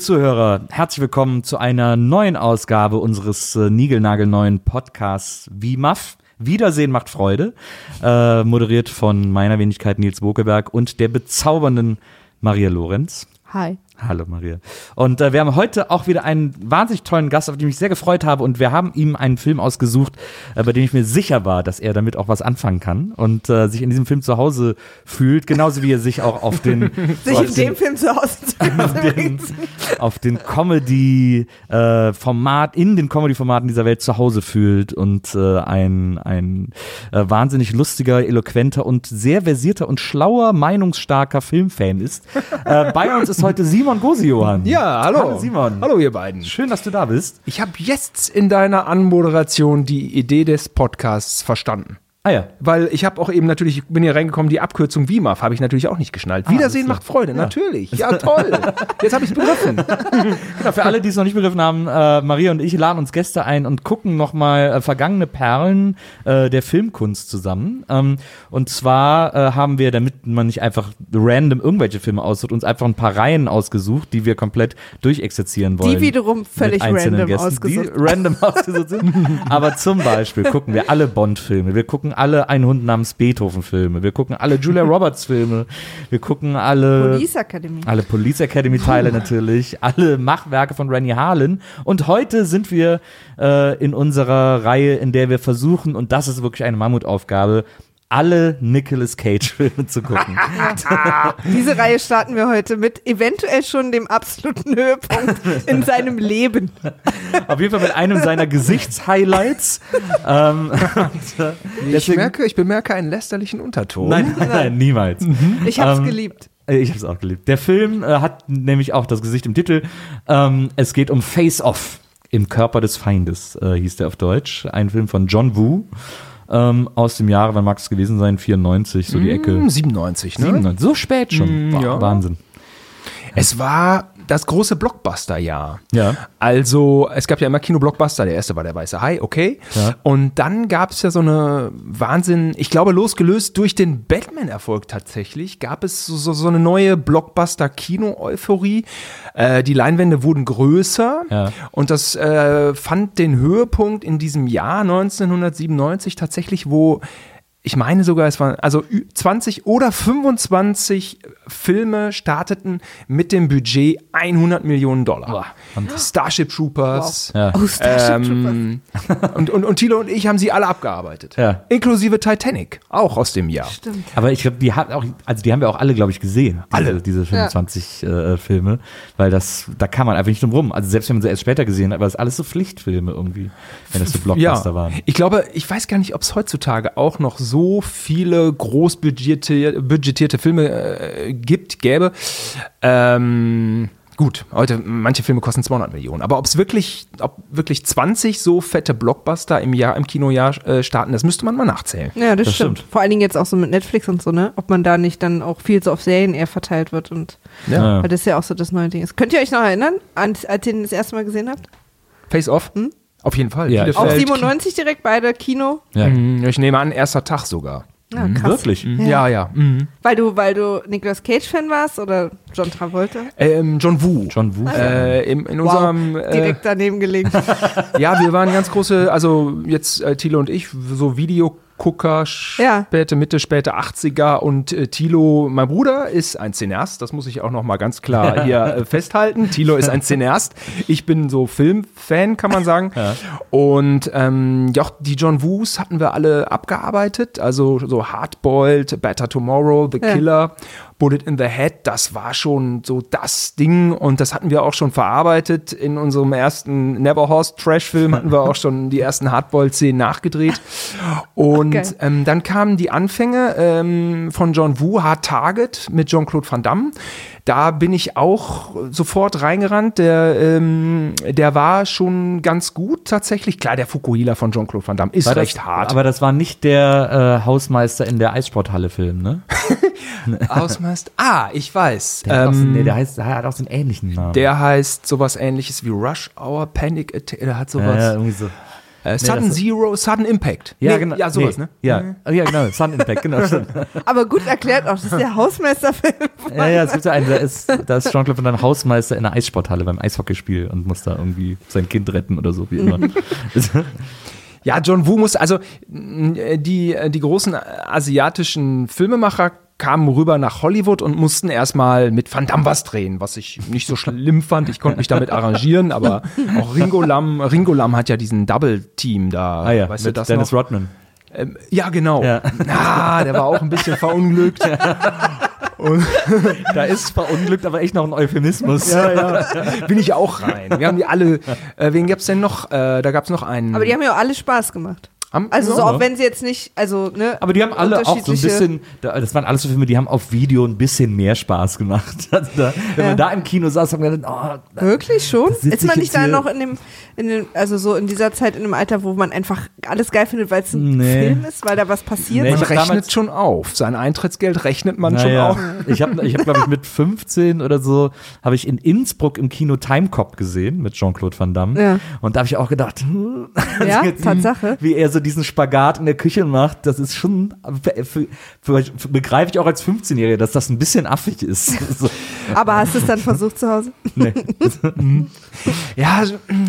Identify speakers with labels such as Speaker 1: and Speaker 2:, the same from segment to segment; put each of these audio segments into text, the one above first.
Speaker 1: Zuhörer, herzlich willkommen zu einer neuen Ausgabe unseres äh, niegelnagelneuen Podcasts WIMAF. Wiedersehen macht Freude, äh, moderiert von meiner Wenigkeit Nils Bokeberg und der bezaubernden Maria Lorenz.
Speaker 2: Hi.
Speaker 1: Hallo Maria. Und äh, wir haben heute auch wieder einen wahnsinnig tollen Gast, auf den ich mich sehr gefreut habe. Und wir haben ihm einen Film ausgesucht, äh, bei dem ich mir sicher war, dass er damit auch was anfangen kann und äh, sich in diesem Film zu Hause fühlt, genauso wie er sich auch auf den
Speaker 2: Sich
Speaker 1: auf
Speaker 2: in
Speaker 1: den,
Speaker 2: dem Film zu Hause
Speaker 1: auf den, auf den Comedy-Format, in den Comedy-Formaten dieser Welt zu Hause fühlt und äh, ein, ein äh, wahnsinnig lustiger, eloquenter und sehr versierter und schlauer, meinungsstarker Filmfan ist. äh, bei uns ist heute Simon Gosi-Johann.
Speaker 3: Ja, hallo.
Speaker 1: Hallo Simon.
Speaker 3: Hallo ihr beiden.
Speaker 1: Schön, dass du da bist.
Speaker 3: Ich habe jetzt in deiner Anmoderation die Idee des Podcasts verstanden.
Speaker 1: Ah ja.
Speaker 3: Weil ich habe auch eben natürlich, ich bin hier reingekommen, die Abkürzung WIMAF habe ich natürlich auch nicht geschnallt. Wiedersehen
Speaker 1: alles
Speaker 3: macht Freude, natürlich. Ja, toll. Jetzt habe ich es begriffen.
Speaker 1: Genau, für alle, die es noch nicht begriffen haben, äh, Maria und ich laden uns Gäste ein und gucken nochmal äh, vergangene Perlen äh, der Filmkunst zusammen. Ähm, und zwar äh, haben wir, damit man nicht einfach random irgendwelche Filme aussucht, uns einfach ein paar Reihen ausgesucht, die wir komplett durchexerzieren wollen.
Speaker 2: Die wiederum völlig random
Speaker 1: Gästen,
Speaker 2: ausgesucht.
Speaker 1: Die random ausgesucht sind. Aber zum Beispiel gucken wir alle Bond-Filme, wir gucken alle Ein Hund namens Beethoven-Filme, wir gucken alle Julia Roberts-Filme, wir gucken alle
Speaker 2: Police Academy.
Speaker 1: alle Police Academy Teile natürlich, alle Machwerke von Rennie Harlan. Und heute sind wir äh, in unserer Reihe, in der wir versuchen, und das ist wirklich eine Mammutaufgabe, alle Nicolas Cage Filme zu gucken.
Speaker 2: Diese Reihe starten wir heute mit eventuell schon dem absoluten Höhepunkt in seinem Leben.
Speaker 1: Auf jeden Fall mit einem seiner Gesichtshighlights. ähm, und, äh,
Speaker 3: Ich
Speaker 1: deswegen-
Speaker 3: merke, ich bemerke einen lästerlichen Unterton.
Speaker 1: Nein, nein, nein, niemals.
Speaker 2: Ich hab's
Speaker 1: Ähm,
Speaker 2: geliebt.
Speaker 1: Äh, Ich habe es auch geliebt. Der Film äh, hat nämlich auch das Gesicht im Titel. Ähm, es geht um Face Off im Körper des Feindes, äh, hieß der auf Deutsch. Ein Film von John Woo ähm, aus dem Jahre, wann mag es gewesen sein? 94, so die Ecke.
Speaker 3: Hm, 97, ne?
Speaker 1: 97, so spät schon.
Speaker 3: Mm, ja.
Speaker 1: Wahnsinn.
Speaker 3: Es war das große Blockbuster-Jahr.
Speaker 1: Ja.
Speaker 3: Also, es gab ja immer Kino-Blockbuster. Der erste war der Weiße Hai, okay.
Speaker 1: Ja.
Speaker 3: Und dann gab es ja so eine Wahnsinn, ich glaube, losgelöst durch den Batman-Erfolg tatsächlich, gab es so, so, so eine neue Blockbuster-Kino-Euphorie. Äh, die Leinwände wurden größer
Speaker 1: Ja.
Speaker 3: und das äh, fand den Höhepunkt in diesem Jahr 1997 tatsächlich, wo ich meine sogar, es waren also ü- 20 oder 25 Filme starteten mit dem Budget 100 Millionen Dollar. Starship Troopers.
Speaker 1: Ja.
Speaker 2: Oh, Starship Troopers.
Speaker 3: Ähm, und, und, und Thilo und ich haben sie alle abgearbeitet.
Speaker 1: Ja.
Speaker 3: Inklusive Titanic, auch aus dem Jahr.
Speaker 2: Stimmt.
Speaker 1: Aber ich glaube, die hat auch, also die haben wir auch alle, glaube ich, gesehen. Diese,
Speaker 3: Alle.
Speaker 1: Diese 25 äh, Filme. Weil das, da kann man einfach nicht drum rum. Also selbst wenn man sie erst später gesehen hat, aber das ist alles so Pflichtfilme irgendwie, wenn das so Blockbuster waren.
Speaker 3: Ich glaube, ich weiß gar nicht, ob es heutzutage auch noch so viele großbudgetierte budgetierte Filme äh, gibt, gäbe. Ähm, gut, heute, manche Filme kosten 200 Millionen. Aber ob es wirklich, ob wirklich 20 so fette Blockbuster im Jahr, im Kinojahr äh, starten, das müsste man mal nachzählen.
Speaker 2: Ja, das,
Speaker 1: Das
Speaker 2: stimmt.
Speaker 1: stimmt.
Speaker 2: Vor allen Dingen jetzt auch so mit Netflix und so, ne? Ob man da nicht dann auch viel so auf Serien eher verteilt wird und
Speaker 1: Ja.
Speaker 2: weil das ja auch so das neue Ding ist. Könnt ihr euch noch erinnern, an, als ihr den das erste Mal gesehen habt?
Speaker 3: Face Off?
Speaker 2: Hm?
Speaker 3: Auf jeden Fall.
Speaker 1: Ja,
Speaker 2: Auch
Speaker 3: Bielefeld.
Speaker 2: 97 direkt beide Kino?
Speaker 1: Ja.
Speaker 3: Mhm, Ich nehme an, erster Tag sogar.
Speaker 2: Ja, krass.
Speaker 1: Wirklich?
Speaker 3: Ja, ja. Mhm.
Speaker 2: Weil du, weil du Nicolas Cage Fan warst oder John Travolta?
Speaker 3: Ähm, John Woo.
Speaker 1: John Woo.
Speaker 3: Äh, in, in unserem äh,
Speaker 2: Direkt daneben gelegen.
Speaker 3: Ja, wir waren ganz große, also jetzt äh, Thilo und ich, so Videogucker,
Speaker 2: Ja.
Speaker 3: späte Mitte, späte 80er und äh, Thilo, mein Bruder, ist ein Cineast, das muss ich auch noch mal ganz klar hier äh, festhalten. Thilo ist ein Cineast, ich bin so Filmfan, kann man sagen. Und ähm, ja, auch die John Woos hatten wir alle abgearbeitet, also so Hardboiled, Better Tomorrow, The
Speaker 2: Ja.
Speaker 3: Killer. Bullet in the Head, das war schon so das Ding und das hatten wir auch schon verarbeitet. In unserem ersten Neverhorst Trash-Film hatten wir auch schon die ersten Hardboiled-Szenen nachgedreht. Und
Speaker 2: Geil.
Speaker 3: ähm, dann kamen die Anfänge ähm, von John Woo, Hard Target mit Jean-Claude Van Damme. Da bin ich auch sofort reingerannt. Der, ähm, der war schon ganz gut tatsächlich. Klar, der Fukuhila von Jean-Claude Van Damme ist
Speaker 1: War das-
Speaker 3: recht hart.
Speaker 1: Aber das war nicht der äh, Hausmeister in der Eissporthalle-Film, ne?
Speaker 3: Ausmeister heißt. Ah, ich weiß.
Speaker 1: Der, hat auch so,
Speaker 3: Ähm,
Speaker 1: nee, der, heißt, der hat auch so einen ähnlichen Namen.
Speaker 3: der heißt sowas ähnliches wie Rush Hour, Panic Attack. Der hat
Speaker 1: ja,
Speaker 3: sowas.
Speaker 1: ja, irgendwie so.
Speaker 3: Äh, Sudden
Speaker 1: das-
Speaker 3: Zero, Sudden Impact.
Speaker 1: Ja,
Speaker 3: Nee,
Speaker 1: genau.
Speaker 3: Ja, sowas,
Speaker 1: nee,
Speaker 3: ne?
Speaker 1: Ja, Ah, ja genau. Sun Impact, genau.
Speaker 2: Aber gut erklärt auch, das ist der Hausmeisterfilm.
Speaker 1: Ja, ja, es gibt ja einen, da ist, da ist Jean-Claude Van Damme Hausmeister in einer Eissporthalle beim Eishockeyspiel und muss da irgendwie sein Kind retten oder so, wie immer.
Speaker 3: Ja, John Woo muss, also mh, die, äh, die großen asiatischen Filmemacher kamen rüber nach Hollywood und mussten erstmal mit Van Damme was drehen, was ich nicht so schlimm fand. Ich konnte mich damit arrangieren, aber auch Ringo Lam, Ringo Lam hat ja diesen Double-Team da.
Speaker 1: ah ja,
Speaker 3: weißt du
Speaker 1: mit
Speaker 3: das
Speaker 1: Dennis
Speaker 3: noch?
Speaker 1: Rodman.
Speaker 3: Ähm, ja, genau.
Speaker 1: Ja.
Speaker 3: Ah, der war auch ein bisschen verunglückt.
Speaker 1: Da ist verunglückt, aber echt noch ein Euphemismus.
Speaker 3: Ja, ja. Bin ich auch rein. Wir haben die alle, äh, wen gab's denn noch? Äh, da gab's noch einen.
Speaker 2: Aber die haben ja auch alle Spaß gemacht.
Speaker 3: Haben-
Speaker 2: Also so,
Speaker 1: Ja.
Speaker 2: auch wenn sie jetzt nicht, also, ne.
Speaker 1: Aber die haben alle auch so ein bisschen, da- das waren alles so Filme, die haben auf Video ein bisschen mehr Spaß gemacht. Also da, wenn
Speaker 2: Ja.
Speaker 1: man da im Kino saß, haben wir gedacht, oh,
Speaker 2: Wirklich schon? Ist man
Speaker 1: ich
Speaker 2: nicht da noch in dem, in dem, also so in dieser Zeit in einem Alter, wo man einfach alles geil findet, weil es ein
Speaker 1: Nee.
Speaker 2: Film ist, weil da was passiert?
Speaker 1: Nee,
Speaker 3: man rechnet
Speaker 1: damals-
Speaker 3: schon auf. Sein Eintrittsgeld rechnet man schon
Speaker 1: Naja,
Speaker 3: auf.
Speaker 1: ich habe, ich hab, glaube ich, mit 15 oder so, habe ich in Innsbruck im Kino Timecop gesehen mit Jean-Claude Van Damme.
Speaker 2: Ja.
Speaker 1: Und da habe ich auch gedacht, hm,
Speaker 2: Ja,
Speaker 1: jetzt,
Speaker 2: Tatsache.
Speaker 1: Wie er so diesen Spagat in der Küche macht, das ist schon, für, für, für, begreife ich auch als 15-Jähriger, dass das ein bisschen affig ist. So,
Speaker 2: Aber hast du es dann versucht zu Hause?
Speaker 1: nee.
Speaker 3: Ja,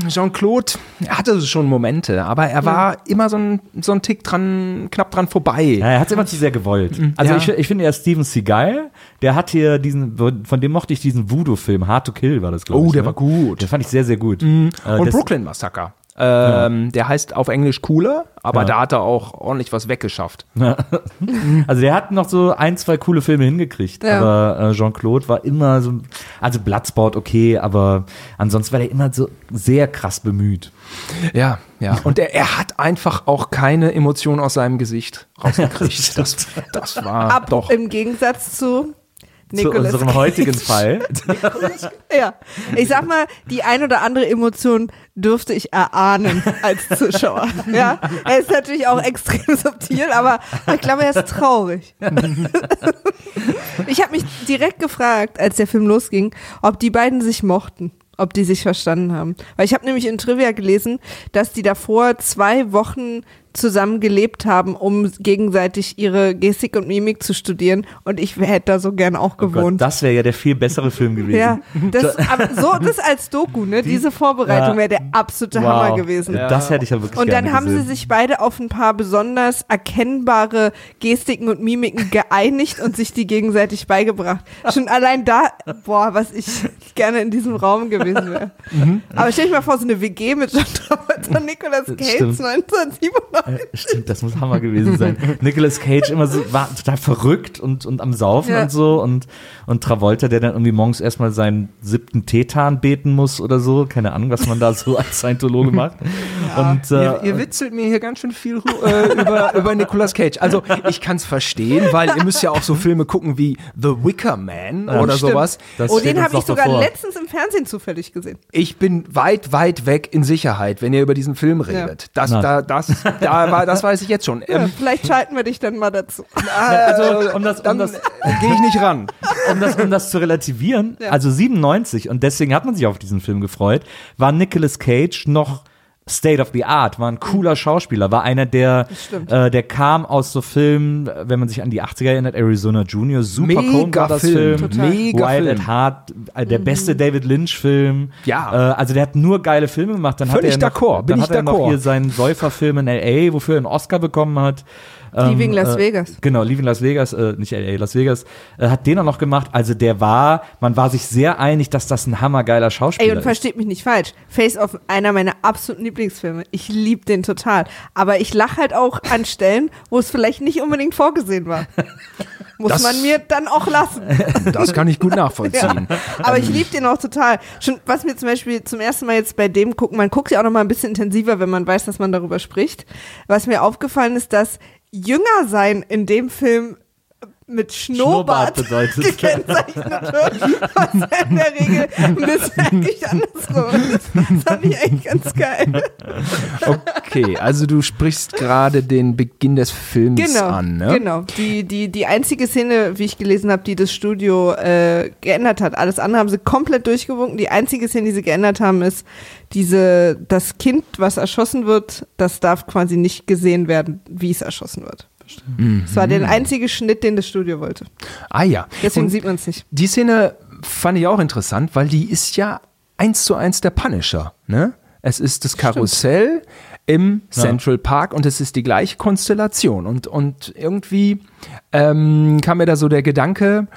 Speaker 3: Jean-Claude hatte schon Momente, aber er war immer so ein, so ein Tick dran, knapp dran vorbei.
Speaker 1: Ja, er hat es immer zu sehr gewollt. Also
Speaker 3: Ja.
Speaker 1: ich, ich finde ja Steven Seagal, der hat hier diesen, von dem mochte ich diesen Voodoo-Film, Hard to Kill war das, glaube
Speaker 3: Oh,
Speaker 1: ich.
Speaker 3: der
Speaker 1: ne?
Speaker 3: war gut.
Speaker 1: Den fand ich sehr, sehr gut. Äh,
Speaker 3: Und
Speaker 1: das-
Speaker 3: Brooklyn Massaker. Ähm, Der heißt auf Englisch cooler, aber
Speaker 1: Ja.
Speaker 3: da hat er auch ordentlich was weggeschafft.
Speaker 1: Also der hat noch so ein, zwei coole Filme hingekriegt,
Speaker 2: Ja.
Speaker 1: aber äh, Jean-Claude war immer so, also Bloodsport okay, aber ansonsten war der immer so sehr krass bemüht.
Speaker 3: Ja, ja. Und er, er hat einfach auch keine Emotion aus seinem Gesicht rausgekriegt. das, das war
Speaker 2: Ab
Speaker 3: doch.
Speaker 2: im Gegensatz zu
Speaker 1: Zu
Speaker 2: Nicolas
Speaker 1: unserem
Speaker 2: Cage.
Speaker 1: heutigen Fall.
Speaker 2: Ja, ich sag mal, die ein oder andere Emotion dürfte ich erahnen als Zuschauer. Ja, er ist natürlich auch extrem subtil, aber ich glaube, er ist traurig. Ich habe mich direkt gefragt, als der Film losging, ob die beiden sich mochten, ob die sich verstanden haben. Weil ich habe nämlich in Trivia gelesen, dass die davor zwei Wochen zusammen gelebt haben, um gegenseitig ihre Gestik und Mimik zu studieren. Und ich hätte da so gern auch
Speaker 1: Oh Gott,
Speaker 2: gewohnt.
Speaker 1: das wäre ja der viel bessere Film gewesen.
Speaker 2: Ja, das, so, das als Doku, ne? Diese Vorbereitung
Speaker 1: Ja.
Speaker 2: wäre der absolute
Speaker 1: Wow.
Speaker 2: Hammer gewesen.
Speaker 1: Ja. Das hätte ich ja wirklich
Speaker 2: Und dann haben sie
Speaker 1: gesehen.
Speaker 2: sich beide auf ein paar besonders erkennbare Gestiken und Mimiken geeinigt und sich die gegenseitig beigebracht. Schon allein da, boah, was ich gerne in diesem Raum gewesen wäre.
Speaker 1: Mhm.
Speaker 2: Aber stell dich mal vor, so eine WG mit John Travolta und Nicolas Cage
Speaker 1: Stimmt.
Speaker 2: 1997.
Speaker 1: Äh, Stimmt, das muss Hammer gewesen sein. Nicolas Cage immer so, war total verrückt und, und am Saufen
Speaker 2: Ja.
Speaker 1: und so und, und Travolta, der dann irgendwie morgens erstmal seinen siebten Tetan beten muss oder so. Keine Ahnung, was man da so als Scientologe macht. Und, äh,
Speaker 3: Ihr, ihr witzelt mir hier ganz schön viel äh, über, über Nicolas Cage. Also ich kann es verstehen, weil ihr müsst ja auch so Filme gucken wie The Wicker Man oder
Speaker 2: stimmt.
Speaker 3: sowas.
Speaker 1: das
Speaker 2: Oh, den habe ich sogar
Speaker 1: bevor.
Speaker 2: letztens im Fernsehen zufällig gesehen.
Speaker 3: Ich bin weit, weit weg in Sicherheit, wenn ihr über diesen Film redet. Das, da, das, da war, das weiß ich jetzt schon.
Speaker 2: Ja,
Speaker 3: Ähm,
Speaker 2: vielleicht schalten wir dich dann mal dazu.
Speaker 1: Also, um das, um
Speaker 3: dann
Speaker 1: das,
Speaker 3: gehe ich nicht ran.
Speaker 1: um das, um das zu relativieren,
Speaker 2: Ja.
Speaker 1: also 97, und deswegen hat man sich auf diesen Film gefreut, war Nicolas Cage noch State of the Art, war ein cooler Schauspieler, war einer, der, äh, der kam aus so Filmen, wenn man sich an die 80er erinnert, Arizona Junior, Super
Speaker 3: Mega Film,
Speaker 1: Film,
Speaker 3: mega
Speaker 1: Wild
Speaker 3: Film.
Speaker 1: at Heart, äh, der beste David Lynch-Film.
Speaker 3: Ja.
Speaker 1: Äh, also der hat nur geile Filme gemacht. Dann
Speaker 3: Völlig
Speaker 1: hat er noch,
Speaker 3: d'accord, bin
Speaker 1: dann
Speaker 3: ich
Speaker 1: hat er noch hier seinen Säuferfilm in L.A., wofür er einen Oscar bekommen hat. Ähm,
Speaker 2: Leaving Las
Speaker 1: äh,
Speaker 2: Vegas.
Speaker 1: Genau, Leaving Las Vegas, äh, nicht LA, Las Vegas, äh, hat den auch noch gemacht. Also der war, man war sich sehr einig, dass das ein hammergeiler Schauspieler
Speaker 2: Ey, und
Speaker 1: ist.
Speaker 2: versteht mich nicht falsch. Face Off, einer meiner absoluten Lieblingsfilme. Ich liebe den total. Aber ich lache halt auch an Stellen, wo es vielleicht nicht unbedingt vorgesehen war. Muss
Speaker 3: Das-
Speaker 2: man mir dann auch lassen.
Speaker 3: Das kann ich gut nachvollziehen.
Speaker 2: Aber ich liebe den auch total. Schon, was mir zum Beispiel zum ersten Mal jetzt bei dem gucken, man guckt ja auch noch mal ein bisschen intensiver, wenn man weiß, dass man darüber spricht. Was mir aufgefallen ist, dass Jünger sein in dem Film mit Schnurrbart,
Speaker 1: Schnurrbart bedeutet.
Speaker 2: gekennzeichnet wird, was in der Regel ein bisschen eigentlich andersrum ist. Das fand ich eigentlich ganz geil.
Speaker 3: Okay, also du sprichst gerade den Beginn des Films
Speaker 2: Genau,
Speaker 3: an, ne?
Speaker 2: genau. Die, die, die einzige Szene, wie ich gelesen habe, die das Studio äh, geändert hat. Alles andere haben sie komplett durchgewunken. Die einzige Szene, die sie geändert haben, ist diese, das Kind, was erschossen wird, das darf quasi nicht gesehen werden, wie es erschossen wird. Das war der einzige Schnitt, den das Studio wollte.
Speaker 3: Ah ja.
Speaker 2: Deswegen
Speaker 3: Und
Speaker 2: sieht man es nicht.
Speaker 3: die Szene fand ich auch interessant, weil die ist ja eins zu eins der Punisher, ne? Es ist das Karussell im Central Park und es ist die gleiche Konstellation. Und, und irgendwie ähm, kam mir da so der Gedanke,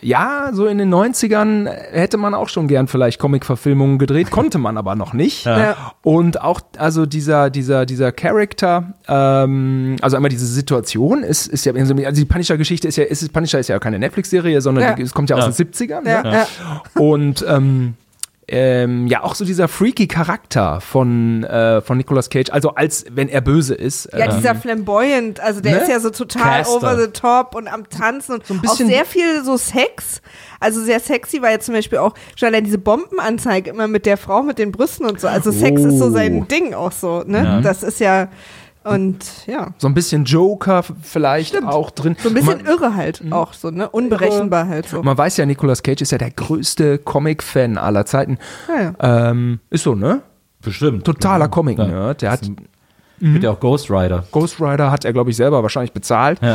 Speaker 3: ja, so in den 90ern hätte man auch schon gern vielleicht Comic-Verfilmungen gedreht, konnte man aber noch nicht.
Speaker 2: Ja.
Speaker 3: Und auch, also dieser, dieser, dieser Charakter, ähm, also einmal diese Situation ist, ist ja, also die Punisher-Geschichte ist ja, ist, Punisher ist ja keine Netflix-Serie, sondern
Speaker 2: Ja.
Speaker 3: die, es kommt ja aus
Speaker 1: Ja.
Speaker 3: den 70ern.
Speaker 2: Ja,
Speaker 3: Ne?
Speaker 2: ja.
Speaker 3: Und ähm, ähm, ja, auch so dieser freaky Charakter von, äh, von Nicolas Cage, also als wenn er böse ist.
Speaker 2: Ja,
Speaker 3: ähm,
Speaker 2: dieser flamboyant, also der
Speaker 3: ne?
Speaker 2: ist ja so total
Speaker 1: Caster.
Speaker 2: over the top und am Tanzen und
Speaker 3: ein bisschen-
Speaker 2: auch sehr viel so Sex. Also sehr sexy war ja zum Beispiel auch schon allein diese Bombenanzeige immer mit der Frau mit den Brüsten und so. Also Sex ist so
Speaker 3: Oh.
Speaker 2: sein Ding auch so, ne?
Speaker 1: Ja.
Speaker 2: Das ist ja, und ja.
Speaker 3: so ein bisschen Joker vielleicht auch drin.
Speaker 2: So ein bisschen
Speaker 3: man,
Speaker 2: irre halt auch so, ne? Unberechenbar halt so.
Speaker 3: man weiß ja, Nicolas Cage ist ja der größte Comic-Fan aller Zeiten.
Speaker 2: Ja, ja.
Speaker 3: Ähm, ist so, ne?
Speaker 1: Bestimmt.
Speaker 3: Totaler
Speaker 1: Ja.
Speaker 3: Comic-Nerd. Der hat
Speaker 1: Gibt ja auch Ghost Rider.
Speaker 3: Ghost Rider hat er, glaube ich, selber wahrscheinlich bezahlt.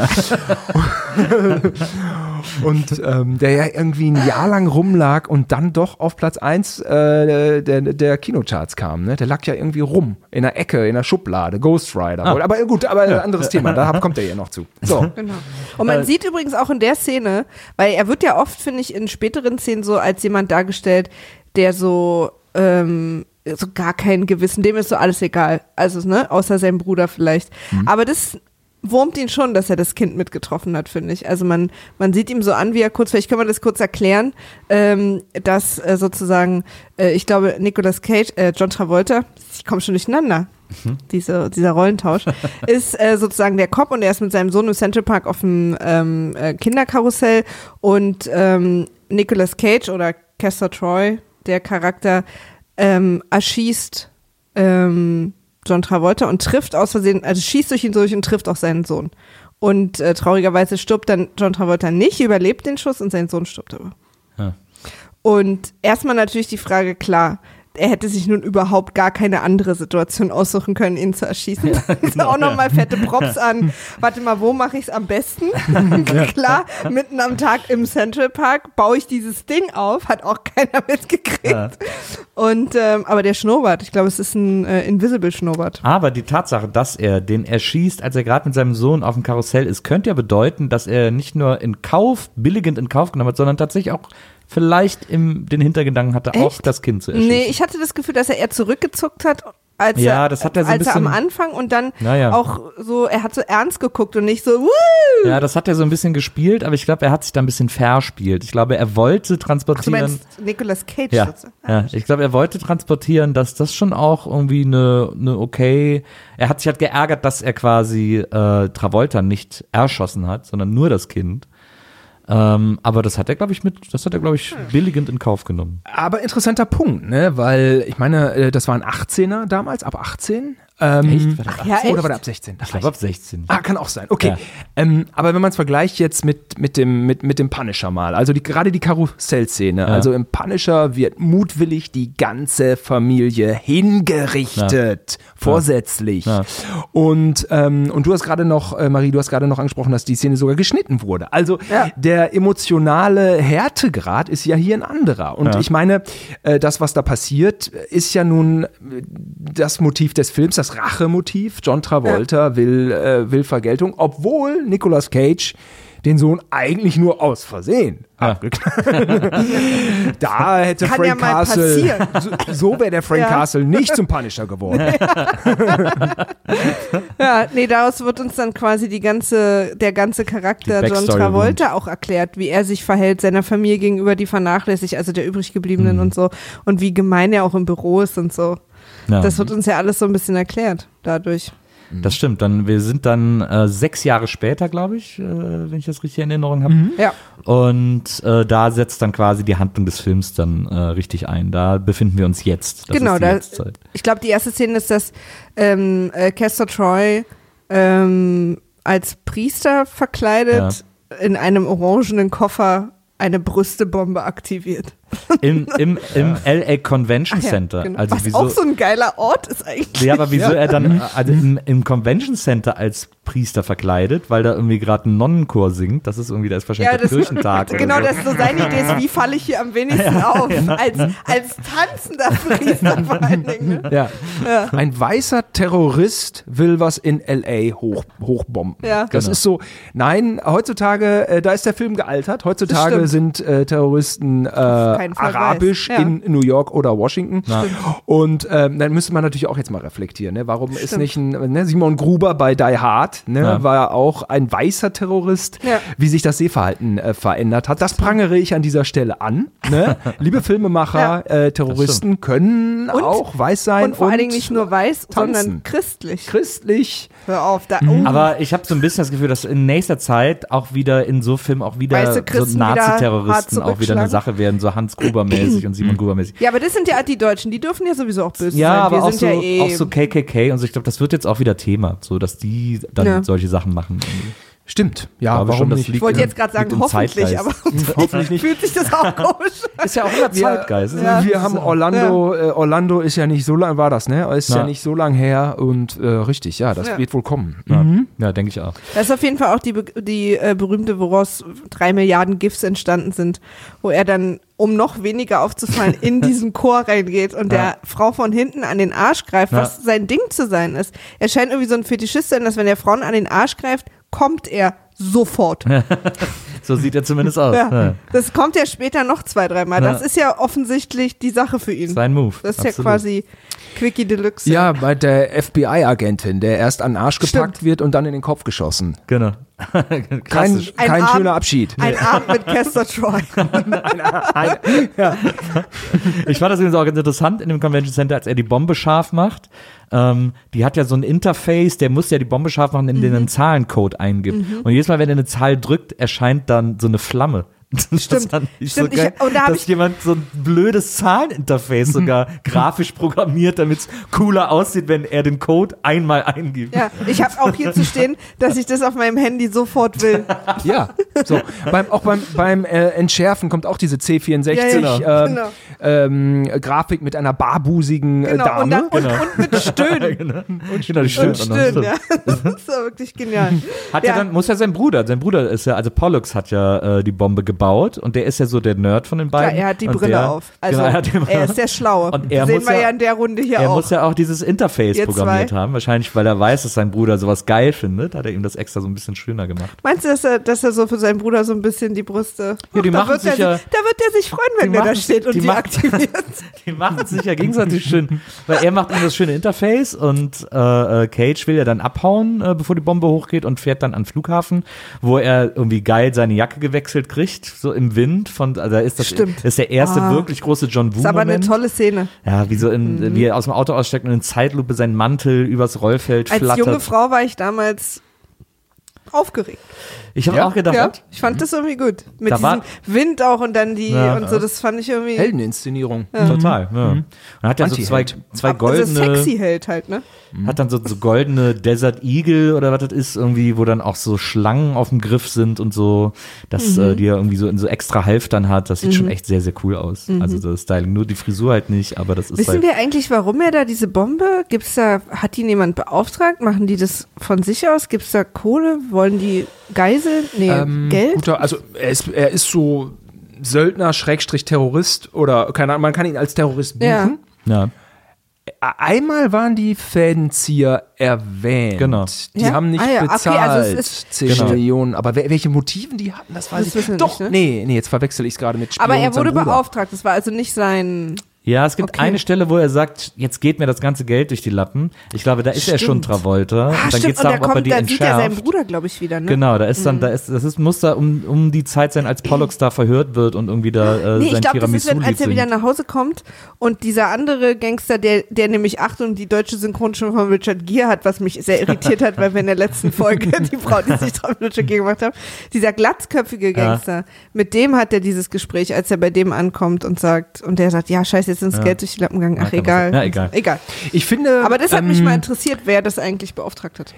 Speaker 3: und ähm, der ja irgendwie ein Jahr lang rumlag und dann doch auf Platz 1 äh, der, der Kinocharts kam. Ne? Der lag ja irgendwie rum, in der Ecke, in der Schublade, Ghost Rider. Aber gut, aber ein anderes Thema, da kommt er ja noch zu. So.
Speaker 2: Genau. Und man sieht übrigens auch in der Szene, weil er wird ja oft, finde ich, in späteren Szenen so als jemand dargestellt, der so, ähm, so gar kein Gewissen, dem ist so alles egal. Also, ne, außer seinem Bruder vielleicht. Aber das wurmt ihn schon, dass er das Kind mitgetroffen hat, finde ich. Also man, man sieht ihm so an, wie er kurz, vielleicht können wir das kurz erklären, ähm, dass äh, sozusagen, äh, ich glaube, Nicolas Cage, äh, John Travolta, ich komme schon durcheinander, diese, dieser Rollentausch, ist äh, sozusagen der Cop und er ist mit seinem Sohn im Central Park auf dem ähm, äh, Kinderkarussell und ähm, Nicolas Cage oder Castor Troy, der Charakter, ähm, erschießt ähm, John Travolta und trifft aus Versehen, also schießt durch ihn durch und trifft auch seinen Sohn. Und äh, traurigerweise stirbt dann John Travolta nicht, überlebt den Schuss und sein Sohn stirbt aber.
Speaker 1: Ja.
Speaker 2: Und erstmal natürlich die Frage, klar, er hätte sich nun überhaupt gar keine andere Situation aussuchen können, ihn zu erschießen.
Speaker 1: genau,
Speaker 2: auch nochmal fette Props an. Warte mal, wo mache ich es am besten? Klar, mitten am Tag im Central Park baue ich dieses Ding auf, hat auch keiner mitgekriegt.
Speaker 1: Ja.
Speaker 2: Und ähm, aber der Schnurrbart, ich glaube, es ist ein äh, Invisible Schnurrbart.
Speaker 1: Aber die Tatsache, dass er den erschießt, als er gerade mit seinem Sohn auf dem Karussell ist, könnte ja bedeuten, dass er nicht nur in Kauf, billigend in Kauf genommen hat, sondern tatsächlich auch vielleicht im, den Hintergedanken hatte, auch
Speaker 2: Echt?
Speaker 1: das Kind zu erschießen.
Speaker 2: Nee, ich hatte das Gefühl, dass er eher zurückgezuckt hat, als,
Speaker 1: Ja,
Speaker 2: er,
Speaker 1: das hat er so
Speaker 2: als er am
Speaker 1: bisschen-
Speaker 2: Anfang und dann
Speaker 1: Naja.
Speaker 2: auch so, er hat so ernst geguckt und nicht so, Woo!
Speaker 1: ja, das hat er so ein bisschen gespielt, aber ich glaube, er hat sich da ein bisschen verspielt. Ich glaube, er wollte
Speaker 2: Ach, du
Speaker 1: transportieren.
Speaker 2: Nicolas Cage
Speaker 1: Ja, ja, ich glaube, er wollte transportieren, dass das schon auch irgendwie eine, eine okay. Er hat sich halt geärgert, dass er quasi äh, Travolta nicht erschossen hat, sondern nur das Kind. Ähm, aber das hat er, glaube ich, mit, das hat er, glaube ich, billigend in Kauf genommen.
Speaker 3: Aber interessanter Punkt, ne? Weil ich meine, äh, das waren 18er damals, ab 18. Ähm,
Speaker 1: Echt? War
Speaker 2: Ach ja, echt?
Speaker 3: Oder war der ab 16?
Speaker 1: Ich glaube, ab 16.
Speaker 3: Ah, kann auch sein. Okay.
Speaker 1: Ja.
Speaker 3: Ähm, aber wenn man es vergleicht jetzt mit, mit, dem, mit, mit dem Punisher mal, also die, gerade die Karussellszene, also im Punisher wird mutwillig die ganze Familie hingerichtet, vorsätzlich.
Speaker 1: Ja.
Speaker 3: Und, ähm, und du hast gerade noch, äh, Marie, du hast gerade noch angesprochen, dass die Szene sogar geschnitten wurde. Also
Speaker 2: Ja.
Speaker 3: der emotionale Härtegrad ist ja hier ein anderer. Und
Speaker 1: Ja.
Speaker 3: ich meine, äh, das, was da passiert, ist ja nun äh, das Motiv des Films, das Rachemotiv. John Travolta will, äh, will Vergeltung, obwohl Nicolas Cage den Sohn eigentlich nur aus Versehen
Speaker 1: Ja.
Speaker 3: abgeknallt. Da hätte
Speaker 2: Kann
Speaker 3: Frank
Speaker 2: ja mal
Speaker 3: Castle,
Speaker 2: passieren.
Speaker 3: so, so wäre der Frank
Speaker 2: Ja.
Speaker 3: Castle nicht zum Punisher geworden.
Speaker 2: Ja, nee, daraus wird uns dann quasi die ganze, der ganze Charakter John Travolta auch erklärt, wie er sich verhält, seiner Familie gegenüber, die vernachlässigt, also der übrig gebliebenen
Speaker 1: Mhm.
Speaker 2: und so, und wie gemein er auch im Büro ist und so.
Speaker 1: Ja.
Speaker 2: Das wird uns ja alles so ein bisschen erklärt dadurch.
Speaker 1: Das stimmt. Dann, wir sind dann äh, sechs Jahre später, glaube ich, äh, wenn ich das richtig in Erinnerung habe.
Speaker 2: Ja.
Speaker 1: Und äh, da setzt dann quasi die Handlung des Films dann äh, richtig ein. Da befinden wir uns jetzt. Das
Speaker 2: genau, da,
Speaker 1: Jetztzeit.
Speaker 2: ich glaube, die erste Szene ist, dass ähm, äh, Castor Troy ähm, als Priester verkleidet in einem orangenen Koffer eine Brüstebombe aktiviert.
Speaker 1: Im, im, im LA Convention
Speaker 2: Ach ja,
Speaker 1: Center.
Speaker 2: genau.
Speaker 1: Also
Speaker 2: Was
Speaker 1: wieso,
Speaker 2: auch so ein geiler Ort ist eigentlich.
Speaker 1: ja, aber wieso er dann also im, im Convention Center als Priester verkleidet, weil da irgendwie gerade ein Nonnenchor singt. Das ist irgendwie, da ist wahrscheinlich
Speaker 2: Ja,
Speaker 1: der
Speaker 2: das-
Speaker 1: Kirchentag.
Speaker 2: Genau,
Speaker 1: so.
Speaker 2: das ist so seine Idee ist, wie falle ich hier am wenigsten auf? Als, als tanzender Priester vor allen Dingen. Ne?
Speaker 3: Ja. Ein weißer Terrorist will was in L.A. hoch, hochbomben.
Speaker 2: Ja.
Speaker 3: Das
Speaker 1: Genau.
Speaker 3: ist so, nein, heutzutage, äh, da ist der Film gealtert. Heutzutage sind äh, Terroristen äh,
Speaker 2: keinen Fall
Speaker 3: arabisch.
Speaker 2: Ja.
Speaker 3: in New York oder Washington. Und ähm, dann müsste man natürlich auch jetzt mal reflektieren. Ne? Warum ist
Speaker 2: Stimmt.
Speaker 3: nicht ein ne, Simon Gruber bei Die Hard, ne,
Speaker 1: Ja.
Speaker 3: war ja auch ein weißer Terrorist,
Speaker 2: Ja.
Speaker 3: wie sich das Sehverhalten äh, verändert hat. Das prangere ich an dieser Stelle an. Ne? Liebe Filmemacher, äh, Terroristen können
Speaker 2: Und-
Speaker 3: auch weiß sein
Speaker 2: Und vor allen Dingen nicht nur weiß,
Speaker 3: tanzen.
Speaker 2: sondern christlich.
Speaker 3: christlich.
Speaker 2: Hör auf, da,
Speaker 3: Mhm.
Speaker 2: oh,
Speaker 1: Aber ich habe so ein bisschen das Gefühl, dass in nächster Zeit auch wieder in so Filmen auch wieder so Nazi-Terroristen auch wieder eine. Sache werden, so Hans Gruber-mäßig und Simon Gruber-mäßig.
Speaker 2: Ja, aber das sind ja die Deutschen, die dürfen ja sowieso auch böse
Speaker 1: Ja,
Speaker 2: sein.
Speaker 1: aber
Speaker 2: Wir
Speaker 1: auch
Speaker 2: sind
Speaker 1: so,
Speaker 2: ja eh.
Speaker 1: auch so KKK und so. Ich glaube, das wird jetzt auch wieder Thema, so dass die dann
Speaker 2: Ja.
Speaker 1: solche Sachen machen. irgendwie.
Speaker 3: Stimmt. Ja,
Speaker 1: glaube
Speaker 3: warum
Speaker 1: schon, das
Speaker 3: nicht?
Speaker 1: liegt
Speaker 2: ich wollte
Speaker 1: im-
Speaker 2: jetzt gerade sagen, hoffentlich,
Speaker 1: Zeitgeist.
Speaker 2: aber
Speaker 3: Hoffentlich nicht.
Speaker 2: fühlt sich das auch komisch an.
Speaker 1: Ist ja auch immer
Speaker 3: Wir-
Speaker 1: Zeitgeist.
Speaker 2: Ja.
Speaker 3: Wir haben Orlando, äh, Orlando ist ja nicht so lang, war das, ne? Ist ja,
Speaker 1: Ja.
Speaker 3: nicht so lang her und äh, richtig, ja, das
Speaker 2: Ja.
Speaker 3: wird wohl kommen.
Speaker 1: Ja, ja denke ich auch.
Speaker 2: Das ist auf jeden Fall auch die, die äh, berühmte, woraus drei Milliarden GIFs entstanden sind, wo er dann, um noch weniger aufzufallen, in diesen Chor reingeht und der Frau von hinten an den Arsch greift,
Speaker 1: Ja.
Speaker 2: was sein Ding zu sein ist. Er scheint irgendwie so ein Fetischist zu sein, dass wenn er Frauen an den Arsch greift, kommt er sofort.
Speaker 1: So sieht er zumindest aus.
Speaker 2: Ja.
Speaker 1: Ja.
Speaker 2: Das kommt ja später noch zwei, dreimal. Das
Speaker 1: Ja.
Speaker 2: ist ja offensichtlich die Sache für ihn.
Speaker 1: Sein Move.
Speaker 2: Das ist ja
Speaker 1: absolut.
Speaker 2: quasi Quickie Deluxe.
Speaker 3: Ja, bei der FBI-Agentin, der erst an den Arsch gepackt
Speaker 2: Stimmt.
Speaker 3: wird und dann in den Kopf geschossen.
Speaker 1: Genau.
Speaker 3: Kein, kein
Speaker 2: Arm-
Speaker 3: schöner Abschied.
Speaker 2: Ein Abend mit Castor Troy.
Speaker 1: Ich fand das übrigens auch ganz interessant in dem Convention Center, als er die Bombe scharf macht. Ähm, die hat ja so ein Interface, der muss ja die Bombe scharf machen, indem er einen Zahlencode eingibt. Und jedes Mal, wenn er eine Zahl drückt, erscheint dann so eine Flamme.
Speaker 2: Stimmt.
Speaker 1: ich
Speaker 2: Stimmt,
Speaker 1: so geil,
Speaker 2: ich- und da
Speaker 1: dass
Speaker 2: ich-
Speaker 1: jemand so ein blödes Zahleninterface sogar grafisch programmiert, damit es cooler aussieht, wenn er den Code einmal eingibt.
Speaker 2: Ja, ich habe auch hier zu stehen, dass ich das auf meinem Handy sofort will.
Speaker 3: Ja, so. beim, auch beim, beim äh, Entschärfen kommt auch diese C64
Speaker 2: Ja, ja,
Speaker 3: ähm,
Speaker 2: genau.
Speaker 3: ähm, Grafik mit einer barbusigen äh,
Speaker 2: Genau.
Speaker 3: Dame.
Speaker 2: Und, dann, und,
Speaker 1: Genau.
Speaker 2: und mit Stöhnen.
Speaker 1: genau. Und, genau, die
Speaker 2: Und
Speaker 1: stimmt.
Speaker 2: Stöhnen, ja. Das ist ja wirklich genial.
Speaker 1: Hat ja.
Speaker 2: Ja.
Speaker 1: dann, muss ja sein Bruder, sein Bruder ist ja, also Pollux hat ja äh, die Bombe gebaut und der ist ja so der Nerd von den beiden.
Speaker 2: er hat die
Speaker 1: und
Speaker 2: Brille
Speaker 1: der,
Speaker 2: auf. Also
Speaker 1: genau, er, die,
Speaker 2: er ist der Schlaue.
Speaker 1: Und er
Speaker 2: Sehen
Speaker 1: muss
Speaker 2: wir
Speaker 1: ja-
Speaker 2: ja in der Runde hier
Speaker 1: er
Speaker 2: auch.
Speaker 1: muss ja auch dieses Interface
Speaker 2: Ihr
Speaker 1: programmiert
Speaker 2: zwei.
Speaker 1: haben, wahrscheinlich, weil er weiß, dass sein Bruder sowas geil findet, hat er ihm das extra so ein bisschen schöner gemacht.
Speaker 2: Meinst du, dass er, dass er so für seinen Bruder so ein bisschen die Brüste.
Speaker 1: Ja, die
Speaker 2: da
Speaker 1: machen
Speaker 2: wird
Speaker 1: sich
Speaker 2: er,
Speaker 1: ja-
Speaker 2: sich- Da wird er sich freuen, wenn der da steht und
Speaker 1: die
Speaker 2: die, aktiviert.
Speaker 1: Die machen sich ja gegenseitig schön, weil er macht ihm das schöne Interface und äh, äh, Cage will ja dann abhauen, äh, bevor die Bombe hochgeht und fährt dann an den Flughafen, wo er irgendwie geil seine Jacke gewechselt kriegt, so imNd. Von, also da ist das
Speaker 2: Stimmt.
Speaker 1: ist der erste
Speaker 2: Ah.
Speaker 1: wirklich große John Woo
Speaker 2: Ist aber eine tolle Szene.
Speaker 1: Ja, wie so in, wie er aus dem Auto aussteigt und in Zeitlupe seinen Mantel übers Rollfeld
Speaker 2: Als
Speaker 1: flattert.
Speaker 2: junge Frau war ich damals aufgeregt.
Speaker 1: Ich habe
Speaker 3: Ja?
Speaker 1: auch gedacht,
Speaker 2: Ja, ich fand das irgendwie gut. Mit
Speaker 1: Da
Speaker 2: diesem Wind auch und dann die
Speaker 1: Ja.
Speaker 2: und so, das fand ich irgendwie.
Speaker 3: Haldeninszenierung.
Speaker 1: total. Ja. Und hat ja so zwei, zwei
Speaker 2: Also
Speaker 1: goldene,
Speaker 2: sexy hält halt, ne?
Speaker 1: hat dann so, so goldene Desert Eagle oder was das ist, irgendwie, wo dann auch so Schlangen auf dem Griff sind und so, dass
Speaker 2: Mhm.
Speaker 1: äh, die er irgendwie so in so extra Halftern hat. Das sieht schon echt sehr, sehr cool aus. Also das Styling. Nur die Frisur halt nicht, aber das ist
Speaker 2: Mhm. Wissen
Speaker 1: halt.
Speaker 2: wir eigentlich, warum er da diese Bombe? Gibt's da, hat die jemand beauftragt? Machen die das von sich aus? Gibt's da Kohle? Wollen die Geiseln? Nee,
Speaker 3: Ähm,
Speaker 2: Geld?
Speaker 3: Guter, also er ist, er ist so Söldner, Schrägstrich Terrorist oder keine Ahnung, man kann ihn als Terrorist
Speaker 2: Ja.
Speaker 3: buchen.
Speaker 1: Ja.
Speaker 3: Einmal waren die Fädenzieher erwähnt.
Speaker 1: Genau.
Speaker 3: Die
Speaker 2: Ja?
Speaker 3: haben nicht
Speaker 2: Ah ja, okay,
Speaker 3: bezahlt.
Speaker 2: also es ist-
Speaker 3: 10
Speaker 1: Genau.
Speaker 3: Millionen. Aber welche Motiven die hatten, das weiß
Speaker 2: Das
Speaker 3: ich Doch,
Speaker 2: nicht, ne?
Speaker 3: nee, nee, jetzt verwechsel ich es gerade mit Spion
Speaker 2: Aber er wurde beauftragt. Das war also nicht sein.
Speaker 1: Ja, es gibt
Speaker 2: Okay.
Speaker 1: eine Stelle, wo er sagt, jetzt geht mir das ganze Geld durch die Lappen. Ich glaube, da ist er schon
Speaker 2: Stimmt.
Speaker 1: Travolta.
Speaker 2: Ah,
Speaker 1: und dann
Speaker 2: stimmt,
Speaker 1: geht's
Speaker 2: und da
Speaker 1: darum, ob er die
Speaker 2: da sieht er seinen
Speaker 1: entschärft.
Speaker 2: Bruder, glaube ich, wieder, ne?
Speaker 1: Genau, da ist dann, da ist, das ist, muss da um, um die Zeit sein, als Pollux da verhört wird und irgendwie da äh,
Speaker 2: Nee, ich
Speaker 1: sein
Speaker 2: glaube, das ist, wenn, als er wieder nach Hause kommt und dieser andere Gangster, der, der nämlich Achtung, die deutsche Synchronstimme von Richard Gere hat, was mich sehr irritiert hat, weil wir in der letzten Folge die Frau, die sich drauf mit Richard Gere gemacht haben, dieser glatzköpfige Gangster, mit dem hat er dieses Gespräch, als er bei dem ankommt und sagt, und der sagt, ja, scheiße, jetzt ist das Geld durch die Lappen gegangen, ach,
Speaker 1: Ja,
Speaker 2: egal.
Speaker 1: Ja, egal.
Speaker 2: Egal.
Speaker 3: Ich finde.
Speaker 2: Aber das hat mich
Speaker 3: ähm,
Speaker 2: mal interessiert, wer das eigentlich beauftragt hat.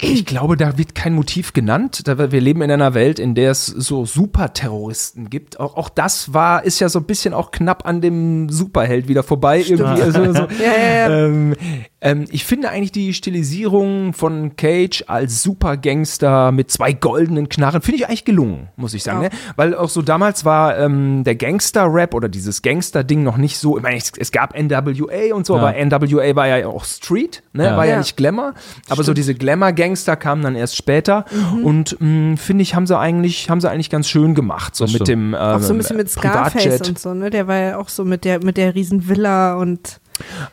Speaker 3: Ich glaube, da wird kein Motiv genannt. Wir leben in einer Welt, in der es so Superterroristen gibt. Auch, auch das war, ist ja so ein bisschen auch knapp an dem Superheld wieder vorbei. Irgendwie. Also, so,
Speaker 2: Ja, ja, ja.
Speaker 3: ähm, ähm, ich finde eigentlich die Stilisierung von Cage als Supergangster mit zwei goldenen Knarren, finde ich eigentlich gelungen, muss ich sagen.
Speaker 2: Ja.
Speaker 3: Ne? Weil auch so damals war ähm, der Gangster-Rap oder dieses Gangster-Ding noch nicht so, ich meine, es, es gab NWA und so,
Speaker 1: Ja.
Speaker 3: aber NWA war ja auch Street, ne?
Speaker 1: Ja.
Speaker 3: war ja,
Speaker 2: Ja.
Speaker 3: nicht Glamour. Aber so diese Glamour-Gangster kamen dann erst später
Speaker 2: Mhm.
Speaker 3: und mh, finde ich, haben sie eigentlich, haben sie eigentlich ganz schön gemacht. So
Speaker 1: Das
Speaker 3: mit
Speaker 1: stimmt.
Speaker 3: dem ähm,
Speaker 2: Auch so ein bisschen mit Scarface
Speaker 3: Privatjet.
Speaker 2: und so, ne? Der war ja auch so mit der, mit der riesen Villa und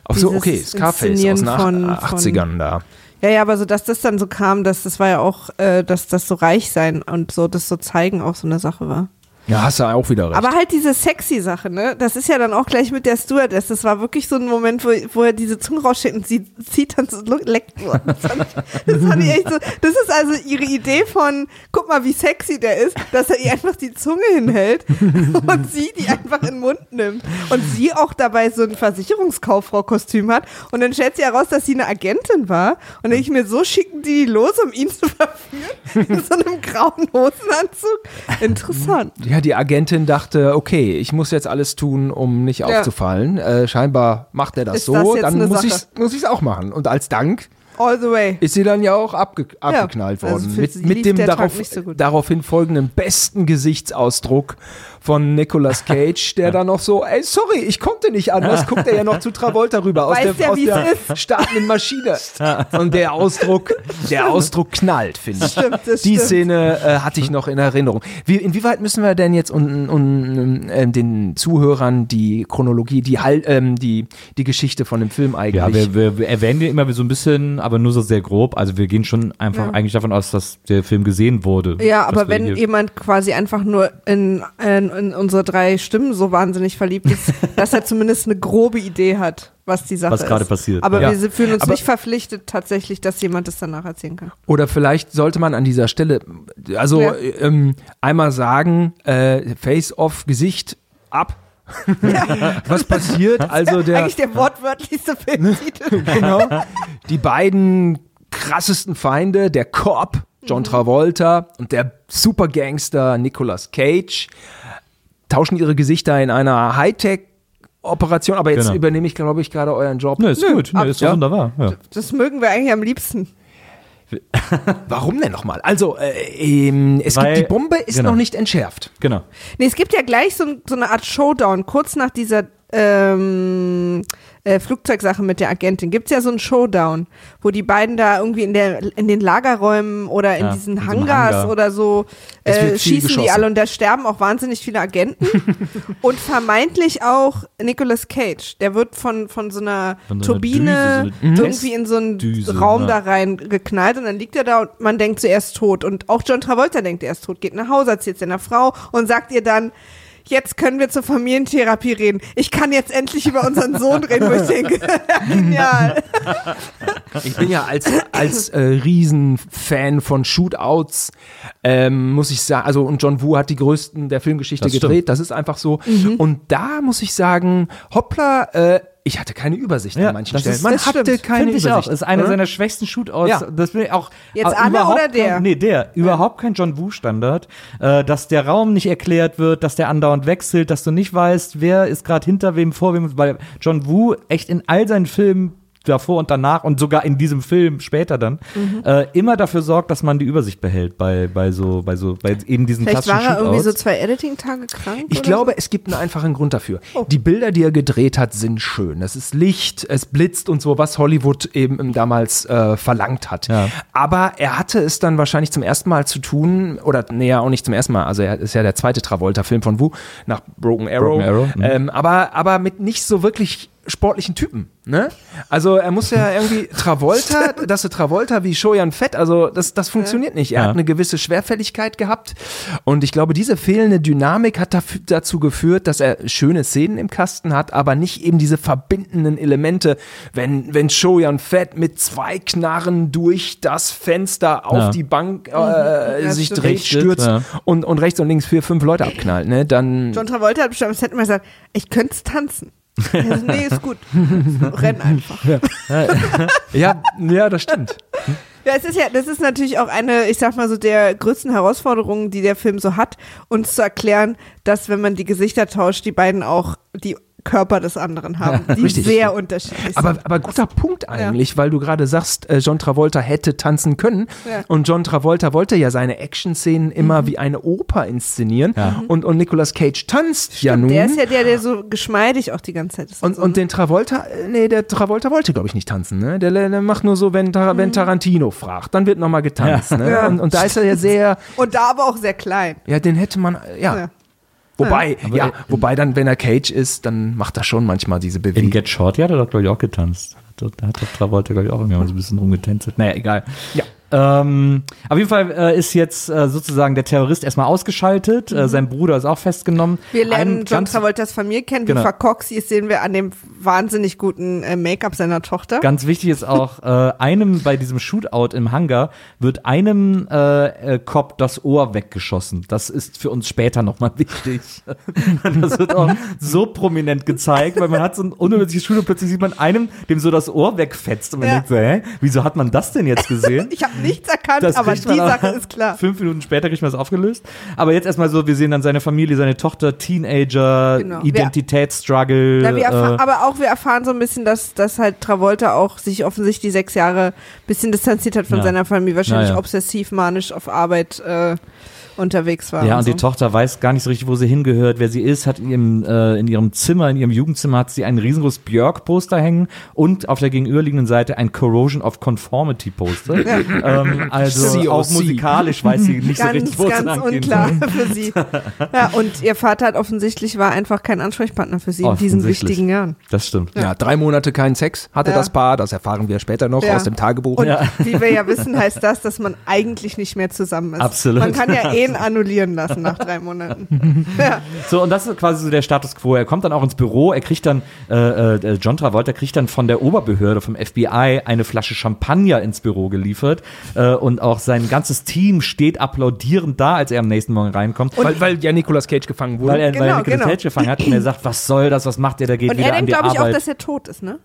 Speaker 3: Ach so, okay, Scarface aus den ach-
Speaker 2: von-
Speaker 3: 80ern da.
Speaker 2: Ja, ja, aber so, dass das dann so kam, dass das war ja auch, äh, dass das so reich sein und so, das so zeigen auch so eine Sache war.
Speaker 3: Ja, hast du auch wieder recht.
Speaker 2: Aber halt diese sexy Sache, ne? Das ist ja dann auch gleich mit der Stewardess. Das war wirklich so ein Moment, wo, wo er diese Zunge rausschickt und sie zieht dann so, leckt. Das fand, ich, das fand ich echt so. Das ist also ihre Idee von, guck mal, wie sexy der ist, dass er ihr einfach die Zunge hinhält und sie die einfach in den Mund nimmt. Und sie auch dabei so ein Versicherungskauffrau-Kostüm hat. Und dann stellt sie heraus, dass sie eine Agentin war. Und ich mir, so schicken die die los, um ihn zu verführen. In so einem grauen Hosenanzug. Interessant.
Speaker 3: Ja, die Agentin dachte, okay, ich muss jetzt alles tun, um nicht
Speaker 2: Ja.
Speaker 3: aufzufallen. Äh, scheinbar macht er das
Speaker 2: Ist
Speaker 3: so,
Speaker 2: das
Speaker 3: dann muss ich muss ich's auch machen. Und als Dank
Speaker 2: All the way.
Speaker 3: ist sie dann ja auch abge abgeknallt
Speaker 2: also
Speaker 3: worden.
Speaker 2: für
Speaker 3: mit mit dem darauf,
Speaker 2: so
Speaker 3: daraufhin folgenden besten Gesichtsausdruck von Nicolas Cage, der dann noch so, ey, sorry, ich konnte nicht anders, guckt er ja noch zu Travolta rüber aus
Speaker 2: Weiß
Speaker 3: der,
Speaker 2: der,
Speaker 3: aus der
Speaker 2: ist?
Speaker 3: startenden Maschine. Und der Ausdruck, der Ausdruck knallt, finde ich.
Speaker 2: Stimmt, das
Speaker 3: Die
Speaker 2: stimmt.
Speaker 3: Szene äh, hatte ich noch in Erinnerung. Wie, inwieweit müssen wir denn jetzt un, un, ähm, den Zuhörern die Chronologie, die, ähm, die, die Geschichte von dem Film eigentlich?
Speaker 1: Ja, wir, wir, wir erwähnen die immer so ein bisschen, aber nur so sehr grob. Also wir gehen schon einfach
Speaker 2: Ja.
Speaker 1: eigentlich davon aus, dass der Film gesehen wurde.
Speaker 2: Ja, aber wenn jemand quasi einfach nur in, in, in unsere drei Stimmen so wahnsinnig verliebt ist, dass er zumindest eine grobe Idee hat, was die Sache
Speaker 1: Was
Speaker 2: ist.
Speaker 1: gerade passiert,
Speaker 2: Aber
Speaker 3: ja.
Speaker 2: wir fühlen uns
Speaker 3: Aber-
Speaker 2: nicht verpflichtet tatsächlich, dass jemand das danach erzählen kann.
Speaker 3: Oder vielleicht sollte man an dieser Stelle, also
Speaker 2: Ja.
Speaker 3: ähm, einmal sagen, äh, Face-off, Gesicht ab. Was passiert? Also der,
Speaker 2: Eigentlich der wortwörtlichste Filmtitel.
Speaker 3: genau, die beiden krassesten Feinde, der Cop, John
Speaker 2: Mhm.
Speaker 3: Travolta und der Supergangster Nicolas Cage, tauschen ihre Gesichter in einer Hightech-Operation. Aber jetzt
Speaker 1: Genau.
Speaker 3: übernehme ich, glaube ich, gerade euren Job.
Speaker 1: Nö, ist gut. Nö, ist doch
Speaker 3: ja.
Speaker 1: wunderbar. Ja.
Speaker 2: Das mögen wir eigentlich am liebsten.
Speaker 3: Warum denn nochmal? Also, äh, ähm, es
Speaker 1: Weil-
Speaker 3: gibt, die Bombe ist
Speaker 1: genau.
Speaker 3: noch nicht entschärft.
Speaker 1: Genau.
Speaker 2: Nee, es gibt ja gleich so, so eine Art Showdown, kurz nach dieser ähm, äh, Flugzeugsache mit der Agentin. Gibt es ja so einen Showdown, wo die beiden da irgendwie in, der, in den Lagerräumen oder in
Speaker 1: Ja,
Speaker 2: diesen
Speaker 1: in
Speaker 2: Hangars
Speaker 1: Hangar.
Speaker 2: oder so äh, schießen die
Speaker 3: geschossen.
Speaker 2: alle und da sterben auch wahnsinnig viele Agenten. und vermeintlich auch Nicolas Cage. Der wird von, von so einer
Speaker 1: Von so einer
Speaker 2: Turbine
Speaker 1: Düse, so eine
Speaker 2: irgendwie in so einen
Speaker 1: Testdüse,
Speaker 2: Raum
Speaker 1: ja.
Speaker 2: da rein geknallt und dann liegt er da und man denkt zuerst tot. Und auch John Travolta denkt, er ist tot, geht nach Hause, erzählt seiner Frau und sagt ihr dann, jetzt können wir zur Familientherapie reden. Ich kann jetzt endlich über unseren Sohn reden, wo ich denke, genial.
Speaker 3: Ich bin ja als, als äh, Riesenfan von Shootouts, ähm, muss ich sagen, also und John Woo hat die größten der Filmgeschichte
Speaker 1: Das
Speaker 3: gedreht,
Speaker 1: stimmt.
Speaker 3: das ist einfach so.
Speaker 2: Mhm.
Speaker 3: Und da muss ich sagen, hoppla, äh, ich hatte keine Übersicht
Speaker 1: Ja,
Speaker 3: an manchen
Speaker 1: das
Speaker 3: Stellen.
Speaker 1: ist-
Speaker 3: Man
Speaker 2: das
Speaker 3: hatte
Speaker 2: stimmt.
Speaker 3: keine
Speaker 1: Finde ich auch.
Speaker 3: Übersicht.
Speaker 1: Das ist einer
Speaker 3: oder?
Speaker 1: seiner schwächsten Shootouts.
Speaker 3: Ja.
Speaker 1: Das bin ich auch.
Speaker 2: Jetzt
Speaker 1: überhaupt
Speaker 2: oder der?
Speaker 1: Kein, nee, der. Überhaupt kein John Woo-Standard. Äh, dass der Raum nicht erklärt wird, dass der andauernd wechselt, dass du nicht weißt, wer ist gerade hinter wem, vor wem. Weil John Woo echt in all seinen Filmen davor und danach und sogar in diesem Film später dann
Speaker 2: Mhm.
Speaker 1: äh, immer dafür sorgt, dass man die Übersicht behält bei, bei so, bei so, bei eben diesen
Speaker 2: Vielleicht
Speaker 1: klassischen
Speaker 2: war er irgendwie so zwei Editing-Tage krank.
Speaker 3: Ich glaube, es gibt einen einfachen Grund dafür.
Speaker 2: Oh.
Speaker 3: Die Bilder, die er gedreht hat, sind schön. Es ist Licht, es blitzt und so, was Hollywood eben damals äh, verlangt hat.
Speaker 1: Ja.
Speaker 3: Aber er hatte es dann wahrscheinlich zum ersten Mal zu tun, oder nee, ja, auch nicht zum ersten Mal. Also er ist ja der zweite Travolta-Film von Wu nach Broken Arrow.
Speaker 1: Broken Arrow, mhm.
Speaker 3: Ähm, aber, aber mit nicht so wirklich sportlichen Typen. Ne? Also er muss ja irgendwie Travolta, das ist Travolta wie Shoyan Fett, also das, das funktioniert nicht. Er
Speaker 1: Ja.
Speaker 3: hat eine gewisse Schwerfälligkeit gehabt und ich glaube, diese fehlende Dynamik hat dafür, dazu geführt, dass er schöne Szenen im Kasten hat, aber nicht eben diese verbindenden Elemente, wenn, wenn Shoyan Fett mit zwei Knarren durch das Fenster auf
Speaker 1: Ja.
Speaker 3: die Bank äh,
Speaker 2: Ja,
Speaker 3: sich dreht,
Speaker 1: Richtet,
Speaker 3: stürzt
Speaker 1: ja.
Speaker 3: und, und rechts und links vier, fünf Leute abknallt, ne? Dann
Speaker 2: John Travolta hat bestimmt am Set immer gesagt, ich könnte es tanzen. Nee, ist gut. Renn einfach.
Speaker 3: ja, ja, das stimmt.
Speaker 2: Ja, es ist ja, das ist natürlich auch eine, ich sag mal so, der größten Herausforderungen, die der Film so hat, uns zu erklären, dass wenn man die Gesichter tauscht, die beiden auch die Körper des anderen haben, die
Speaker 3: richtig.
Speaker 2: sehr unterschiedlich
Speaker 3: Aber,
Speaker 2: sind.
Speaker 3: aber guter Punkt eigentlich, weil du gerade sagst, äh, John Travolta hätte tanzen können.
Speaker 2: Ja. Mhm.
Speaker 3: Und John Travolta wollte ja seine Action-Szenen immer wie eine Oper inszenieren.
Speaker 1: Ja.
Speaker 3: Und, und Nicolas Cage tanzt ja nun.
Speaker 2: Der ist ja der, der so geschmeidig auch die ganze Zeit ist.
Speaker 3: und,
Speaker 2: so,
Speaker 3: und
Speaker 2: ne?
Speaker 3: den Travolta, äh, nee, der Travolta wollte, glaube ich, nicht tanzen. Ne? Der, der macht nur so, wenn, Tar
Speaker 2: Mhm.
Speaker 3: wenn Tarantino fragt, dann wird nochmal getanzt. Ne?
Speaker 2: Ja.
Speaker 3: Und, und da ist er ja sehr,
Speaker 2: und da aber auch sehr klein.
Speaker 3: ja, den hätte man, ja.
Speaker 2: Ja.
Speaker 3: Wobei,
Speaker 1: Aber
Speaker 3: ja,
Speaker 1: er-
Speaker 3: wobei dann, wenn er Cage ist, dann macht er schon manchmal diese
Speaker 1: In
Speaker 3: Bewegung.
Speaker 1: Get Shorty hat er doch, glaube ich, auch getanzt. Da hat doch Travolta, glaube ich, auch irgendwann so ein bisschen rumgetänzelt. Naja, egal.
Speaker 3: Ja.
Speaker 1: Ähm, auf jeden Fall äh, ist jetzt äh, sozusagen der Terrorist erstmal ausgeschaltet. Äh, sein Bruder ist auch festgenommen.
Speaker 2: Mhm. Wir lernen
Speaker 1: Ein
Speaker 2: John Travoltas Familie kennen.
Speaker 1: Genau.
Speaker 2: Wie sie ist, sehen wir an dem wahnsinnig guten äh, Make-up seiner Tochter.
Speaker 1: Ganz wichtig ist auch, äh, einem bei diesem Shootout im Hangar wird einem äh, äh, Cop das Ohr weggeschossen. Das ist für uns später nochmal wichtig. das wird auch so prominent gezeigt, weil man hat so ein unübersichtliches Shootout, plötzlich sieht man einem, dem so das Ohr wegfetzt und man
Speaker 2: Ja.
Speaker 1: denkt so, hä, wieso hat man das denn jetzt gesehen?
Speaker 2: Ich habe nichts erkannt, aber die Sache ist klar.
Speaker 1: Fünf Minuten später kriegt man das aufgelöst. Aber jetzt erstmal so, wir sehen dann seine Familie, seine Tochter, Teenager,
Speaker 2: Genau.
Speaker 1: Identitätsstruggle.
Speaker 2: Na,
Speaker 1: äh,
Speaker 2: aber auch wir erfahren so ein bisschen, dass, dass halt Travolta auch sich offensichtlich die sechs Jahre ein bisschen distanziert hat von
Speaker 1: Ja.
Speaker 2: seiner Familie, wahrscheinlich
Speaker 1: ja.
Speaker 2: obsessiv, manisch auf Arbeit äh, unterwegs war.
Speaker 1: Ja, und
Speaker 2: so.
Speaker 1: die Tochter weiß gar nicht so richtig, wo sie hingehört, wer sie ist, hat in ihrem, äh, in ihrem Zimmer, in ihrem Jugendzimmer hat sie ein riesengroßes Björk-Poster hängen und auf der gegenüberliegenden Seite ein Corrosion of Conformity-Poster. ähm, also
Speaker 3: COC.
Speaker 1: auch musikalisch weiß sie nicht so
Speaker 2: ganz,
Speaker 1: richtig, wo es
Speaker 2: ganz
Speaker 1: gehen
Speaker 2: unklar für sie. Ja, und ihr Vater hat offensichtlich war einfach kein Ansprechpartner für sie in diesen wichtigen Jahren.
Speaker 1: Das stimmt.
Speaker 3: Ja, drei Monate keinen Sex hatte
Speaker 2: Ja.
Speaker 3: das Paar, das erfahren wir später noch
Speaker 2: Ja.
Speaker 3: aus dem Tagebuch.
Speaker 2: Und wie wir ja wissen, heißt das, dass man eigentlich nicht mehr zusammen ist.
Speaker 1: Absolut.
Speaker 2: Man kann ja Ehen annullieren lassen nach drei Monaten. ja.
Speaker 1: So, und das ist quasi so der Status quo. Er kommt dann auch ins Büro, er kriegt dann, äh, äh, John Travolta kriegt dann von der Oberbehörde, vom FBI, eine Flasche Champagner ins Büro geliefert. Äh, und auch sein ganzes Team steht applaudierend da, als er am nächsten Morgen reinkommt.
Speaker 3: weil, weil ja Nicolas Cage gefangen wurde.
Speaker 1: weil er, weil
Speaker 2: Genau,
Speaker 1: er Nicolas
Speaker 2: genau.
Speaker 1: Cage gefangen hat und er sagt, was soll das, was macht ihr, der geht
Speaker 2: Und
Speaker 1: wieder
Speaker 2: er
Speaker 1: an
Speaker 2: denkt,
Speaker 1: die
Speaker 2: glaube ich, auch,
Speaker 1: Arbeit.
Speaker 2: dass er tot ist, ne?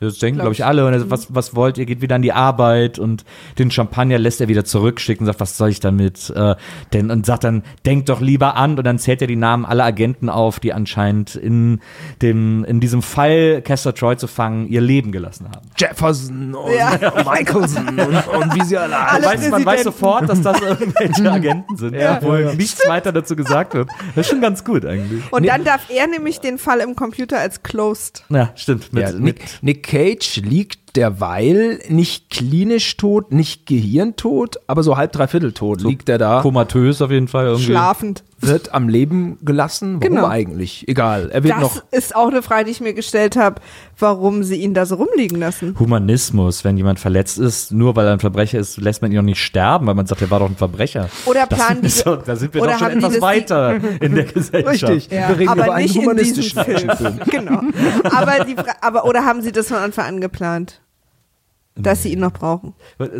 Speaker 1: Das denken,
Speaker 2: glaub
Speaker 1: glaube ich,
Speaker 2: ich.
Speaker 1: alle. Und er sagt, was, was wollt ihr, geht wieder an die Arbeit und den Champagner lässt er wieder zurückschicken und sagt, was soll ich damit? Äh, denn, und sagt dann, denkt doch lieber an und dann zählt er die Namen aller Agenten auf, die anscheinend in dem, in diesem Fall Castor Troy zu fangen, ihr Leben gelassen haben.
Speaker 3: Jefferson und
Speaker 2: Ja.
Speaker 3: Michelson und, und wie sie alle
Speaker 2: Alle
Speaker 1: weiß, man weiß sofort, dass das irgendwelche Agenten sind,
Speaker 2: Ja.
Speaker 1: obwohl nichts weiter dazu gesagt wird. Das ist schon ganz gut eigentlich.
Speaker 2: Und dann darf er nämlich den Fall im Computer als closed.
Speaker 1: Ja, stimmt. Mit,
Speaker 3: Ja,
Speaker 1: mit,
Speaker 3: Nick, Nick Cage liegt derweil nicht klinisch tot, nicht gehirntot, aber so halb dreiviertel tot liegt er da,
Speaker 1: komatös auf jeden Fall irgendwie.
Speaker 2: Schlafend.
Speaker 3: Wird am Leben gelassen. Warum
Speaker 2: Genau.
Speaker 3: eigentlich? Egal. Er wird
Speaker 2: Das
Speaker 3: noch.
Speaker 2: ist auch eine Frage, die ich mir gestellt habe, warum sie ihn da so rumliegen lassen.
Speaker 1: Humanismus, wenn jemand verletzt ist, nur weil er ein Verbrecher ist, lässt man ihn doch nicht sterben, weil man sagt, er war doch ein Verbrecher.
Speaker 2: Oder
Speaker 1: Das
Speaker 2: planen die-
Speaker 1: doch, da sind wir
Speaker 2: oder
Speaker 1: doch schon etwas weiter in der Gesellschaft.
Speaker 3: Richtig.
Speaker 2: Ja,
Speaker 3: Wir reden
Speaker 2: aber
Speaker 3: über einen
Speaker 2: nicht in diesem
Speaker 3: humanistischen
Speaker 2: Film.
Speaker 3: Actionfilm.
Speaker 2: genau. Aber, die, aber oder haben sie das von Anfang an geplant? Dass sie ihn noch brauchen.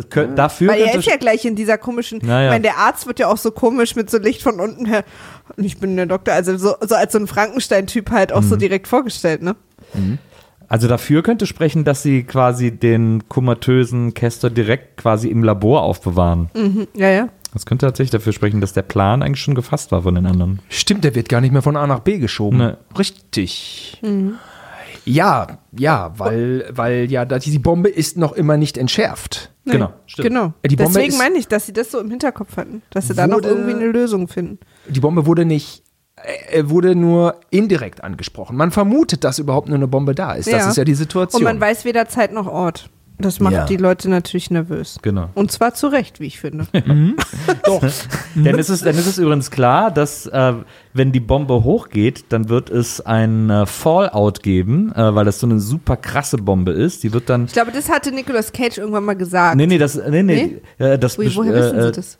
Speaker 1: Könnt- Dafür
Speaker 2: Weil er ist ja gleich in dieser komischen,
Speaker 1: Naja.
Speaker 2: ich meine, der Arzt wird ja auch so komisch mit so Licht von unten her. Und ich bin der Doktor, also so, so als so ein Frankenstein-Typ halt auch so
Speaker 1: Mhm.
Speaker 2: direkt vorgestellt, ne?
Speaker 1: Also dafür könnte sprechen, dass sie quasi den komatösen Castor direkt quasi im Labor aufbewahren.
Speaker 2: Mhm. Ja, ja.
Speaker 1: Das könnte tatsächlich dafür sprechen, dass der Plan eigentlich schon gefasst war von den anderen.
Speaker 3: Stimmt, der wird gar nicht mehr von A nach B geschoben.
Speaker 1: Nee.
Speaker 3: Richtig. Ja, ja, weil, weil ja, die Bombe ist noch immer nicht entschärft.
Speaker 1: Genau, stimmt.
Speaker 2: Genau.
Speaker 3: Die Bombe
Speaker 2: Deswegen
Speaker 3: ist-
Speaker 2: meine ich, dass sie das so im Hinterkopf hatten, dass sie da noch irgendwie eine Lösung finden.
Speaker 3: Die Bombe wurde nicht, äh, wurde nur indirekt angesprochen. Man vermutet, dass überhaupt nur eine Bombe da ist. Das
Speaker 2: Ja.
Speaker 3: ist ja die Situation.
Speaker 2: Und man weiß weder Zeit noch Ort. Das macht
Speaker 3: Ja.
Speaker 2: die Leute natürlich nervös.
Speaker 1: Genau.
Speaker 2: Und zwar zu Recht, wie ich finde.
Speaker 3: Doch.
Speaker 1: Denn es ist, denn es ist übrigens klar, dass äh, wenn die Bombe hochgeht, dann wird es ein äh, Fallout geben, äh, weil das so eine super krasse Bombe ist. Die wird dann.
Speaker 2: Ich glaube, das hatte Nicolas Cage irgendwann mal gesagt.
Speaker 1: Nee, nee, das, nee, nee, äh, das
Speaker 2: Ui, woher
Speaker 1: äh,
Speaker 2: wissen Sie
Speaker 1: äh,
Speaker 2: das?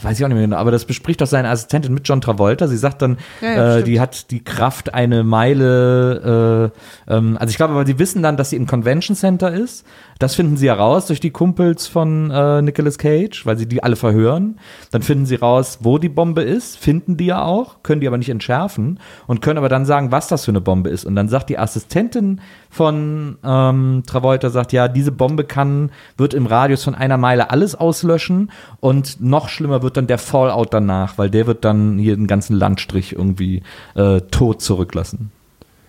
Speaker 1: Weiß ich auch nicht mehr genau, aber das bespricht doch seine Assistentin mit John Travolta. Sie sagt dann,
Speaker 2: Ja, ja,
Speaker 1: äh, die hat die Kraft, eine Meile, äh, ähm, also ich glaube, aber sie wissen dann, dass sie im Convention Center ist. Das finden sie heraus durch die Kumpels von äh, Nicolas Cage, weil sie die alle verhören. Dann finden sie raus, wo die Bombe ist, finden die ja auch, können die aber nicht entschärfen und können aber dann sagen, was das für eine Bombe ist. Und dann sagt die Assistentin von ähm, Travolta, sagt, ja, diese Bombe kann, wird im Radius von einer Meile alles auslöschen und noch schlimmer wird dann der Fallout danach, weil der wird dann hier den ganzen Landstrich irgendwie äh, tot zurücklassen.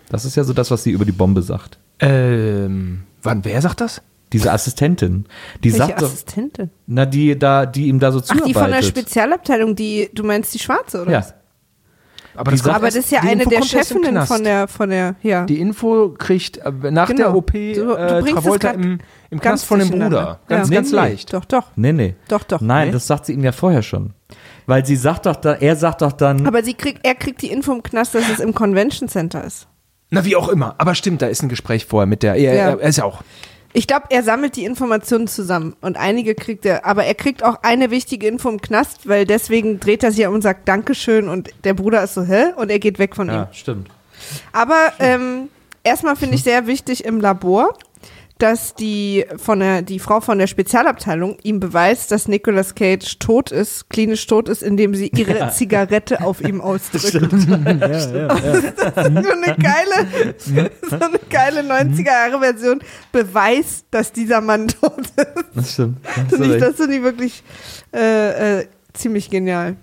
Speaker 1: Das ist ja so das, was sie über die Bombe sagt.
Speaker 3: ähm, wann, wer sagt das?
Speaker 1: Diese Assistentin, die
Speaker 2: Welche
Speaker 1: sagt doch,
Speaker 2: Assistentin?
Speaker 1: na, die da, die ihm da so
Speaker 2: Ach,
Speaker 1: zuarbeitet.
Speaker 2: die von der Spezialabteilung, die, du meinst die schwarze, oder?
Speaker 1: Ja,
Speaker 2: was?
Speaker 3: Aber das,
Speaker 2: Aber das ist ja eine
Speaker 3: Info
Speaker 2: der Chefinnen von der, von der, ja.
Speaker 3: Die Info kriegt äh, nach
Speaker 2: Genau.
Speaker 3: der OP
Speaker 2: Du- du
Speaker 3: äh,
Speaker 2: bringst es
Speaker 3: Travolta im, im Knast von dem. Bruder. Ganz,
Speaker 2: Ja.
Speaker 3: ganz
Speaker 1: Nee, nee.
Speaker 3: leicht.
Speaker 2: Doch, doch.
Speaker 1: nee, nee.
Speaker 2: Doch, doch.
Speaker 1: Nein,
Speaker 3: Nee?
Speaker 1: das sagt sie ihm ja vorher schon. Weil sie sagt doch, da, er sagt doch dann,
Speaker 2: Aber sie kriegt, er kriegt die Info im Knast, dass es im Convention Center ist.
Speaker 3: Na, wie auch immer. Aber stimmt, da ist ein Gespräch vorher mit der. Er,
Speaker 2: Ja.
Speaker 3: er ist ja auch.
Speaker 2: Ich glaube, er sammelt die Informationen zusammen und einige kriegt er, aber er kriegt auch eine wichtige Info im Knast, weil deswegen dreht er sich um und sagt Dankeschön und der Bruder ist so, hä? Und er geht weg von ihm.
Speaker 1: ja, stimmt.
Speaker 2: Aber ähm, erstmal finde ich sehr wichtig im Labor, dass die von der die Frau von der Spezialabteilung ihm beweist, dass Nicolas Cage tot ist, klinisch tot ist, indem sie ihre Zigarette auf ihm ausdrückt. Das ist so eine geile, so eine geile 90er Jahre Version Beweis, dass dieser Mann tot ist.
Speaker 1: Das stimmt.
Speaker 2: Das finde ich, das finde ich wirklich äh, äh, ziemlich genial.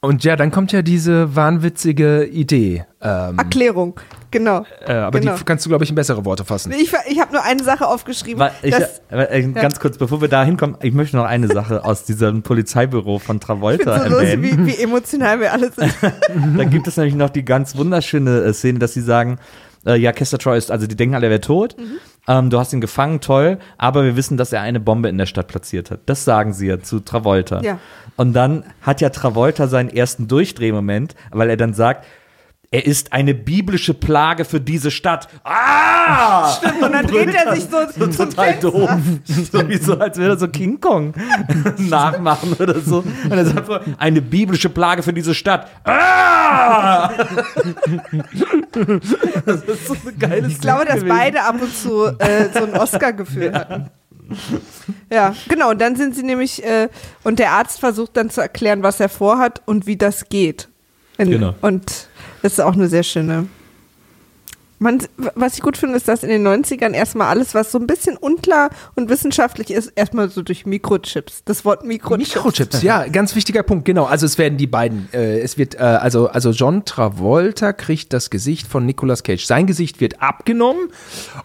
Speaker 3: Und ja, dann kommt ja diese wahnwitzige Idee. Ähm,
Speaker 2: Erklärung, genau.
Speaker 3: äh, aber
Speaker 2: genau.
Speaker 3: die kannst du, glaube ich, in bessere Worte fassen.
Speaker 2: Ich, ich habe nur eine Sache aufgeschrieben.
Speaker 1: Wa- Ich,
Speaker 2: dass,
Speaker 1: aber, äh, Ganz kurz, bevor wir da hinkommen, ich möchte noch eine Sache aus diesem Polizeibüro von
Speaker 2: ich
Speaker 1: Travolta
Speaker 2: finde so lustig,
Speaker 1: erwähnen.
Speaker 2: wie, wie emotional wir alle sind.
Speaker 1: Da gibt es nämlich noch die ganz wunderschöne äh, Szene, dass sie sagen, äh, ja, Kester Troy ist, also die denken alle, er wäre tot.
Speaker 2: Mhm.
Speaker 1: Ähm, du hast ihn gefangen, toll, aber wir wissen, dass er eine Bombe in der Stadt platziert hat. Das sagen sie ja zu Travolta.
Speaker 2: Ja.
Speaker 1: Und dann hat ja Travolta seinen ersten Durchdrehmoment, weil er dann sagt, er ist eine biblische Plage für diese Stadt. Ah! Stimmt,
Speaker 2: Und dann dreht er sich so,
Speaker 1: so
Speaker 2: zum
Speaker 1: total
Speaker 2: Fenster.
Speaker 1: doof. So wie so, als würde er so King Kong nachmachen oder so. Und er sagt so, eine biblische Plage für diese Stadt. Ah! Das ist so eine geile
Speaker 2: Ich glaube, dass beide ab und zu äh, so ein Oscar-Gefühl hatten. Ja, genau. Und dann sind sie nämlich, äh, und der Arzt versucht dann zu erklären, was er vorhat und wie das geht. In,
Speaker 1: Genau.
Speaker 2: Und das ist auch eine sehr schöne. Man, was ich gut finde, ist, dass in den 90ern erstmal alles, was so ein bisschen unklar und wissenschaftlich ist, erstmal so durch Mikrochips. Das Wort Mikrochips.
Speaker 3: Mikrochips, ja, ganz wichtiger Punkt, genau. Also es werden die beiden, äh, es wird, äh, also, also John Travolta kriegt das Gesicht von Nicolas Cage. Sein Gesicht wird abgenommen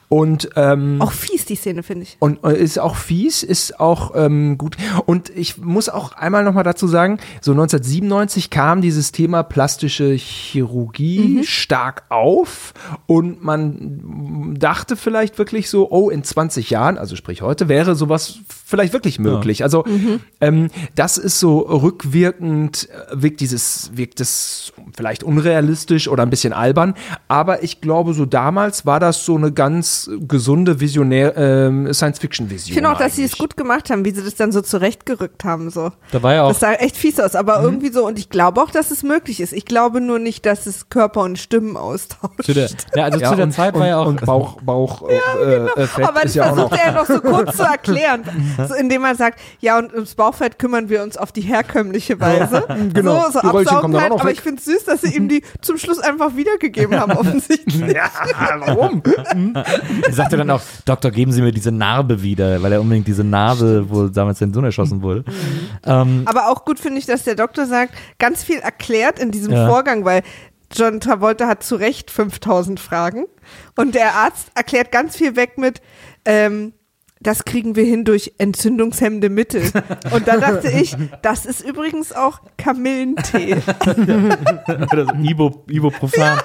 Speaker 3: und ähm,
Speaker 2: Auch fies, die Szene, finde ich.
Speaker 3: und äh, ist auch fies, ist auch ähm, gut. Und ich muss auch einmal nochmal dazu sagen, so 1997 kam dieses Thema plastische Chirurgie stark auf und man dachte vielleicht wirklich so, oh, in 20 Jahren, also sprich heute, wäre sowas vielleicht wirklich möglich. Also ähm, das ist so rückwirkend, äh, wirkt dieses, wirkt es vielleicht unrealistisch oder ein bisschen albern, aber ich glaube, so damals war das so eine ganz gesunde Visionär, ähm, Science-Fiction-Vision.
Speaker 2: Ich finde auch, dass sie es
Speaker 3: eigentlich.
Speaker 2: gut gemacht haben, wie sie das dann so zurechtgerückt haben. So.
Speaker 1: Da war ja auch
Speaker 2: Das sah echt fies aus, aber irgendwie so, und ich glaube auch, dass es möglich ist. Ich glaube nur nicht, dass es Körper und Stimmen austauscht.
Speaker 1: zu der, ja, also zu der
Speaker 3: und,
Speaker 1: Zeit
Speaker 3: und,
Speaker 1: war ja auch
Speaker 3: und Bauch, Bauch äh, äh, Fett
Speaker 2: aber das
Speaker 3: ist ja auch noch.
Speaker 2: versucht er ja noch so kurz zu erklären, so, indem er sagt, ja, und ums Bauchfett kümmern wir uns auf die herkömmliche Weise.
Speaker 3: genau.
Speaker 2: So, so
Speaker 3: Die Röllchen kommen
Speaker 2: absaugen halt,
Speaker 3: auch noch
Speaker 2: aber
Speaker 3: weg.
Speaker 2: ich finde es süß, dass sie ihm die zum Schluss einfach wiedergegeben haben, offensichtlich.
Speaker 3: Ja, warum?
Speaker 1: Er sagte dann auch, Doktor, geben Sie mir diese Narbe wieder, weil er unbedingt diese Narbe, wo damals sein Sohn erschossen wurde. Ähm,
Speaker 2: Aber auch gut finde ich, dass der Doktor sagt, ganz viel erklärt in diesem
Speaker 1: Ja.
Speaker 2: Vorgang, weil John Travolta hat zu Recht 5000 Fragen. Und der Arzt erklärt ganz viel weg mit, ähm, das kriegen wir hin durch entzündungshemmende Mittel. Und da dachte ich, das ist übrigens auch Kamillentee.
Speaker 1: Oder so Ibuprofen.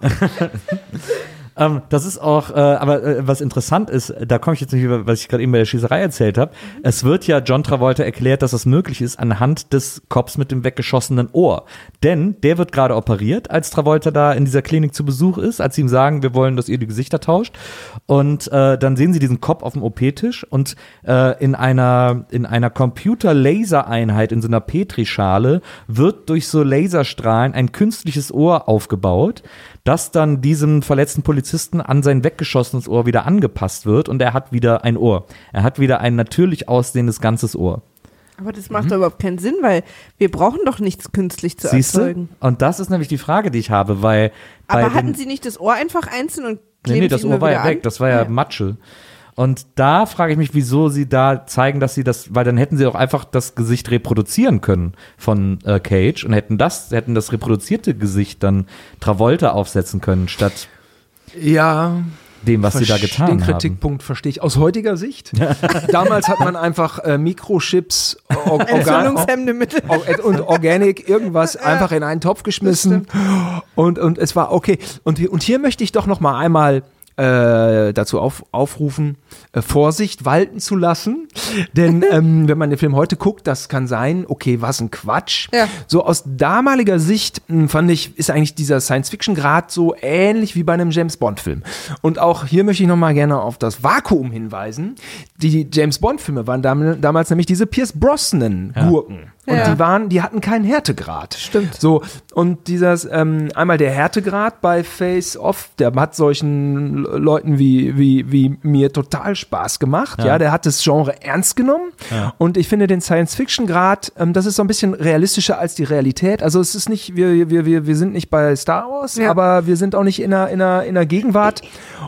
Speaker 1: ähm, das ist auch, äh, aber äh, was interessant ist, da komme ich jetzt nicht über, was ich gerade eben bei der Schießerei erzählt habe. Es wird ja John Travolta erklärt, dass es möglich ist anhand des Cops mit dem weggeschossenen Ohr. Denn der wird gerade operiert, als Travolta da in dieser Klinik zu Besuch ist, als sie ihm sagen, wir wollen, dass ihr die Gesichter tauscht. Und äh, dann sehen sie diesen Kopf auf dem OP-Tisch und äh, in einer, in einer Computer-Laser-Einheit in so einer Petrischale wird durch so Laserstrahlen ein künstliches Ohr aufgebaut, das dann diesem verletzten Polizisten an sein weggeschossenes Ohr wieder angepasst wird und er hat wieder ein Ohr. Er hat wieder ein natürlich aussehendes ganzes Ohr.
Speaker 2: Aber das macht doch überhaupt keinen Sinn, weil wir brauchen doch nichts künstlich zu
Speaker 1: Siehst du?
Speaker 2: erzeugen.
Speaker 1: Und das ist nämlich die Frage, die ich habe, weil
Speaker 2: Aber hatten sie nicht das Ohr einfach einzeln und
Speaker 1: Nee,
Speaker 2: kleben
Speaker 1: nee, das Ohr war ja weg, das war ja,
Speaker 2: Ja.
Speaker 1: Matsche. Und da frage ich mich, wieso sie da zeigen, dass sie das, weil dann hätten sie auch einfach das Gesicht reproduzieren können von äh, Cage und hätten das, hätten das reproduzierte Gesicht dann Travolta aufsetzen können, statt
Speaker 3: Ja,
Speaker 1: dem, was sie da getan
Speaker 3: Den
Speaker 1: haben.
Speaker 3: Kritikpunkt verstehe ich aus heutiger Sicht. Damals hat man einfach äh, Mikrochips or organ
Speaker 2: Entzündungshemmende Mittel.
Speaker 3: or und Organic irgendwas einfach in einen Topf geschmissen und, und es war okay. Und, hier- und hier möchte ich doch noch mal einmal äh, dazu auf, aufrufen, äh, Vorsicht walten zu lassen. Denn ähm, wenn man den Film heute guckt, das kann sein, okay, was ein Quatsch.
Speaker 2: Ja.
Speaker 3: So aus damaliger Sicht mh, fand ich, ist eigentlich dieser Science-Fiction-Grad so ähnlich wie bei einem James-Bond-Film. Und auch hier möchte ich nochmal gerne auf das Vakuum hinweisen. Die James-Bond-Filme waren dam damals nämlich diese Pierce Brosnan-Gurken. Und
Speaker 2: Ja.
Speaker 3: die waren, die hatten keinen Härtegrad.
Speaker 2: Stimmt.
Speaker 3: So, und dieses, ähm, einmal der Härtegrad bei Face Off, der hat solchen Leuten wie, wie, wie mir total Spaß gemacht. Ja, der hat das Genre ernst genommen. Und ich finde den Science-Fiction-Grad, ähm, das ist so ein bisschen realistischer als die Realität. Also es ist nicht, wir, wir, wir, wir sind nicht bei Star Wars,
Speaker 2: Ja.
Speaker 3: aber wir sind auch nicht in der, in der, in der Gegenwart.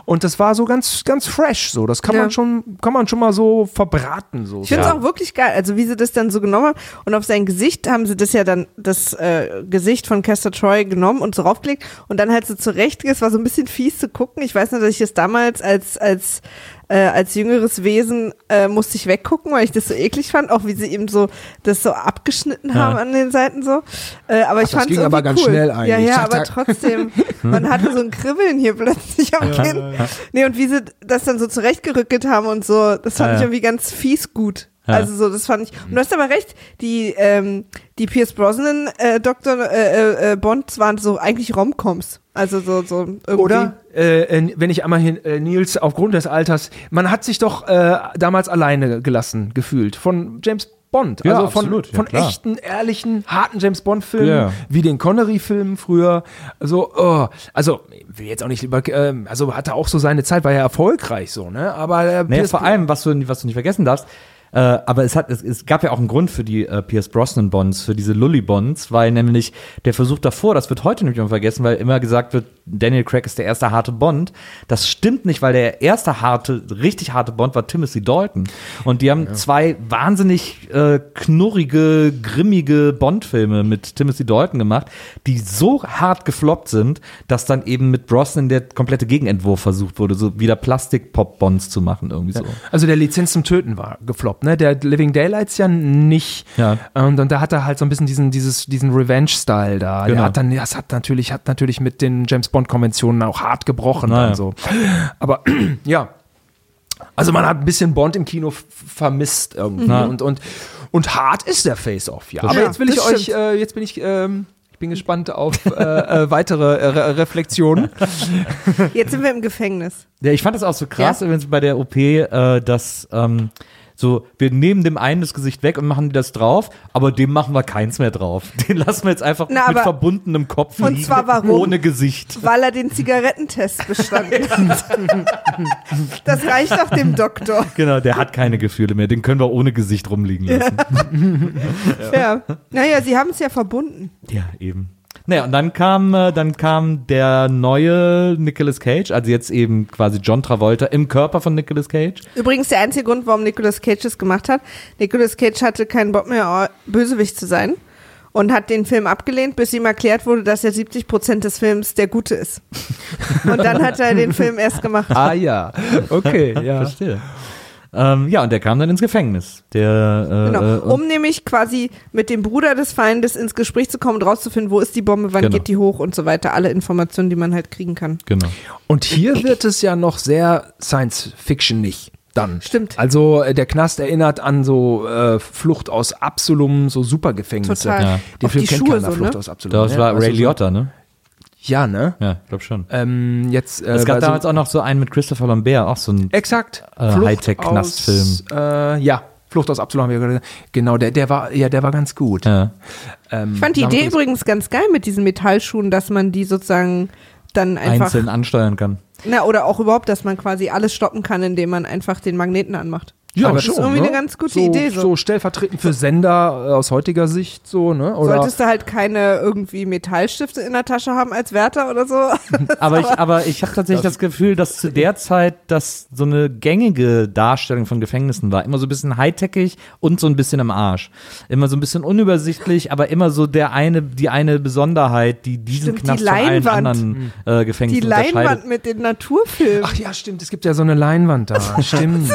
Speaker 3: Und das war so ganz, ganz fresh. So, das kann
Speaker 2: Ja.
Speaker 3: man schon, kann man schon mal so verbraten. So.
Speaker 2: Ich finde es auch wirklich geil, also wie sie das dann so genommen haben und auf sein Gesicht haben sie das ja dann, das äh, Gesicht von Castor Troy genommen und so raufgelegt und dann halt so zurecht, es war so ein bisschen fies zu gucken. Ich weiß noch, dass ich das damals als, als, äh, als jüngeres Wesen äh, musste ich weggucken, weil ich das so eklig fand, auch wie sie eben so das so abgeschnitten haben an den Seiten so. Äh, aber ich
Speaker 3: das
Speaker 2: fand
Speaker 3: ging aber ganz
Speaker 2: cool.
Speaker 3: schnell eigentlich.
Speaker 2: Ja, ja, aber trotzdem, man hatte so ein Kribbeln hier plötzlich am Kinn. Nee, und wie sie das dann so zurechtgerückelt haben und so, das fand
Speaker 1: Ja,
Speaker 2: ich
Speaker 1: ja.
Speaker 2: irgendwie ganz fies gut.
Speaker 1: Ja.
Speaker 2: Also so, das fand ich. Und du hast aber recht, die, ähm, die Pierce Brosnan äh, Dr. Äh, äh, Bonds waren so eigentlich Romcoms. Also so, so irgendwie.
Speaker 3: Oder, äh, äh, wenn ich einmal hin, äh, Nils, aufgrund des Alters, man hat sich doch äh, damals alleine gelassen gefühlt von James Bond.
Speaker 1: Ja,
Speaker 3: also von,
Speaker 1: absolut, ja,
Speaker 3: von echten, ehrlichen, harten James Bond-Filmen,
Speaker 1: Ja.
Speaker 3: wie den Connery-Filmen früher. Also, oh, also, will jetzt auch nicht über, ähm, also hatte auch so seine Zeit, war ja erfolgreich so, ne? Aber äh,
Speaker 1: Naja, vor allem, was du, was du nicht vergessen darfst, äh, aber es, hat, es, es gab ja auch einen Grund für die äh, Pierce Brosnan Bonds, für diese Lully Bonds, weil nämlich der Versuch davor, das wird heute nämlich immer vergessen, weil immer gesagt wird, Daniel Craig ist der erste harte Bond. Das stimmt nicht, weil der erste harte, richtig harte Bond war Timothy Dalton. Und die haben zwei wahnsinnig äh, knurrige, grimmige Bond-Filme mit Timothy Dalton gemacht, die so hart gefloppt sind, dass dann eben mit Brosnan der komplette Gegenentwurf versucht wurde, so wieder Plastik-Pop-Bonds zu machen, irgendwie so.
Speaker 3: Also der Lizenz zum Töten war gefloppt, ne? Der Living Daylights ja nicht.
Speaker 1: Ja.
Speaker 3: Und, und da hat er halt so ein bisschen diesen, dieses, diesen Revenge-Style da.
Speaker 1: Genau.
Speaker 3: Der hat dann, das hat natürlich, hat natürlich mit den James Bond-Konventionen auch hart gebrochen
Speaker 1: Naja.
Speaker 3: und so. Aber ja. Also man hat ein bisschen Bond im Kino vermisst irgendwie.
Speaker 1: Mhm.
Speaker 3: Und, und, und hart ist der Face-Off, ja. Aber
Speaker 2: Ja,
Speaker 3: jetzt will ich
Speaker 2: das
Speaker 3: euch, äh, jetzt bin ich, ähm, ich bin gespannt auf äh, äh, weitere äh, Re Reflexionen.
Speaker 2: Jetzt sind wir im Gefängnis.
Speaker 1: Ja, ich fand das auch so krass
Speaker 2: Ja?
Speaker 1: übrigens bei der OP, äh, dass ähm, so, wir nehmen dem einen das Gesicht weg und machen das drauf, aber dem machen wir keins mehr drauf. Den lassen wir jetzt einfach
Speaker 2: Na,
Speaker 1: mit verbundenem Kopf
Speaker 2: Und
Speaker 1: liegen,
Speaker 2: zwar warum?
Speaker 1: ohne Gesicht.
Speaker 2: Weil er den Zigarettentest bestanden hat. Das reicht doch dem Doktor.
Speaker 1: Genau, der hat keine Gefühle mehr. Den können wir ohne Gesicht rumliegen lassen.
Speaker 2: Ja. Naja, sie haben es ja verbunden.
Speaker 1: Ja, eben. Naja, und dann kam, äh, dann kam der neue Nicolas Cage, also jetzt eben quasi John Travolta im Körper von Nicolas Cage.
Speaker 2: Übrigens der einzige Grund, warum Nicolas Cage das gemacht hat. Nicolas Cage hatte keinen Bock mehr, Bösewicht zu sein. und hat den Film abgelehnt, bis ihm erklärt wurde, dass ja 70 Prozent des Films der gute ist. Und dann hat er den Film erst gemacht.
Speaker 3: Ah ja, okay, ja.
Speaker 1: Verstehe. Ähm, ja, und der kam dann ins Gefängnis. Der, äh,
Speaker 2: Genau.
Speaker 1: äh,
Speaker 2: Um nämlich quasi mit dem Bruder des Feindes ins Gespräch zu kommen und rauszufinden, wo ist die Bombe, wann
Speaker 1: Genau.
Speaker 2: geht die hoch und so weiter. Alle Informationen, die man halt kriegen kann.
Speaker 1: genau.
Speaker 3: Und hier wird es ja noch sehr Science-Fiction-nig. Dann.
Speaker 2: Stimmt.
Speaker 3: Also äh, der Knast erinnert an so äh, Flucht aus Absalom, so Supergefängnisse.
Speaker 2: Total.
Speaker 1: Ja.
Speaker 3: Den
Speaker 2: Auf
Speaker 3: Film
Speaker 2: die
Speaker 3: kennt
Speaker 2: Schuhe
Speaker 3: keiner,
Speaker 2: so,
Speaker 3: Flucht
Speaker 2: ne?
Speaker 3: aus Absalom.
Speaker 1: Das
Speaker 3: ne?
Speaker 1: war
Speaker 3: Also
Speaker 1: Ray Liotta, ne?
Speaker 3: Ja, ne?
Speaker 1: Ja, ich glaube schon.
Speaker 3: Ähm, jetzt, äh,
Speaker 1: es gab damals auch noch so einen mit Christopher Lambert, auch so ein
Speaker 3: Exakt.
Speaker 1: Äh, Hightech-Knastfilm.
Speaker 3: Äh, ja, Flucht aus Absalom haben wir gerade. Genau, der, der war, ja, der war ganz gut.
Speaker 1: ja.
Speaker 3: Ähm,
Speaker 2: Ich fand die Idee übrigens ganz geil mit diesen Metallschuhen, dass man die sozusagen dann einfach,
Speaker 1: einzeln ansteuern kann.
Speaker 2: na, oder auch überhaupt, dass man quasi alles stoppen kann, indem man einfach den Magneten anmacht.
Speaker 3: Ja,
Speaker 2: das ist irgendwie
Speaker 3: ne?
Speaker 2: eine ganz gute
Speaker 3: so,
Speaker 2: Idee. So.
Speaker 3: So stellvertretend für Sender äh, aus heutiger Sicht, so, ne? Oder
Speaker 2: Solltest du halt keine irgendwie Metallstifte in der Tasche haben als Wärter oder so.
Speaker 1: Aber ich, aber ich habe tatsächlich das Gefühl, dass zu der Zeit das so eine gängige Darstellung von Gefängnissen war. Immer so ein bisschen hightechig und so ein bisschen im Arsch. Immer so ein bisschen unübersichtlich, aber immer so der eine, die eine Besonderheit, die diesen
Speaker 2: Stimmt, die
Speaker 1: Knast von allen anderen äh,
Speaker 2: Die
Speaker 1: Gefängnissen
Speaker 2: Leinwand mit den Naturfilmen.
Speaker 3: Ach ja, stimmt, es gibt ja so eine Leinwand da. Stimmt.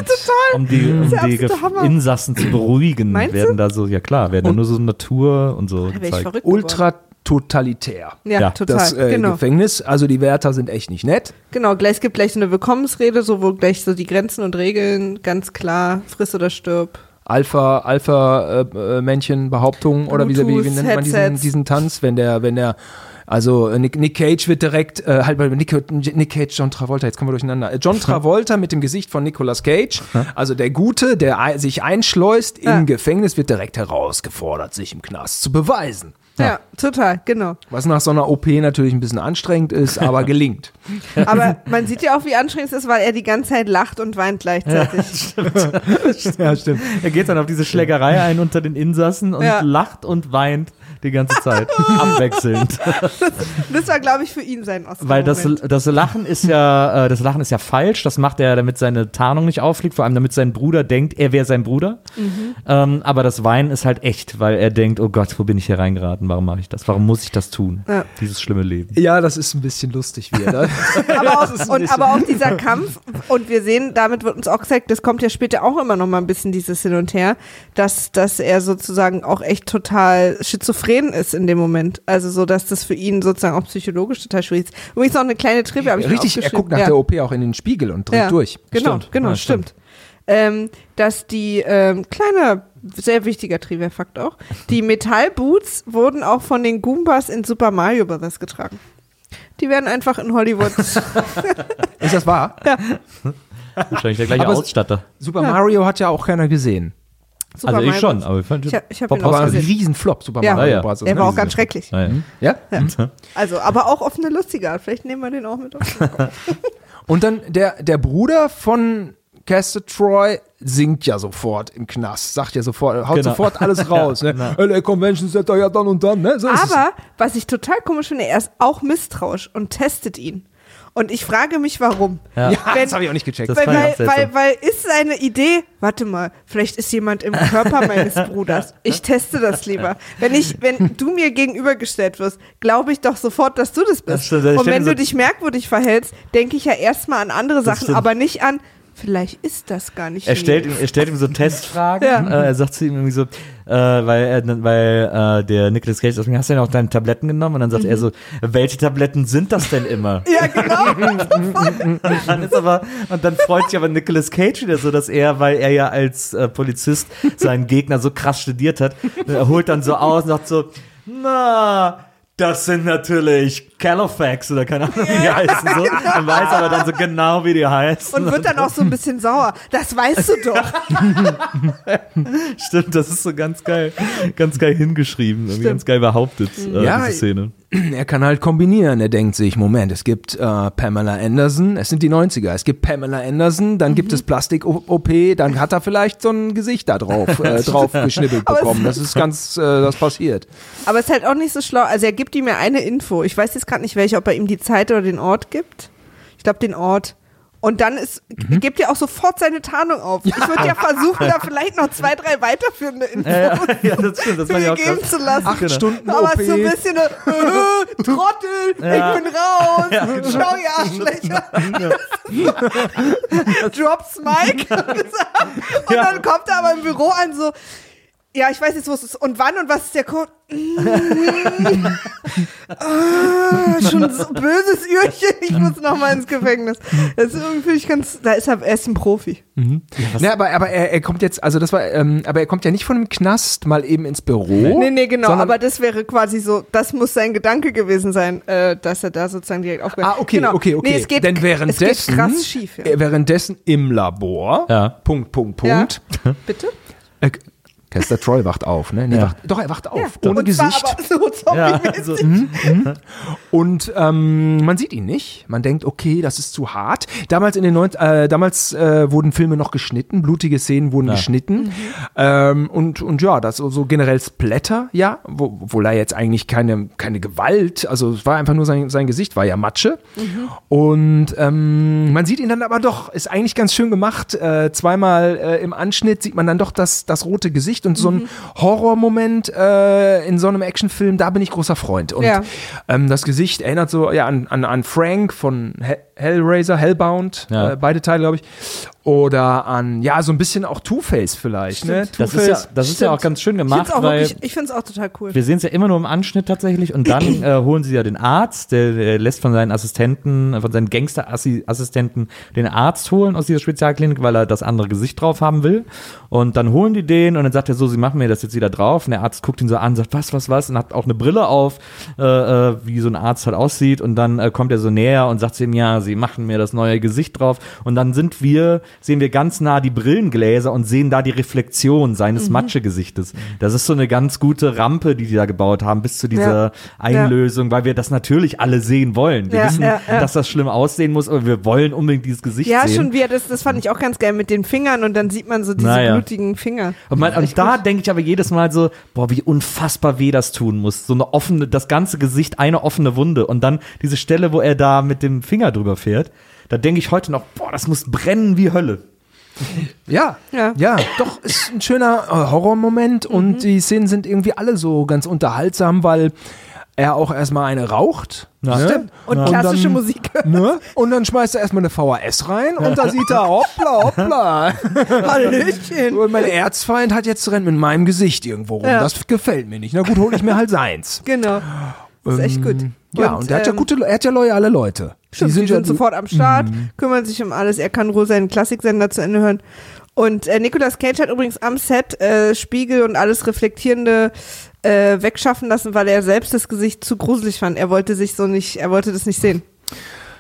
Speaker 1: Um die, um
Speaker 2: ist der
Speaker 1: die
Speaker 2: absolute
Speaker 1: Gef-
Speaker 2: Hammer.
Speaker 1: Insassen zu beruhigen,
Speaker 2: Meinst
Speaker 1: werden da so, ja klar, werden da nur so Natur und so gezeigt.
Speaker 3: Ultra totalitär.
Speaker 2: Ja,
Speaker 1: Ja,
Speaker 2: total.
Speaker 3: Das äh,
Speaker 2: genau.
Speaker 3: Gefängnis, also die Wärter sind echt nicht nett.
Speaker 2: genau, gleich, es gibt gleich so eine Willkommensrede, so wo gleich so die Grenzen und Regeln ganz klar, friss oder stirb.
Speaker 3: Alpha, Alpha äh, äh, Männchen Behauptung oder wie, wie, wie nennt man diesen, diesen Tanz, wenn der wenn der also äh, Nick, Nick Cage wird direkt äh, halt bei Nick, Nick Cage John Travolta jetzt kommen wir durcheinander. Äh, John Travolta mit dem Gesicht von Nicolas Cage also der Gute der sich einschleust
Speaker 2: Ja.
Speaker 3: im Gefängnis wird direkt herausgefordert sich im Knast zu beweisen.
Speaker 2: Ja, total, genau.
Speaker 3: was nach so einer OP natürlich ein bisschen anstrengend ist aber gelingt.
Speaker 2: Aber man sieht ja auch, wie anstrengend es ist, weil er die ganze Zeit lacht und weint gleichzeitig.
Speaker 3: ja stimmt.
Speaker 1: Er geht dann auf diese Schlägerei ein unter den Insassen und
Speaker 2: Ja.
Speaker 1: lacht und weint die ganze Zeit, abwechselnd.
Speaker 2: Das war, glaube ich, für ihn sein Oscar.
Speaker 1: Weil das, das Lachen ist ja, äh, das Lachen ist ja falsch. Das macht er, damit seine Tarnung nicht auffliegt, vor allem damit sein Bruder denkt, er wäre sein Bruder.
Speaker 2: Mhm.
Speaker 1: Ähm, aber das Weinen ist halt echt, weil er denkt, oh Gott, wo bin ich hier reingeraten? Warum mache ich das? Warum muss ich das tun?
Speaker 2: Ja.
Speaker 1: Dieses schlimme Leben.
Speaker 3: ja das ist ein bisschen lustig wie er da
Speaker 2: aber,
Speaker 3: das
Speaker 2: auch, und, aber auch dieser Kampf, und wir sehen, damit wird uns auch gezeigt, das kommt ja später auch immer noch mal ein bisschen dieses Hin und Her, dass, dass er sozusagen auch echt total schizophren ist in dem Moment. Also so, dass das für ihn sozusagen auch psychologisch total schwierig ist. Übrigens noch eine kleine Trivia, habe ich
Speaker 3: richtig er guckt nach
Speaker 2: ja.
Speaker 3: der OP auch in den Spiegel und dreht
Speaker 2: ja.
Speaker 3: durch
Speaker 2: Genau,
Speaker 1: Stimmt.
Speaker 2: genau,
Speaker 1: Ja,
Speaker 2: stimmt.
Speaker 1: stimmt.
Speaker 2: Ähm, dass die, ähm, kleiner, sehr wichtiger Trivia-Fakt auch, die Metallboots wurden auch von den Goombas in Super Mario Bros. getragen. Die werden einfach in Hollywood.
Speaker 3: ist das wahr
Speaker 1: Wahrscheinlich der gleiche
Speaker 3: Aber
Speaker 1: Ausstatter.
Speaker 3: Super Mario hat ja auch keiner gesehen.
Speaker 2: Super
Speaker 1: also ich
Speaker 2: Mario
Speaker 1: schon,
Speaker 2: Bros.
Speaker 1: aber ich fand
Speaker 2: Ich hab- ich hab
Speaker 1: Bob
Speaker 3: Aber ein. Riesenflop, Super
Speaker 2: Ja.
Speaker 3: Mario
Speaker 1: Ja, ja.
Speaker 3: Bros.
Speaker 2: Der war auch ganz schrecklich.
Speaker 1: Ja, ja.
Speaker 3: Ja?
Speaker 2: Also, aber auch auf eine lustige Art. Vielleicht nehmen wir den auch mit auf.
Speaker 3: Und dann der, der Bruder von Castor Troy singt ja sofort im Knast, sagt ja sofort, haut
Speaker 1: Genau.
Speaker 3: sofort alles raus. Ne? LA Convention Center ja dann und dann. Ne? So.
Speaker 2: Aber, was ich total komisch finde, er ist auch misstrauisch und testet ihn. Und ich frage mich, warum.
Speaker 1: Ja.
Speaker 3: ja,
Speaker 2: wenn-
Speaker 3: das habe ich auch nicht gecheckt.
Speaker 1: Das
Speaker 2: Weil, weil, weil, weil ist seine Idee, warte mal, vielleicht ist jemand im Körper meines Bruders. Ich teste das lieber. Wenn ich, wenn du mir gegenübergestellt wirst, glaube ich doch sofort, dass du das bist.
Speaker 1: Das stimmt, ich
Speaker 2: Und wenn du
Speaker 1: so-
Speaker 2: dich merkwürdig verhältst, denke ich ja erstmal an andere Sachen, aber nicht an, vielleicht ist das gar nicht
Speaker 1: Er stellt, ihm, er stellt ihm so Testfragen.
Speaker 2: Ja.
Speaker 1: Äh, er sagt zu ihm irgendwie so, äh, weil, er, weil äh, der Nicolas Cage sagt, hast du denn auch deine Tabletten genommen? Und dann sagt er so, welche Tabletten sind das denn immer?
Speaker 2: Ja, genau.
Speaker 1: Und dann ist aber, und dann freut sich aber Nicolas Cage wieder so, dass er, weil er ja als äh, Polizist seinen Gegner so krass studiert hat, er holt dann so aus und sagt so, na, das sind natürlich Califax oder keine Ahnung, wie die heißen. So. Und weiß aber dann so genau, wie die heißen.
Speaker 2: Und wird dann auch so ein bisschen sauer. Das weißt du doch.
Speaker 1: Stimmt, das ist so ganz geil, ganz geil hingeschrieben,
Speaker 2: Stimmt.
Speaker 1: ganz geil behauptet, äh,
Speaker 3: Ja,
Speaker 1: diese Szene.
Speaker 3: Er kann halt kombinieren. Er denkt sich, Moment, es gibt äh, Pamela Anderson, es sind die 90er, es gibt Pamela Anderson, dann gibt es Plastik-OP, dann hat er vielleicht so ein Gesicht da drauf, äh, drauf geschnippelt bekommen. Das ist ganz, äh, das passiert.
Speaker 2: Aber es ist halt auch nicht so schlau. Also er gibt ihm ja eine Info. Ich weiß jetzt gerade nicht welche, ob er ihm die Zeit oder den Ort gibt. Ich glaube den Ort. Und dann ist,
Speaker 1: Mhm.
Speaker 2: gibt er auch sofort seine Tarnung auf. Ich würde ja versuchen, da vielleicht noch zwei, drei weiterführende Infos
Speaker 1: Ja, ja, ja, das stimmt, das
Speaker 2: mir geben
Speaker 1: krass.
Speaker 2: zu lassen.
Speaker 3: Acht Stunden
Speaker 2: Aber
Speaker 3: OP.
Speaker 2: so ein bisschen, äh, Trottel, ich bin raus,
Speaker 1: genau.
Speaker 2: schau ihr Arschlöcher. Drops Mike. und
Speaker 1: Ja.
Speaker 2: dann kommt er aber im Büro an so, ja, ich weiß jetzt, wo es ist. Und wann und was ist der Code? ah, schon so böses Ührchen. Ich muss noch mal ins Gefängnis. Das ist irgendwie ich ganz, da ist er, er ist ein Profi.
Speaker 3: Ja, aber, aber er, er kommt jetzt, also das war, ähm, aber er kommt ja nicht von dem Knast mal eben ins Büro.
Speaker 2: Nee, nee, genau. aber das wäre quasi so, das muss sein Gedanke gewesen sein, äh, dass er da sozusagen direkt aufgehört
Speaker 3: Ah, okay,
Speaker 2: genau.
Speaker 3: okay, okay.
Speaker 2: Nee, es geht,
Speaker 3: Denn währenddessen,
Speaker 2: es geht krass schief. Ja.
Speaker 3: äh, währenddessen im Labor,
Speaker 1: Ja.
Speaker 3: Punkt, Punkt,
Speaker 2: Ja.
Speaker 3: Punkt.
Speaker 2: Bitte?
Speaker 3: Kester Troy wacht auf, ne? Nee,
Speaker 1: Ja.
Speaker 3: wacht, doch, er wacht auf,
Speaker 2: Ja.
Speaker 3: ohne
Speaker 2: und
Speaker 3: Gesicht.
Speaker 2: So
Speaker 1: Ja, also,
Speaker 3: Und ähm, man sieht ihn nicht. Man denkt, okay, das ist zu hart. Damals in den neun, äh, damals äh, wurden Filme noch geschnitten, blutige Szenen wurden
Speaker 1: Ja.
Speaker 3: geschnitten. Ähm, und, und ja, das so, so generell Splatter, ja, wo, obwohl er jetzt eigentlich keine, keine Gewalt, also es war einfach nur sein, sein Gesicht, war ja Matsche. Und ähm, man sieht ihn dann aber doch, ist eigentlich ganz schön gemacht. Äh, zweimal äh, im Anschnitt sieht man dann doch das, das rote Gesicht und so ein Horrormoment äh, in so einem Actionfilm, da bin ich großer Freund. Und
Speaker 2: Ja.
Speaker 3: ähm, das Gesicht erinnert so ja, an, an, an Frank von Hellraiser, Hellbound,
Speaker 1: Ja.
Speaker 3: äh, beide Teile, glaube ich. Oder an, ja, so ein bisschen auch Two-Face vielleicht. Ne?
Speaker 1: das ist ja,
Speaker 3: Two-Face.
Speaker 1: das ist ja auch ganz schön
Speaker 2: Ich
Speaker 1: gemacht,
Speaker 2: finde es auch,
Speaker 1: weil
Speaker 2: wirklich- ich find's auch total cool.
Speaker 1: wir sehen es ja immer nur im Anschnitt tatsächlich und dann äh, holen sie ja den Arzt, der, der lässt von seinen Assistenten, von seinen Gangster-Assistenten den Arzt holen aus dieser Spezialklinik, weil er das andere Gesicht drauf haben will. Und dann holen die den und dann sagt er so, sie machen mir das jetzt wieder drauf. Und der Arzt guckt ihn so an, sagt, was, was, was? Und hat auch eine Brille auf, äh, äh, wie so ein Arzt halt aussieht. Und dann äh, kommt er so näher und sagt zu ihm, ja, sie machen mir das neue Gesicht drauf. Und dann sind wir, sehen wir ganz nah die Brillengläser und sehen da die Reflexion seines Matschegesichtes. Das ist so eine ganz gute Rampe, die die da gebaut haben, bis zu dieser
Speaker 2: Ja.
Speaker 1: Einlösung, weil wir das natürlich alle sehen wollen. Wir
Speaker 2: Ja,
Speaker 1: wissen,
Speaker 2: ja, ja.
Speaker 1: dass das schlimm aussehen muss, aber wir wollen unbedingt dieses Gesicht
Speaker 2: ja,
Speaker 1: sehen.
Speaker 2: schon wieder, das, das fand ich auch ganz geil mit den Fingern und dann sieht man so diese
Speaker 1: Naja.
Speaker 2: blutigen Finger.
Speaker 1: Und, man, und da denke ich aber jedes Mal so, boah, wie unfassbar weh das tun muss. So eine offene, das ganze Gesicht, eine offene Wunde. Und dann diese Stelle, wo er da mit dem Finger drüber fährt, da denke ich heute noch, boah, das muss brennen wie Hölle.
Speaker 3: Ja,
Speaker 2: Ja.
Speaker 3: ja, doch, ist ein schöner äh, Horrormoment und
Speaker 2: Mhm.
Speaker 3: die Szenen sind irgendwie alle so ganz unterhaltsam, weil er auch erstmal eine raucht.
Speaker 1: Ja.
Speaker 3: ne?
Speaker 2: Stimmt. Und
Speaker 3: Ja.
Speaker 2: klassische
Speaker 3: dann-
Speaker 2: Musik.
Speaker 3: Ne? Und dann schmeißt er erstmal eine VHS rein und da sieht er, hoppla, hoppla.
Speaker 2: Hallöchen.
Speaker 3: Und mein Erzfeind hat jetzt rennt mit meinem Gesicht irgendwo rum.
Speaker 2: Ja.
Speaker 3: Das gefällt mir nicht. Na gut, hole ich mir halt seins.
Speaker 2: Genau. Das ist echt gut.
Speaker 3: Ja, und, er hat ja
Speaker 2: ähm,
Speaker 3: gute, er hat ja loyale Leute.
Speaker 2: Stimmt, die sind,
Speaker 3: ja-
Speaker 2: sofort am Start,
Speaker 1: Mhm.
Speaker 2: kümmern sich um alles. Er kann ruhig seinen Klassiksender zu Ende hören. Und äh, Nicolas Cage hat übrigens am Set äh, Spiegel und alles Reflektierende äh, wegschaffen lassen, weil er selbst das Gesicht zu gruselig fand. Er wollte sich so nicht, er wollte das nicht sehen.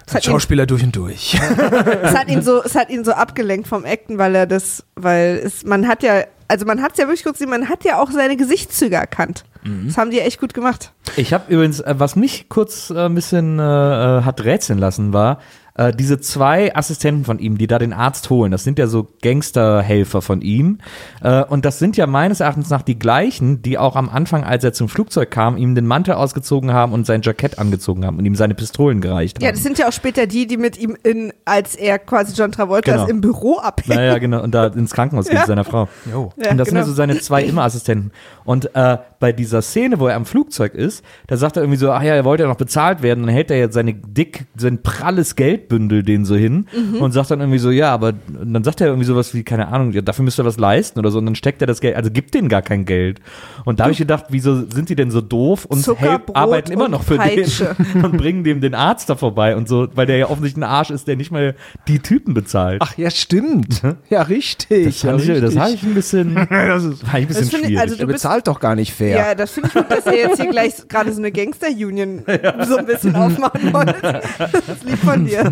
Speaker 2: Es hat, ihn,
Speaker 3: Schauspieler durch und durch.
Speaker 2: es, hat ihn so, es hat ihn so abgelenkt vom Acten, weil er das, weil es, man hat ja, also man hat es ja wirklich kurz gesehen, man hat ja auch seine Gesichtszüge erkannt.
Speaker 1: Mhm.
Speaker 2: Das haben die echt gut gemacht.
Speaker 1: Ich habe übrigens, äh, was mich kurz äh, ein bisschen äh, äh, hat rätseln lassen, war, äh, diese zwei Assistenten von ihm, die da den Arzt holen, das sind ja so Gangsterhelfer von ihm. Äh, und das sind ja meines Erachtens nach die gleichen, die auch am Anfang, als er zum Flugzeug kam, ihm den Mantel ausgezogen haben und sein Jackett angezogen haben und ihm seine Pistolen gereicht
Speaker 2: Ja,
Speaker 1: haben.
Speaker 2: das sind ja auch später die, die mit ihm in, als er quasi John Travolta
Speaker 1: Genau.
Speaker 2: ist, im Büro abhängen.
Speaker 1: Naja, genau, und da ins Krankenhaus geht
Speaker 2: Ja.
Speaker 1: mit seiner Frau.
Speaker 3: Jo.
Speaker 2: Ja,
Speaker 1: und das sind
Speaker 2: genau.
Speaker 1: ja so seine zwei Immer-Assistenten. Und äh, bei dieser Szene, wo er am Flugzeug ist, da sagt er irgendwie so, ach ja, er wollte ja noch bezahlt werden. Dann hält er jetzt seine dick, sein pralles Geldbündel den so hin
Speaker 2: Mhm.
Speaker 1: und sagt dann irgendwie so, ja, aber dann sagt er irgendwie sowas wie, keine Ahnung, ja, dafür müsst ihr was leisten oder so. Und dann steckt er das Geld, also gibt denen gar kein Geld. Und da habe ich gedacht, wieso sind die denn so doof und help, arbeiten immer
Speaker 2: und
Speaker 1: noch für
Speaker 2: Peitsche.
Speaker 1: den und bringen dem den Arzt da vorbei und so, weil der ja offensichtlich ein Arsch ist, der nicht mal die Typen bezahlt.
Speaker 3: Ach ja, stimmt. Ja, richtig.
Speaker 1: Das
Speaker 3: ja,
Speaker 1: ich, das habe ich ein bisschen, das war ich ein bisschen
Speaker 2: Das finde ich-
Speaker 1: schwierig.
Speaker 2: also
Speaker 3: Der
Speaker 2: du
Speaker 3: bezahlt doch gar nicht fair.
Speaker 2: Ja, das finde ich gut, dass ihr jetzt hier gleich gerade so eine Gangster-Union so ein bisschen aufmachen wollt. Das liegt von dir.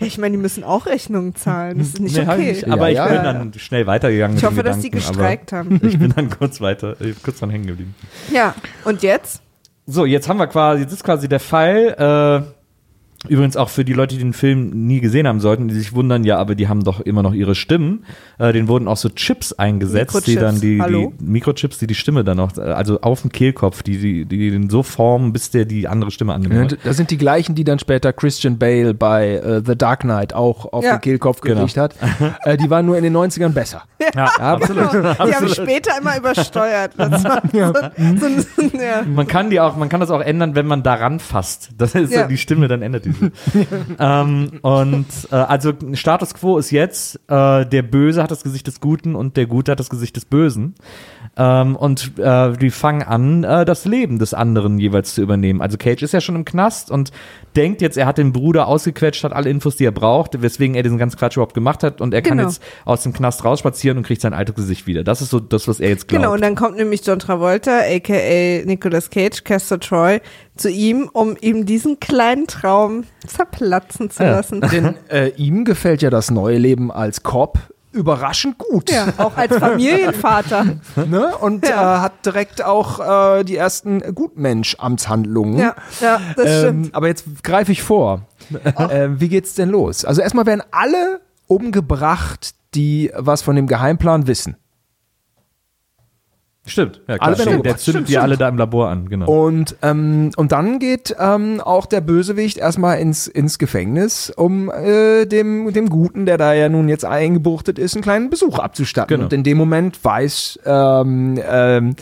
Speaker 2: Ja, ich meine, die müssen auch Rechnungen zahlen. Das ist nicht
Speaker 1: Nee, ich
Speaker 2: okay.
Speaker 1: nicht, aber
Speaker 3: Ja,
Speaker 1: ich
Speaker 3: ja.
Speaker 1: bin dann schnell weitergegangen.
Speaker 2: Ich hoffe, dass die gestreikt haben.
Speaker 1: Ich bin dann kurz weiter, äh, kurz dran hängen geblieben.
Speaker 2: Ja, und jetzt?
Speaker 1: So, jetzt haben wir quasi, jetzt ist quasi der Fall, Übrigens auch für die Leute, die den Film nie gesehen haben sollten, die sich wundern, ja, aber die haben doch immer noch ihre Stimmen. Äh, denen wurden auch so Chips eingesetzt, die dann die,
Speaker 2: hallo?
Speaker 1: die Mikrochips, die die Stimme dann auch, äh, also auf dem Kehlkopf, die, die, die den so formen, bis der die andere Stimme annimmt.
Speaker 3: Und das sind die gleichen, die dann später Christian Bale bei äh, The Dark Knight auch auf
Speaker 2: Ja.
Speaker 3: den Kehlkopf
Speaker 1: Genau.
Speaker 3: gekriegt hat. äh, die waren nur in den 90ern besser.
Speaker 1: Ja, absolut.
Speaker 2: Genau. Die haben später immer übersteuert. Das war so, so, so, ja.
Speaker 1: Man kann die auch, man kann das auch ändern, wenn man daran fasst. Das ist
Speaker 2: Ja.
Speaker 1: so die Stimme, dann ändert die. ähm, und äh, also Status quo ist jetzt, äh, der Böse hat das Gesicht des Guten und der Gute hat das Gesicht des Bösen. Ähm, und äh, die fangen an, äh, das Leben des anderen jeweils zu übernehmen. Also Cage ist ja schon im Knast und denkt jetzt, er hat den Bruder ausgequetscht, hat alle Infos, die er braucht, weswegen er diesen ganzen Quatsch überhaupt gemacht hat und er kann
Speaker 2: Genau.
Speaker 1: jetzt aus dem Knast rausspazieren und kriegt sein altes Gesicht wieder. Das ist so das, was er jetzt glaubt.
Speaker 2: Genau, und dann kommt nämlich John Travolta, aka Nicolas Cage, Castor Troy, zu ihm, um ihm diesen kleinen Traum zerplatzen zu
Speaker 1: Ja.
Speaker 2: lassen.
Speaker 3: Denn äh, ihm gefällt ja das neue Leben als Cop überraschend gut.
Speaker 2: Ja, auch als Familienvater.
Speaker 3: Ne? Und
Speaker 2: Ja.
Speaker 3: äh, hat direkt auch äh, die ersten Gutmensch-Amtshandlungen.
Speaker 2: Ja, ja, das
Speaker 3: Ähm,
Speaker 2: stimmt.
Speaker 3: aber jetzt greife ich vor. Ähm, wie geht's denn los? Also erstmal werden alle umgebracht, die was von dem Geheimplan wissen.
Speaker 1: Stimmt. Ja,
Speaker 3: Alle
Speaker 1: klar.
Speaker 3: werden
Speaker 1: Der, zündet
Speaker 3: Stimmt,
Speaker 1: die alle da im Labor an, genau.
Speaker 3: Und, ähm, und dann geht ähm, auch der Bösewicht erstmal ins, ins Gefängnis, um äh, dem, dem Guten, der da ja nun jetzt eingebuchtet ist, einen kleinen Besuch abzustatten.
Speaker 1: Genau.
Speaker 3: Und in dem Moment weiß ähm, ähm,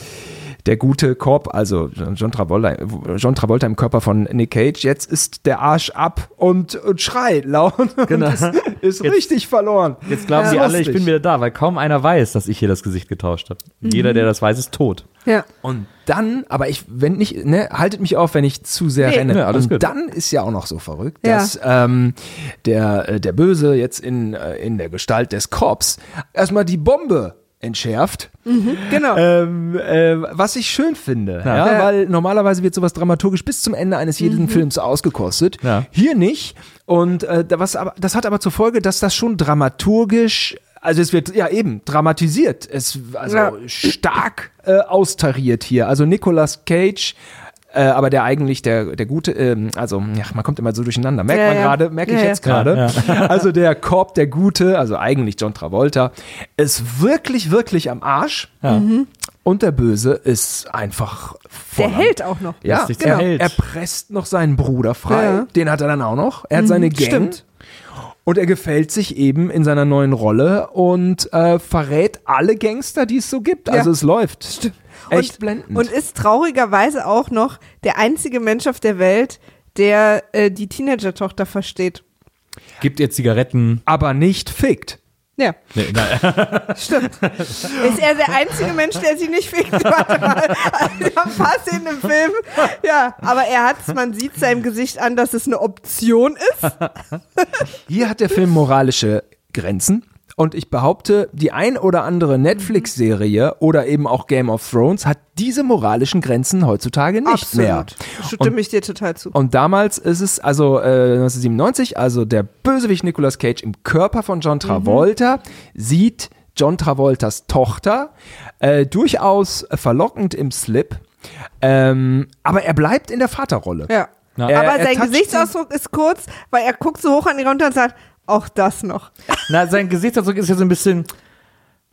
Speaker 3: der gute Cop, also John Travolta, John Travolta im Körper von Nick Cage, jetzt ist der Arsch ab und, und schreit laut
Speaker 1: Genau.
Speaker 3: ist, ist
Speaker 1: Jetzt-
Speaker 3: richtig verloren.
Speaker 1: Jetzt glauben
Speaker 2: Ja.
Speaker 1: die alle, ich bin wieder da, weil kaum einer weiß, dass ich hier das Gesicht getauscht habe. Jeder, der das weiß, ist tot.
Speaker 2: Ja.
Speaker 3: Und dann, aber ich, wenn nicht, ne, haltet mich auf, wenn ich zu sehr
Speaker 2: Nee.
Speaker 3: renne.
Speaker 1: Alles
Speaker 3: und
Speaker 1: gut.
Speaker 3: dann ist ja auch noch so verrückt,
Speaker 2: Ja.
Speaker 3: dass ähm, der, äh, der Böse jetzt in, äh, in der Gestalt des Cops erstmal die Bombe entschärft.
Speaker 2: Genau.
Speaker 3: Ähm, äh, was ich schön finde, ja.
Speaker 1: Ja.
Speaker 3: Weil normalerweise wird sowas dramaturgisch bis zum Ende eines jeden Films ausgekostet.
Speaker 1: Ja.
Speaker 3: Hier nicht. Und äh, was aber, das hat aber zur Folge, dass das schon dramaturgisch, also es wird ja eben dramatisiert, es also
Speaker 2: Ja.
Speaker 3: stark äh, austariert hier. Also Nicolas Cage. Äh, aber der eigentlich der der gute ähm, also ja, man kommt immer so durcheinander merkt
Speaker 2: Ja,
Speaker 3: man
Speaker 2: ja.
Speaker 3: gerade merke ich jetzt gerade
Speaker 1: Ja,
Speaker 3: also der Cop der gute also eigentlich John Travolta ist wirklich wirklich am Arsch
Speaker 2: Mhm.
Speaker 3: und der Böse ist einfach voll
Speaker 2: der hält auch noch.
Speaker 3: ja, genau. er presst noch seinen Bruder frei.
Speaker 2: Ja. Mhm,
Speaker 3: Den hat er dann auch noch. Er hat seine Gang.
Speaker 2: stimmt.
Speaker 3: Und er gefällt sich eben in seiner neuen Rolle und äh, verrät alle Gangster, die es so gibt.
Speaker 2: Ja.
Speaker 3: Also es läuft. Echt
Speaker 2: und,
Speaker 3: blendend.
Speaker 2: Und ist traurigerweise auch noch der einzige Mensch auf der Welt, der äh, die Teenager-Tochter versteht.
Speaker 1: Gibt ihr Zigaretten?
Speaker 3: aber nicht fickt.
Speaker 2: Ja,
Speaker 1: Nee, nein.
Speaker 2: stimmt. Ist er der einzige Mensch, der sie nicht fickt? Warte mal. Wir haben ein paar Szenen im Film. Ja, aber er hat's, man sieht seinem Gesicht an, dass es eine Option ist.
Speaker 3: Hier hat der Film moralische Grenzen. Und ich behaupte, die ein oder andere Netflix-Serie oder eben auch Game of Thrones hat diese moralischen Grenzen heutzutage nicht mehr.
Speaker 2: Stimme ich dir total zu.
Speaker 3: Und damals ist es, also äh, 1997, also der Bösewicht Nicolas Cage im Körper von John Travolta sieht John Travoltas Tochter äh, durchaus verlockend im Slip, ähm, aber er bleibt in der Vaterrolle.
Speaker 2: Ja.
Speaker 1: Ja.
Speaker 3: Er-
Speaker 2: aber
Speaker 3: er
Speaker 2: sein Gesichtsausdruck ist kurz, weil er guckt so hoch an die runter und sagt, auch das noch.
Speaker 1: Na, sein Gesichtsausdruck ist ja so ein bisschen.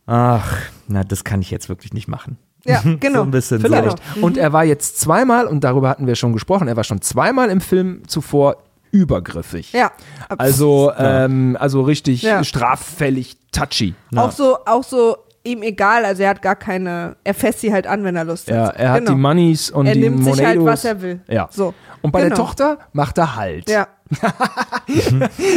Speaker 1: Ach, na, das kann ich jetzt wirklich nicht machen.
Speaker 2: Ja, genau.
Speaker 1: So ein bisschen
Speaker 3: Vielleicht.
Speaker 1: so.
Speaker 3: Und er war jetzt zweimal, und darüber hatten wir schon gesprochen, er war schon zweimal im Film zuvor übergriffig.
Speaker 2: Ja.
Speaker 3: Also, ähm, also richtig
Speaker 2: Ja.
Speaker 3: straffällig touchy.
Speaker 2: auch so, auch so ihm egal, also er hat gar keine, er fässt sie halt an, wenn er Lust
Speaker 3: Ja,
Speaker 2: hat.
Speaker 3: er hat
Speaker 2: Genau.
Speaker 3: die Moneys und
Speaker 2: Er
Speaker 3: die
Speaker 2: nimmt sich halt,
Speaker 3: Monedos.
Speaker 2: was er will.
Speaker 3: Ja.
Speaker 2: So.
Speaker 3: Und bei der
Speaker 2: Genau.
Speaker 3: Tochter macht er halt.
Speaker 2: Ja.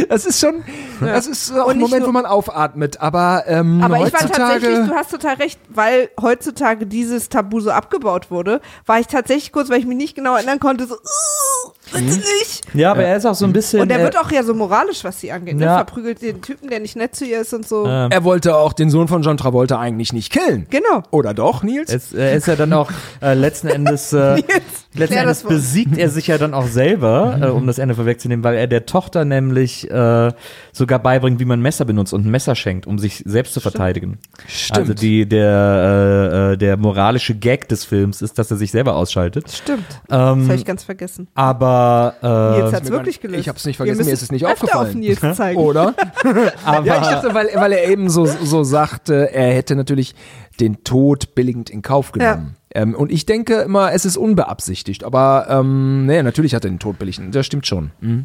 Speaker 3: Das ist schon, das ist auch ein Moment,
Speaker 2: nur-
Speaker 3: wo man aufatmet. Aber, ähm,
Speaker 2: Aber ich war tatsächlich, du hast total recht, weil heutzutage dieses Tabu so abgebaut wurde, war ich tatsächlich kurz, weil ich mich nicht genau erinnern konnte, so, uh, bitte nicht.
Speaker 1: Ja, aber er ist auch so ein bisschen.
Speaker 2: Und er
Speaker 1: äh,
Speaker 2: wird auch ja so moralisch, was sie angeht. Ne?
Speaker 1: Ja.
Speaker 2: Verprügelt den Typen, der nicht nett zu ihr ist und so.
Speaker 1: Ähm,
Speaker 3: er wollte auch den Sohn von John Travolta eigentlich nicht killen.
Speaker 2: Genau.
Speaker 3: Oder doch, Nils?
Speaker 1: Es, er ist ja dann auch äh, letzten Endes, äh,
Speaker 2: Nils,
Speaker 1: letzten Endes besiegt er sich ja dann auch selber, äh, um das Ende vorwegzunehmen, weil er der Tochter nämlich äh, sogar beibringt, wie man Messer benutzt und ein Messer schenkt, um sich selbst zu verteidigen.
Speaker 3: Stimmt.
Speaker 1: Also die, der, äh, äh, der moralische Gag des Films ist, dass er sich selber ausschaltet.
Speaker 2: Stimmt.
Speaker 1: Ähm,
Speaker 2: Das habe ich ganz vergessen.
Speaker 1: aber Aber, äh,
Speaker 2: Nils hat's wirklich gelöst.
Speaker 3: Ich hab's nicht
Speaker 2: Wir
Speaker 3: vergessen, mir ist es nicht aufgefallen.
Speaker 2: auf Nils zeigen.
Speaker 3: Oder?
Speaker 1: aber
Speaker 3: Ja, ich dachte, weil, weil er eben so, so sagte, er hätte natürlich den Tod billigend in Kauf genommen. Ähm, und ich denke immer, es ist unbeabsichtigt. Aber ähm, nee, natürlich hat er den Tod billigend. Das stimmt schon. Mhm.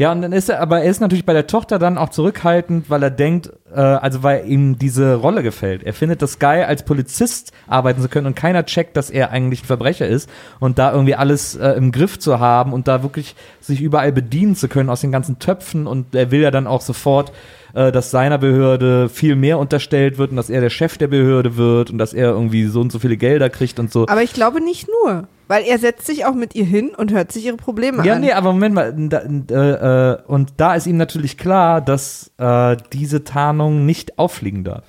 Speaker 1: Ja, und dann ist er, aber er ist natürlich bei der Tochter dann auch zurückhaltend, weil er denkt, äh, also weil ihm diese Rolle gefällt. Er findet das geil, als Polizist arbeiten zu können und keiner checkt, dass er eigentlich ein Verbrecher ist und da irgendwie alles äh, im Griff zu haben und da wirklich sich überall bedienen zu können aus den ganzen Töpfen und er will ja dann auch sofort äh, dass seiner Behörde viel mehr unterstellt wird und dass er der Chef der Behörde wird und dass er irgendwie so und so viele Gelder kriegt und so.
Speaker 2: Aber ich glaube nicht nur, weil er setzt sich auch mit ihr hin und hört sich ihre Probleme
Speaker 1: Ja,
Speaker 2: an.
Speaker 1: nee, aber Moment mal. Da, äh, äh, und da ist ihm natürlich klar, dass äh, diese Tarnung nicht auffliegen darf.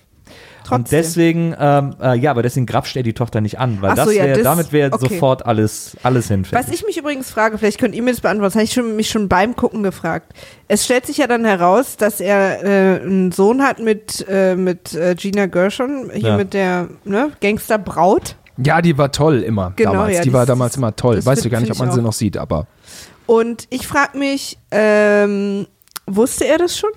Speaker 1: Und
Speaker 2: Trotzdem.
Speaker 1: deswegen, ähm, äh, ja, aber deswegen grapscht er die Tochter nicht an, weil
Speaker 2: Ach so,
Speaker 1: das
Speaker 2: ja,
Speaker 1: wär,
Speaker 2: das-
Speaker 1: damit wäre
Speaker 2: okay.
Speaker 1: sofort alles, alles hinfällig.
Speaker 2: Was ich mich übrigens frage, vielleicht könnt ihr mir das beantworten, das habe ich schon, mich schon beim Gucken gefragt. Es stellt sich ja dann heraus, dass er äh, einen Sohn hat mit, äh, mit äh, Gina Gershon, hier
Speaker 1: Ja.
Speaker 2: mit der ne, Gangsterbraut.
Speaker 3: Ja, die war toll immer
Speaker 2: Genau,
Speaker 3: damals.
Speaker 2: ja,
Speaker 3: die
Speaker 2: die
Speaker 3: war
Speaker 2: ist-
Speaker 3: damals immer toll. Weißt du gar nicht, ob man sie noch sieht, aber.
Speaker 2: Und ich frage mich, ähm, wusste er das schon?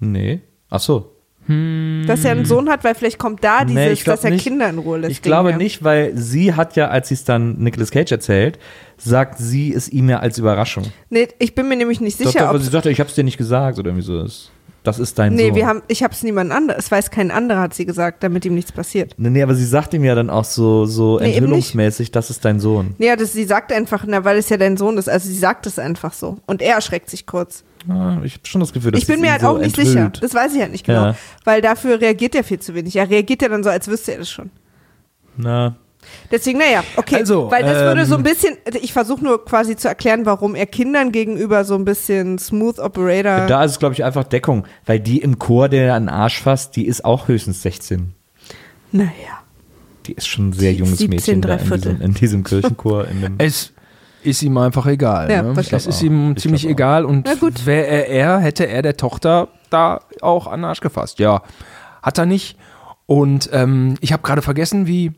Speaker 1: nee. Ach so.
Speaker 2: Dass er einen Sohn hat, weil vielleicht kommt da dieses,
Speaker 1: Nee,
Speaker 2: dass er
Speaker 1: nicht.
Speaker 2: Kinder in Ruhe lässt.
Speaker 1: Ich glaube
Speaker 2: der-
Speaker 1: nicht, weil sie hat ja, als sie es dann Nicolas Cage erzählt, sagt sie es ihm ja als Überraschung.
Speaker 2: Nee, ich bin mir nämlich nicht
Speaker 1: Doch,
Speaker 2: sicher,
Speaker 1: doch, aber
Speaker 2: ob
Speaker 1: sie sagte, ich hab's dir nicht gesagt oder irgendwie so. Das- Das ist dein
Speaker 2: Nee,
Speaker 1: Sohn.
Speaker 2: wir haben, ich habe es niemand anderes. Es weiß kein anderer, hat sie gesagt, damit ihm nichts passiert.
Speaker 1: Nee, nee, aber sie sagt ihm ja dann auch so, so
Speaker 2: Nee,
Speaker 1: enthüllungsmäßig, das ist dein Sohn.
Speaker 2: Nee, das, sie sagt einfach, na, weil es ja dein Sohn ist. Also sie sagt es einfach so. Und er erschreckt sich kurz.
Speaker 1: Ich habe schon das Gefühl, dass
Speaker 2: ich bin mir halt
Speaker 1: so
Speaker 2: auch nicht
Speaker 1: enthüllt.
Speaker 2: sicher. Das weiß ich halt nicht genau.
Speaker 1: Ja.
Speaker 2: Weil dafür reagiert er viel zu wenig. Er reagiert ja dann so, als wüsste er das schon.
Speaker 1: Na,
Speaker 2: Deswegen, naja, okay.
Speaker 3: Also,
Speaker 2: Weil das würde
Speaker 3: ähm,
Speaker 2: so ein bisschen, ich versuche nur quasi zu erklären, warum er Kindern gegenüber so ein bisschen Smooth Operator.
Speaker 1: da ist es, glaube ich, einfach Deckung. Weil die im Chor, der an den Arsch fasst, die ist auch höchstens 16.
Speaker 2: naja.
Speaker 1: Die ist schon ein sehr junges
Speaker 2: 17
Speaker 1: Mädchen da in, diesem, in diesem Kirchenchor. In dem,
Speaker 3: Es ist ihm einfach egal.
Speaker 2: Ja,
Speaker 3: ne? Es ist ihm
Speaker 1: Ich
Speaker 3: ziemlich egal und wäre er er, hätte er der Tochter da auch an den Arsch gefasst. Ja, hat er nicht. Und ähm, ich habe gerade vergessen, wie,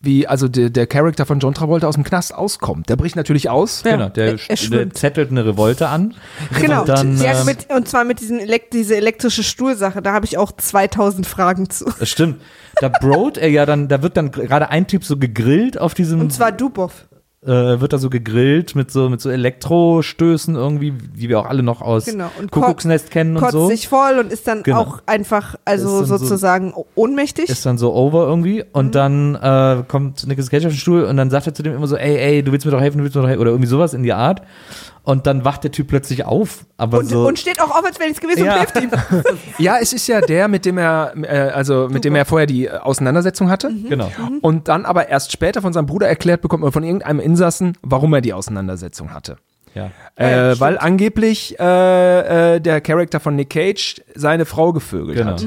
Speaker 3: wie also der, der Charakter von John Travolta aus dem Knast auskommt. Der bricht natürlich aus.
Speaker 2: Ja,
Speaker 1: genau, der,
Speaker 2: er- er
Speaker 1: der zettelt eine Revolte an.
Speaker 2: Genau.
Speaker 1: Und dann,
Speaker 2: ja,
Speaker 1: ähm,
Speaker 2: mit, und zwar mit diesen Elekt diese elektrische Stuhlsache. Da habe ich auch 2000 Fragen zu.
Speaker 1: Das stimmt. Da broat er ja dann, da wird dann gerade ein Typ so gegrillt auf diesem,
Speaker 2: Und zwar Dubov.
Speaker 1: Äh, wird da so gegrillt mit so, mit so Elektrostößen irgendwie, die wir auch alle noch aus
Speaker 2: Genau. Und
Speaker 1: Kuckucksnest kennen und
Speaker 2: Kotzt
Speaker 1: so.
Speaker 2: sich voll und ist dann
Speaker 1: Genau.
Speaker 2: auch einfach, also
Speaker 1: dann so-
Speaker 2: sozusagen ohnmächtig.
Speaker 1: ist dann so over irgendwie und
Speaker 2: Mhm.
Speaker 1: dann äh, kommt Nicolas Cage auf den Stuhl und dann sagt er zu dem immer so, ey, ey, du willst mir doch helfen, du willst mir doch helfen oder irgendwie sowas in die Art und dann wacht der Typ plötzlich auf, aber
Speaker 2: und,
Speaker 1: so
Speaker 2: und steht auch auf, als wäre nichts gewesen
Speaker 1: Ja.
Speaker 2: und hilft ihm.
Speaker 3: Ja, es ist ja der, mit dem er, äh, also mit dem er vorher die Auseinandersetzung hatte.
Speaker 1: genau.
Speaker 3: Und dann aber erst später von seinem Bruder erklärt bekommt oder von irgendeinem Insassen, warum er die Auseinandersetzung hatte.
Speaker 1: Ja.
Speaker 3: Äh, weil angeblich äh, äh, der Charakter von Nick Cage seine Frau gevögelt
Speaker 1: Genau.
Speaker 3: hat.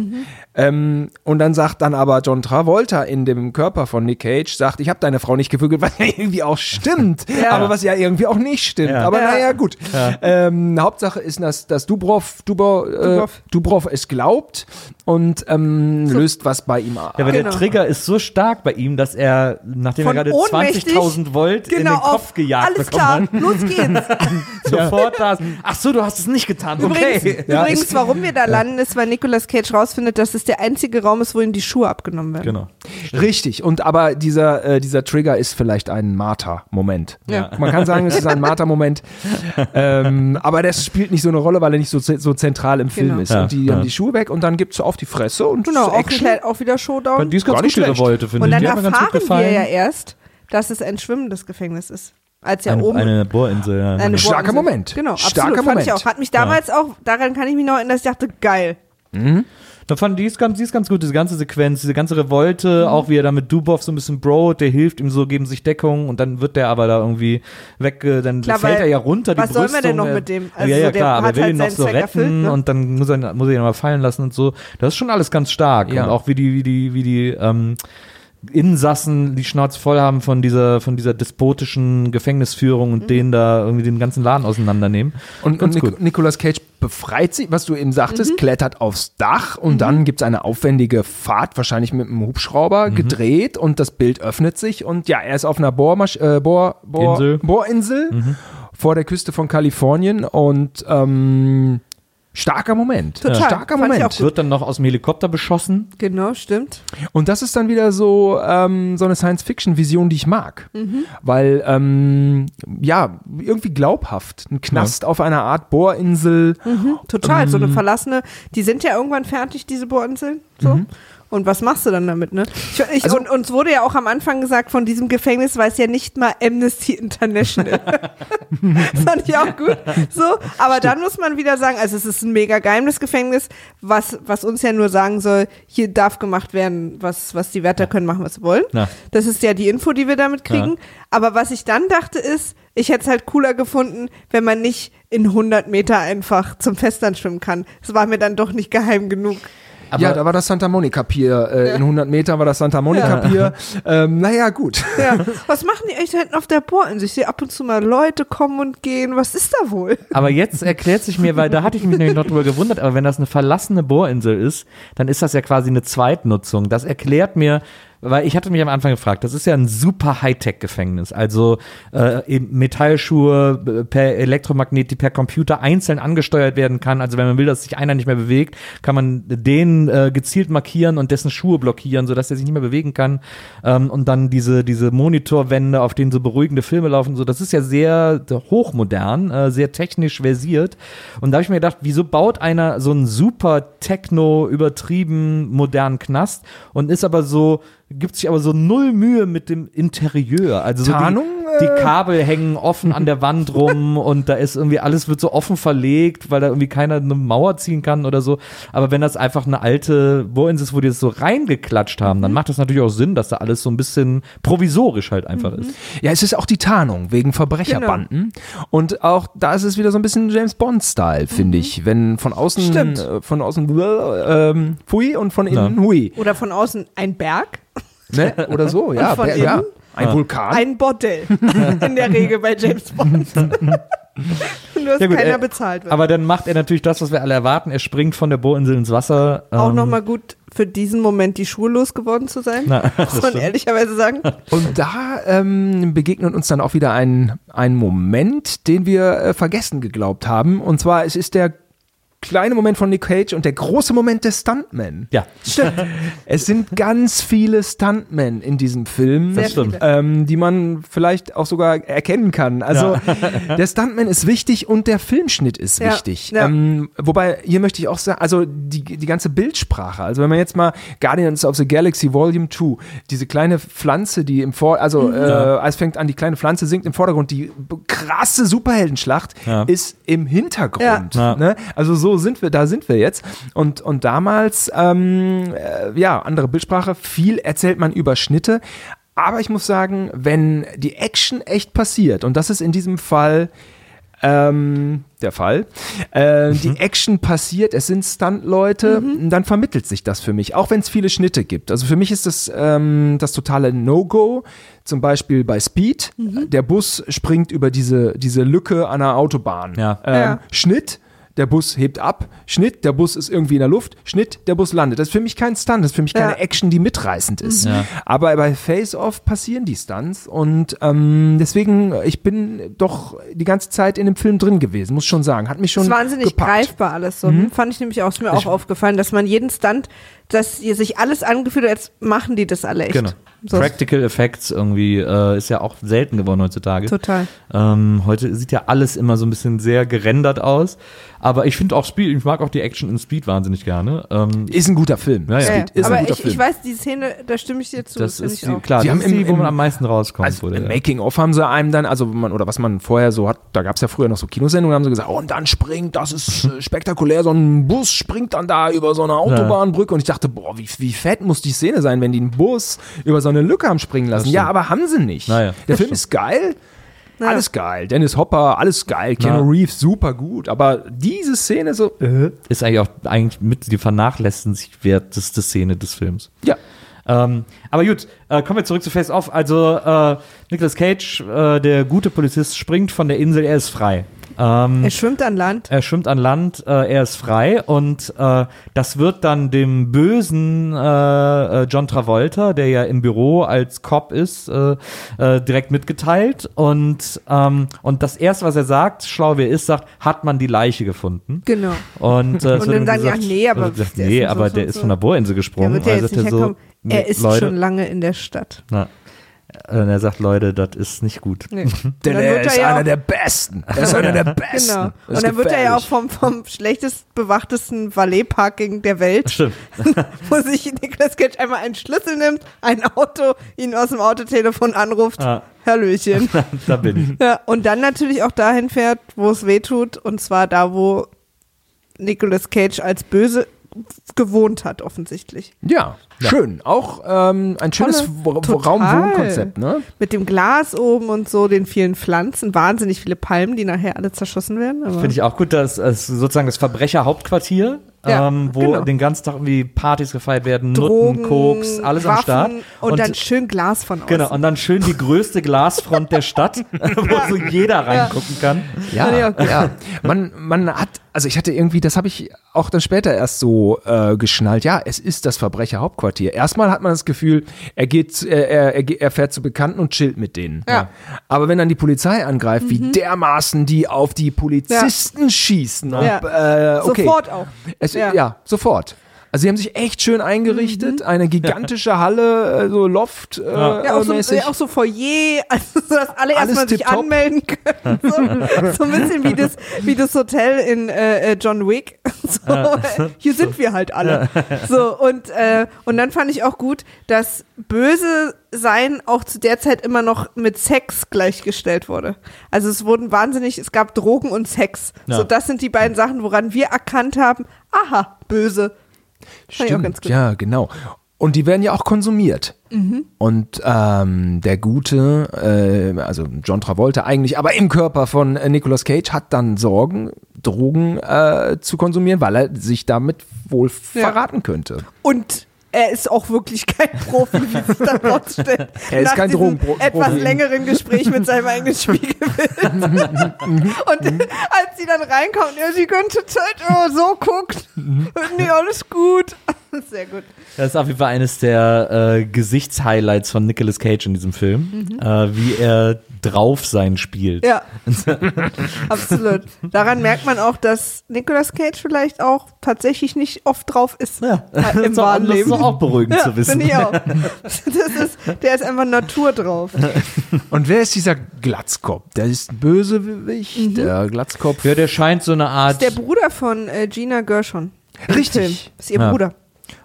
Speaker 3: Ähm, und dann sagt dann aber John Travolta in dem Körper von Nick Cage, sagt, ich habe deine Frau nicht gevögelt, was ja irgendwie auch stimmt, aber was ja irgendwie auch nicht stimmt.
Speaker 1: Ja.
Speaker 3: Aber
Speaker 2: Ja.
Speaker 3: naja, gut. Ähm, Hauptsache ist, dass, dass Dubrov, Dubrov, äh,
Speaker 2: Dubrov.
Speaker 3: Dubrov es glaubt und ähm, löst was bei ihm ab.
Speaker 1: Ja, aber
Speaker 2: Genau.
Speaker 1: der Trigger ist so stark bei ihm, dass er, nachdem
Speaker 2: Von
Speaker 1: er gerade
Speaker 2: ohnmächtig-
Speaker 1: 20.000 Volt in
Speaker 2: Genau,
Speaker 1: den Kopf
Speaker 2: auf,
Speaker 1: gejagt
Speaker 2: alles
Speaker 1: bekommen
Speaker 2: klar, los geht's.
Speaker 1: sofort da ist. Ach so, du hast es nicht getan.
Speaker 2: Übrigens,
Speaker 1: Okay.
Speaker 2: übrigens warum wir da landen, ist, weil Nicolas Cage rausfindet, dass es der einzige Raum ist, wo ihm die Schuhe abgenommen werden.
Speaker 1: Genau.
Speaker 3: Richtig, und aber dieser, äh, dieser Trigger ist vielleicht ein Marter-Moment.
Speaker 2: Ja.
Speaker 3: Man kann sagen, es ist ein Marter-Moment, ähm, aber das spielt nicht so eine Rolle, weil er nicht so, so zentral im Film
Speaker 2: Genau.
Speaker 3: ist.
Speaker 1: Ja,
Speaker 3: und die
Speaker 1: ja.
Speaker 3: haben die Schuhe weg und dann gibt's so auf die Fresse und
Speaker 2: Genau, auch, klein- auch wieder Showdown.
Speaker 1: Die ist ganz
Speaker 3: Gar nicht
Speaker 1: die
Speaker 3: schlecht.
Speaker 1: Revolte, finde
Speaker 2: Und
Speaker 1: ich.
Speaker 2: dann
Speaker 1: Die ganz gut
Speaker 2: erfahren wir ja erst, dass es ein schwimmendes Gefängnis ist. Als er
Speaker 1: Eine,
Speaker 2: oben
Speaker 1: eine Bohrinsel, ja.
Speaker 2: eine
Speaker 3: Starker
Speaker 2: Bohrinsel-
Speaker 3: Moment.
Speaker 2: Genau,
Speaker 3: Starker
Speaker 2: absolut, fand
Speaker 3: Moment.
Speaker 2: ich auch. Hat mich damals auch, daran kann ich mich noch erinnern, dass ich dachte, geil.
Speaker 1: Da fand die ist ganz, die ist ganz gut, diese ganze Sequenz, diese ganze Revolte,
Speaker 2: Mhm.
Speaker 1: auch wie er da mit Dubov so ein bisschen broat, der hilft ihm so, geben sich Deckung und dann wird der aber da irgendwie weg, äh, dann
Speaker 2: Klar,
Speaker 1: fällt er ja runter, die
Speaker 2: was soll man denn
Speaker 1: Brüstung,
Speaker 2: noch mit dem? Also
Speaker 1: ja, ja,
Speaker 2: so, der
Speaker 1: klar, aber er will
Speaker 2: halt
Speaker 1: ihn noch so
Speaker 2: Zweck
Speaker 1: retten
Speaker 2: erfüllt, ne?
Speaker 1: und dann muss er, muss er ihn mal fallen lassen und so. Das ist schon alles ganz stark
Speaker 3: Ja.
Speaker 1: und auch wie die, wie die, wie die, ähm, Insassen die Schnauze voll haben von dieser, von dieser despotischen Gefängnisführung und denen da irgendwie den ganzen Laden auseinandernehmen.
Speaker 3: Und, und Nic. Nicolas Cage befreit sie, was du eben sagtest, klettert aufs Dach und dann gibt es eine aufwendige Fahrt, wahrscheinlich mit einem Hubschrauber, gedreht und das Bild öffnet sich und ja, er ist auf einer Bohrmasch äh, Bohr, Bohr,
Speaker 1: Insel.
Speaker 3: Bohrinsel vor der Küste von Kalifornien und ähm, starker Moment.
Speaker 2: Total.
Speaker 3: Starker
Speaker 2: Fand
Speaker 3: Moment.
Speaker 1: Wird dann noch aus dem Helikopter beschossen.
Speaker 2: Genau, stimmt.
Speaker 3: Und das ist dann wieder so, ähm, so eine Science-Fiction-Vision, die ich mag.
Speaker 2: Mhm.
Speaker 3: Weil, ähm, ja, irgendwie glaubhaft. Ein Knast auf einer Art Bohrinsel.
Speaker 2: Total. so eine
Speaker 1: Ähm.
Speaker 2: verlassene, die sind ja irgendwann fertig, diese Bohrinseln. So. Und was machst du dann damit, ne? Ich, ich.
Speaker 3: Also-
Speaker 2: und uns wurde ja auch am Anfang gesagt, von diesem Gefängnis weiß ja nicht mal Amnesty International. das fand ich auch gut. So, aber dann muss man wieder sagen, also es ist ein mega geheimes Gefängnis, was, was uns ja nur sagen soll, hier darf gemacht werden, was, was die Wärter können machen, was sie wollen.
Speaker 1: Ja.
Speaker 2: Das ist ja die Info, die wir damit kriegen.
Speaker 1: Ja.
Speaker 2: Aber was ich dann dachte ist, ich hätte es halt cooler gefunden, wenn man nicht in 100 Meter einfach zum Festland schwimmen kann. Es war mir dann doch nicht geheim genug.
Speaker 1: Aber
Speaker 3: ja, da war das Santa Monica Pier. Äh, In 100 Metern war das Santa Monica Pier. Ähm, naja, gut.
Speaker 2: Ja. Was machen die eigentlich da hinten auf der Bohrinsel? Ich sehe ab und zu mal Leute kommen und gehen. Was ist da wohl?
Speaker 1: Aber jetzt erklärt sich mir, weil da hatte ich mich nämlich noch drüber gewundert, aber wenn das eine verlassene Bohrinsel ist, dann ist das ja quasi eine Zweitnutzung. Das erklärt mir, weil ich hatte mich am Anfang gefragt, das ist ja ein super Hightech-Gefängnis. Also äh, Metallschuhe äh, per Elektromagnet, die per Computer einzeln angesteuert werden kann. Also wenn man will, dass sich einer nicht mehr bewegt, kann man den äh, gezielt markieren und dessen Schuhe blockieren, sodass er sich nicht mehr bewegen kann. Ähm, und dann diese, diese Monitorwände, auf denen so beruhigende Filme laufen, so, das ist ja sehr hochmodern, äh, sehr technisch versiert. Und da habe ich mir gedacht, wieso baut einer so einen super techno übertrieben modernen Knast und ist aber so gibt sich aber so null Mühe mit dem Interieur. Also so
Speaker 3: Tarnung,
Speaker 1: die,
Speaker 3: äh?
Speaker 1: die Kabel hängen offen an der Wand rum und da ist irgendwie alles wird so offen verlegt, weil da irgendwie keiner eine Mauer ziehen kann oder so. Aber wenn das einfach eine alte Bohrinsel ist, wo die das so reingeklatscht haben, dann macht das natürlich auch Sinn, dass da alles so ein bisschen provisorisch halt einfach ist.
Speaker 3: Ja, es ist auch die Tarnung wegen Verbrecherbanden. Und auch da ist es wieder so ein bisschen James Bond-Style, finde ich. Wenn von außen,
Speaker 2: Stimmt.
Speaker 3: äh, von außen äh, ähm, Pfui und von innen Hui.
Speaker 2: Oder von außen ein Berg,
Speaker 3: Ne? Oder so, ja.
Speaker 2: von
Speaker 3: wer- ja. Ein Vulkan.
Speaker 2: ein Bordell. In der Regel bei James Bond. Nur, dass
Speaker 1: Ja, gut,
Speaker 2: keiner
Speaker 1: äh,
Speaker 2: bezahlt wird.
Speaker 1: Aber dann macht er natürlich das, was wir alle erwarten. Er springt von der Bohrinsel ins Wasser.
Speaker 2: auch
Speaker 1: ähm,
Speaker 2: nochmal gut für diesen Moment die Schuhe losgeworden zu sein.
Speaker 1: Na, das
Speaker 2: muss man
Speaker 1: stimmt.
Speaker 2: ehrlicherweise sagen.
Speaker 3: Und da ähm, begegnet uns dann auch wieder ein, ein Moment, den wir äh, vergessen geglaubt haben. Und zwar, es ist der kleine Moment von Nick Cage und der große Moment der Stuntmen.
Speaker 1: Ja,
Speaker 3: Es sind ganz viele Stuntmen in diesem Film,
Speaker 2: Sehr
Speaker 1: stimmt.
Speaker 3: ähm, die man vielleicht auch sogar erkennen kann. Also der Stuntman ist wichtig und der Filmschnitt ist
Speaker 2: Ja,
Speaker 3: wichtig.
Speaker 2: ja.
Speaker 3: Ähm, wobei, hier möchte ich auch sagen, also die, die ganze Bildsprache, also wenn man jetzt mal Guardians of the Galaxy Volume 2, diese kleine Pflanze, die im Vor, also
Speaker 2: Mhm.
Speaker 3: äh, es fängt an, die kleine Pflanze sinkt im Vordergrund, die krasse Superheldenschlacht
Speaker 1: Ja.
Speaker 3: ist im Hintergrund.
Speaker 1: Ja.
Speaker 3: Ne? Also so sind wir, da sind wir jetzt. Und, und damals, ähm, äh, ja, andere Bildsprache, viel erzählt man über Schnitte. Aber ich muss sagen, wenn die Action echt passiert, und das ist in diesem Fall ähm, der Fall, äh, die Action passiert, es sind Stunt-Leute, dann vermittelt sich das für mich, auch wenn es viele Schnitte gibt. Also für mich ist das ähm, das totale No-Go, zum Beispiel bei Speed. Der Bus springt über diese, diese Lücke an der Autobahn.
Speaker 1: Ja.
Speaker 3: Ähm,
Speaker 2: Ja.
Speaker 3: Schnitt, der Bus hebt ab, Schnitt, der Bus ist irgendwie in der Luft, Schnitt, der Bus landet. Das ist für mich kein Stunt, das ist für mich keine
Speaker 2: Ja.
Speaker 3: Action, die mitreißend ist.
Speaker 1: Ja.
Speaker 3: Aber bei Face-Off passieren die Stunts und ähm, deswegen, ich bin doch die ganze Zeit in dem Film drin gewesen, muss schon sagen. Hat mich schon
Speaker 2: Das ist wahnsinnig
Speaker 3: gepackt.
Speaker 2: greifbar alles so. Fand ich nämlich auch, ist mir auch aufgefallen, dass man jeden Stunt, dass ihr sich alles angefühlt hat, jetzt machen die das alle echt.
Speaker 1: genau.
Speaker 2: So.
Speaker 1: Practical Effects irgendwie äh, ist ja auch selten geworden heutzutage.
Speaker 2: Total.
Speaker 1: Ähm, heute sieht ja alles immer so ein bisschen sehr gerendert aus. Aber ich finde auch Speed, ich mag auch die Action in Speed wahnsinnig gerne. Ähm,
Speaker 3: Ist ein guter Film.
Speaker 1: Ja, ja.
Speaker 2: Ja.
Speaker 3: Ist
Speaker 2: Aber
Speaker 3: ein guter
Speaker 2: ich,
Speaker 3: Film.
Speaker 2: ich weiß, die Szene, da stimme ich dir zu.
Speaker 1: das
Speaker 2: finde
Speaker 1: ist die,
Speaker 2: auch.
Speaker 1: klar,
Speaker 3: Sie
Speaker 1: das
Speaker 3: haben
Speaker 1: ist die,
Speaker 3: im-
Speaker 1: wo man am meisten rauskommt.
Speaker 3: Also
Speaker 1: wurde,
Speaker 3: im
Speaker 1: ja.
Speaker 3: Making-of haben sie einem dann, also man, oder was man vorher so hat, da gab es ja früher noch so Kinosendungen, haben sie gesagt, oh, und dann springt, das ist äh, spektakulär, so ein Bus springt dann da über so eine Autobahnbrücke und ich dachte, boah, wie, wie fett muss die Szene sein, wenn die einen Bus über so eine Lücke haben springen lassen. Ja, aber haben sie nicht.
Speaker 1: Naja,
Speaker 3: Der Film
Speaker 1: stimmt.
Speaker 3: ist geil,
Speaker 2: Ja.
Speaker 3: alles geil, Dennis Hopper, alles geil, Keanu
Speaker 1: Ja.
Speaker 3: Reeves, super gut, aber diese Szene so, äh,
Speaker 1: ist eigentlich auch eigentlich mit die vernachlässigenswerteste Szene des Films.
Speaker 3: ja.
Speaker 1: Ähm, aber gut, äh, kommen wir zurück zu Face Off. Also äh, Nicolas Cage, äh, der gute Polizist, springt von der Insel, er ist frei. Ähm,
Speaker 2: Er schwimmt an Land.
Speaker 1: er schwimmt an Land, äh, er ist frei und äh, das wird dann dem bösen äh, äh, John Travolta, der ja im Büro als Cop ist, äh, äh, direkt mitgeteilt und ähm, und das erste, was er sagt, schlau wie er ist, sagt, hat man die Leiche gefunden
Speaker 2: Genau.
Speaker 1: und, äh,
Speaker 2: Und dann sagen ach nee, aber
Speaker 1: also gesagt,
Speaker 2: der ist
Speaker 1: nee,
Speaker 2: so-
Speaker 1: aber
Speaker 2: so-
Speaker 1: der
Speaker 2: so-
Speaker 1: ist von der Bohrinsel
Speaker 2: Der
Speaker 1: gesprungen.
Speaker 2: wird ja
Speaker 1: Also
Speaker 2: jetzt nicht
Speaker 1: er so, nee,
Speaker 2: er ist
Speaker 1: Leute,
Speaker 2: schon lange in der Stadt.
Speaker 1: na, und er sagt, Leute, das ist nicht gut.
Speaker 2: Nee.
Speaker 3: Denn er ist
Speaker 2: er ja
Speaker 3: einer der Besten. Er ist einer der Besten.
Speaker 2: Genau.
Speaker 3: Das ist
Speaker 2: Und dann wird er ja auch
Speaker 3: gefährlich.
Speaker 2: vom, vom schlechtest bewachtesten Valet-Parking der Welt,
Speaker 1: Stimmt.
Speaker 2: wo sich Nicolas Cage einmal einen Schlüssel nimmt, ein Auto, ihn aus dem Autotelefon anruft.
Speaker 1: Ah.
Speaker 2: Hallöchen.
Speaker 1: da bin ich.
Speaker 2: Ja, und dann natürlich auch dahin fährt, wo es weh tut, und zwar da, wo Nicolas Cage als böse gewohnt hat, offensichtlich.
Speaker 3: Ja, schön. Auch ähm, ein schönes. Raum-Wohnkonzept, ne?
Speaker 2: Mit dem Glas oben und so, den vielen Pflanzen, wahnsinnig viele Palmen, die nachher alle zerschossen werden. Aber
Speaker 1: Finde ich auch gut, dass es sozusagen das Verbrecherhauptquartier,
Speaker 2: Ja,
Speaker 1: ähm, wo
Speaker 2: genau.
Speaker 1: den ganzen Tag irgendwie Partys gefeiert werden,
Speaker 2: Drogen,
Speaker 1: Nutten, Koks, alles
Speaker 2: Waffen
Speaker 1: am Start.
Speaker 2: Und, dann schön Glas von außen.
Speaker 1: genau, und dann schön die größte Glasfront der Stadt, wo so jeder reingucken kann.
Speaker 2: Auch gut.
Speaker 3: ja. Man, man hat, also ich hatte irgendwie, das habe ich auch dann später erst so äh, geschnallt. Ja, es ist das Verbrecherhauptquartier. Erstmal hat man das Gefühl, er geht, er, er, er, fährt zu Bekannten und chillt mit denen.
Speaker 2: Ja.
Speaker 3: Aber wenn dann die Polizei angreift, wie dermaßen die auf die Polizisten schießen.
Speaker 2: Ja.
Speaker 3: Ob, äh, okay.
Speaker 2: Sofort auch.
Speaker 3: Es,
Speaker 2: Ja.
Speaker 3: ja. sofort. Also sie haben sich echt schön eingerichtet, eine gigantische Halle, äh, so Loft äh,
Speaker 2: Mhm. Ja, auch so,
Speaker 3: mäßig.
Speaker 2: ja, auch so Foyer, also so, dass alle
Speaker 3: Alles
Speaker 2: erstmal sich anmelden können. So, so ein bisschen wie das, wie das Hotel in äh, äh, John Wick. So, äh, hier sind wir halt alle. So, und, äh, und dann fand ich auch gut, dass böse sein auch zu der Zeit immer noch mit Sex gleichgestellt wurde. Also es wurden wahnsinnig, es gab Drogen und Sex.
Speaker 1: Ja.
Speaker 2: So, das sind die beiden Sachen, woran wir erkannt haben, aha, böse. Auch ganz gut.
Speaker 3: Ja, genau. Und die werden ja auch konsumiert.
Speaker 2: Mhm.
Speaker 3: Und ähm, der Gute, äh, also John Travolta eigentlich, aber im Körper von äh, Nicolas Cage hat dann Sorgen, Drogen äh, zu konsumieren, weil er sich damit wohl
Speaker 2: Ja.
Speaker 3: verraten könnte.
Speaker 2: Und er ist auch wirklich kein Profi, wie sich dann rausstellt.
Speaker 3: Er ist
Speaker 2: Nach
Speaker 3: kein Drogenprofi.
Speaker 2: etwas längeren Gespräch mit seinem eigenen Spiegelbild. und als sie dann reinkommt, ja, sie ganze Zeit immer so guckt. nee, alles gut. Sehr gut.
Speaker 1: Das ist auf jeden Fall eines der äh, Gesichtshighlights von Nicolas Cage in diesem Film, äh, wie er drauf sein spielt.
Speaker 2: Ja, absolut. Daran merkt man auch, dass Nicolas Cage vielleicht auch tatsächlich nicht oft drauf ist
Speaker 1: Ja.
Speaker 2: äh,
Speaker 1: Das
Speaker 2: im
Speaker 1: ist auch-
Speaker 2: wahren
Speaker 1: das ist
Speaker 2: Leben.
Speaker 1: auch beruhigend
Speaker 2: ja,
Speaker 1: zu wissen.
Speaker 2: Finde ich auch. Das ist, der ist einfach Natur drauf.
Speaker 3: Und wer ist dieser Glatzkopf? Der ist ein Bösewicht,
Speaker 2: Mhm.
Speaker 3: der Glatzkopf.
Speaker 1: Ja, der scheint so eine Art,
Speaker 2: Der Bruder von äh, Gina Gershon.
Speaker 3: Richtig.
Speaker 2: Film. Ist ihr
Speaker 1: Ja.
Speaker 2: Bruder.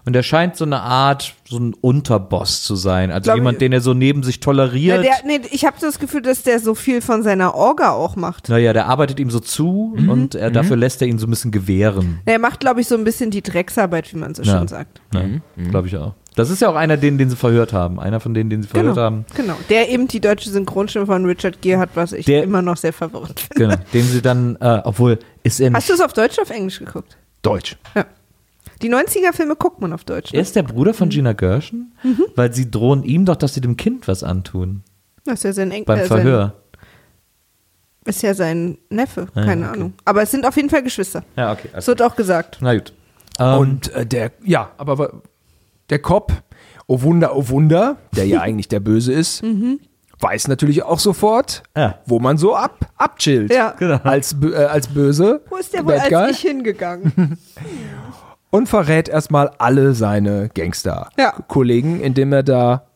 Speaker 1: Und der scheint so eine Art, so ein Unterboss zu sein. Also
Speaker 2: Glaub
Speaker 1: jemand,
Speaker 2: ich-
Speaker 1: den er so neben sich
Speaker 2: Ja,
Speaker 1: toleriert.
Speaker 2: der, nee, ich habe das Gefühl, dass der so viel von seiner Orga auch macht.
Speaker 1: naja, der arbeitet ihm so zu
Speaker 2: Mhm.
Speaker 1: und er, dafür lässt er ihn so ein bisschen gewähren.
Speaker 2: Er macht, glaube ich, so ein bisschen die Drecksarbeit, wie man so
Speaker 1: Ja.
Speaker 2: schön sagt.
Speaker 1: Ne? Glaube ich auch. Das ist ja auch einer, den, den sie verhört haben. Einer von denen, den sie verhört
Speaker 2: Genau.
Speaker 1: haben.
Speaker 2: genau. Der eben die deutsche Synchronstimme von Richard Gere hat, was ich
Speaker 1: Der-
Speaker 2: immer noch sehr verwirrend finde.
Speaker 1: Genau. den sie dann, äh, obwohl, ist er
Speaker 2: Hast
Speaker 1: nicht,
Speaker 2: du es auf Deutsch oder auf Englisch geguckt?
Speaker 3: Deutsch.
Speaker 2: Die 90er-Filme guckt man auf Deutsch.
Speaker 1: er
Speaker 2: Ne?
Speaker 1: ist der Bruder von Gina Gershon? Weil sie drohen ihm doch, dass sie dem Kind was antun.
Speaker 2: Das ist ja sein, Eng
Speaker 1: Beim
Speaker 2: äh,
Speaker 1: Verhör.
Speaker 2: Sein, ist ja sein Neffe,
Speaker 1: ja,
Speaker 2: keine
Speaker 1: okay.
Speaker 2: Ahnung. Aber es sind auf jeden Fall Geschwister.
Speaker 1: Ja, okay.
Speaker 2: Das wird auch gesagt.
Speaker 1: Na gut. Ähm,
Speaker 3: Und äh, der, ja, aber der Cop, oh Wunder, oh Wunder, der ja eigentlich der Böse ist,
Speaker 2: Mhm.
Speaker 3: weiß natürlich auch sofort,
Speaker 1: Ja.
Speaker 3: wo man so ab, abchillt.
Speaker 2: Ja.
Speaker 1: Genau.
Speaker 3: Als, äh, als Böse.
Speaker 2: Wo ist der wohl als ich hingegangen?
Speaker 3: Und verrät erstmal alle seine Gangster-Kollegen, indem er da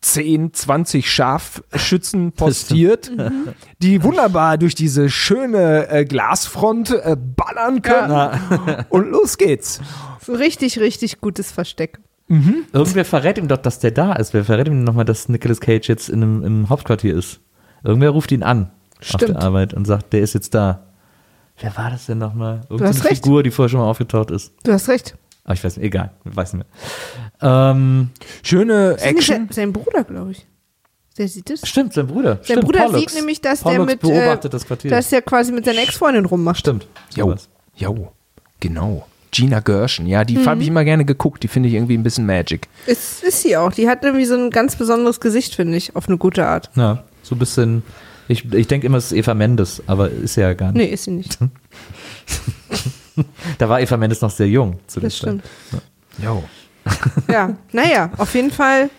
Speaker 3: 10, 20 Scharfschützen postiert,
Speaker 2: Mhm.
Speaker 3: die wunderbar durch diese schöne äh, Glasfront äh, ballern können. Und los geht's.
Speaker 2: so richtig, richtig gutes Versteck.
Speaker 1: Irgendwer verrät ihm doch, dass der da ist. Wer verrät ihm nochmal, dass Nicolas Cage jetzt in einem, im Hauptquartier ist? Irgendwer ruft ihn an auf
Speaker 2: Stimmt.
Speaker 1: der Arbeit und sagt, der ist jetzt da. Wer war das denn nochmal?
Speaker 2: hast
Speaker 1: Irgendeine
Speaker 2: recht.
Speaker 1: Figur, die vorher schon mal aufgetaucht ist.
Speaker 2: Du hast recht.
Speaker 1: Aber ich weiß nicht, egal, ich weiß nicht mehr. Ähm,
Speaker 3: Schöne
Speaker 2: Das ist
Speaker 3: Action.
Speaker 2: Sein, sein Bruder, glaube ich. Der sieht es.
Speaker 1: stimmt, sein Bruder.
Speaker 2: Sein
Speaker 1: stimmt,
Speaker 2: Bruder
Speaker 1: Pollux.
Speaker 2: sieht nämlich, dass der
Speaker 1: Pollux
Speaker 2: mit,
Speaker 1: beobachtet
Speaker 2: äh,
Speaker 1: das Quartier.
Speaker 2: dass der quasi mit seiner Ex-Freundin rummacht.
Speaker 1: stimmt.
Speaker 3: Jo, jo, genau. Gina Gershon, ja, die
Speaker 2: Mhm.
Speaker 3: habe ich immer gerne geguckt. Die finde ich irgendwie ein bisschen Magic.
Speaker 2: Ist, ist sie auch. Die hat irgendwie so ein ganz besonderes Gesicht, finde ich, auf eine gute Art.
Speaker 1: Ja, so ein bisschen. Ich, ich denke immer, es ist Eva Mendes, aber ist ja gar nicht.
Speaker 2: Nee, ist sie nicht.
Speaker 1: Da war Eva Mendes noch sehr jung zu der
Speaker 2: Das
Speaker 1: Zeit.
Speaker 2: stimmt.
Speaker 3: Jo.
Speaker 2: Ja, naja, auf jeden Fall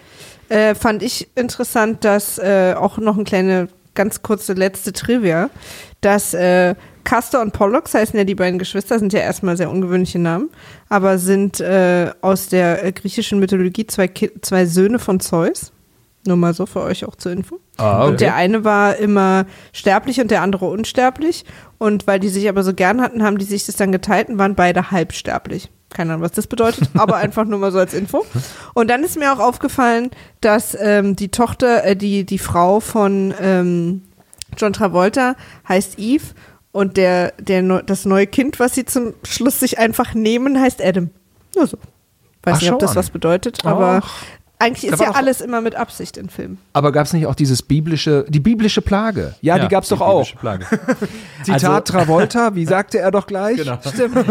Speaker 2: äh, fand ich interessant, dass äh, auch noch eine kleine, ganz kurze letzte Trivia, dass äh, Castor und Pollux heißen ja die beiden Geschwister, sind ja erstmal sehr ungewöhnliche Namen, aber sind äh, aus der äh, griechischen Mythologie zwei, Ki zwei Söhne von Zeus. Nur mal so für euch auch zur Info.
Speaker 3: Ah,
Speaker 2: Und der eine war immer sterblich und der andere unsterblich. Und weil die sich aber so gern hatten, haben die sich das dann geteilt und waren beide halbsterblich. Keine Ahnung, was das bedeutet, aber einfach nur mal so als Info. Und dann ist mir auch aufgefallen, dass ähm, die Tochter, äh, die, die Frau von ähm, John Travolta heißt Eve und der, der, das neue Kind, was sie zum Schluss sich einfach nehmen, heißt Adam. Nur so. Weiß
Speaker 3: Ach,
Speaker 2: nicht, ob das was bedeutet, aber. Eigentlich ist ja alles immer mit Absicht in Filmen.
Speaker 3: Aber gab es nicht auch dieses biblische, die biblische Plage? Ja, die gab es doch auch.
Speaker 1: Plage.
Speaker 3: Zitat
Speaker 1: Also-
Speaker 3: Travolta, wie sagte er doch gleich?
Speaker 1: Genau.
Speaker 2: Stimmt.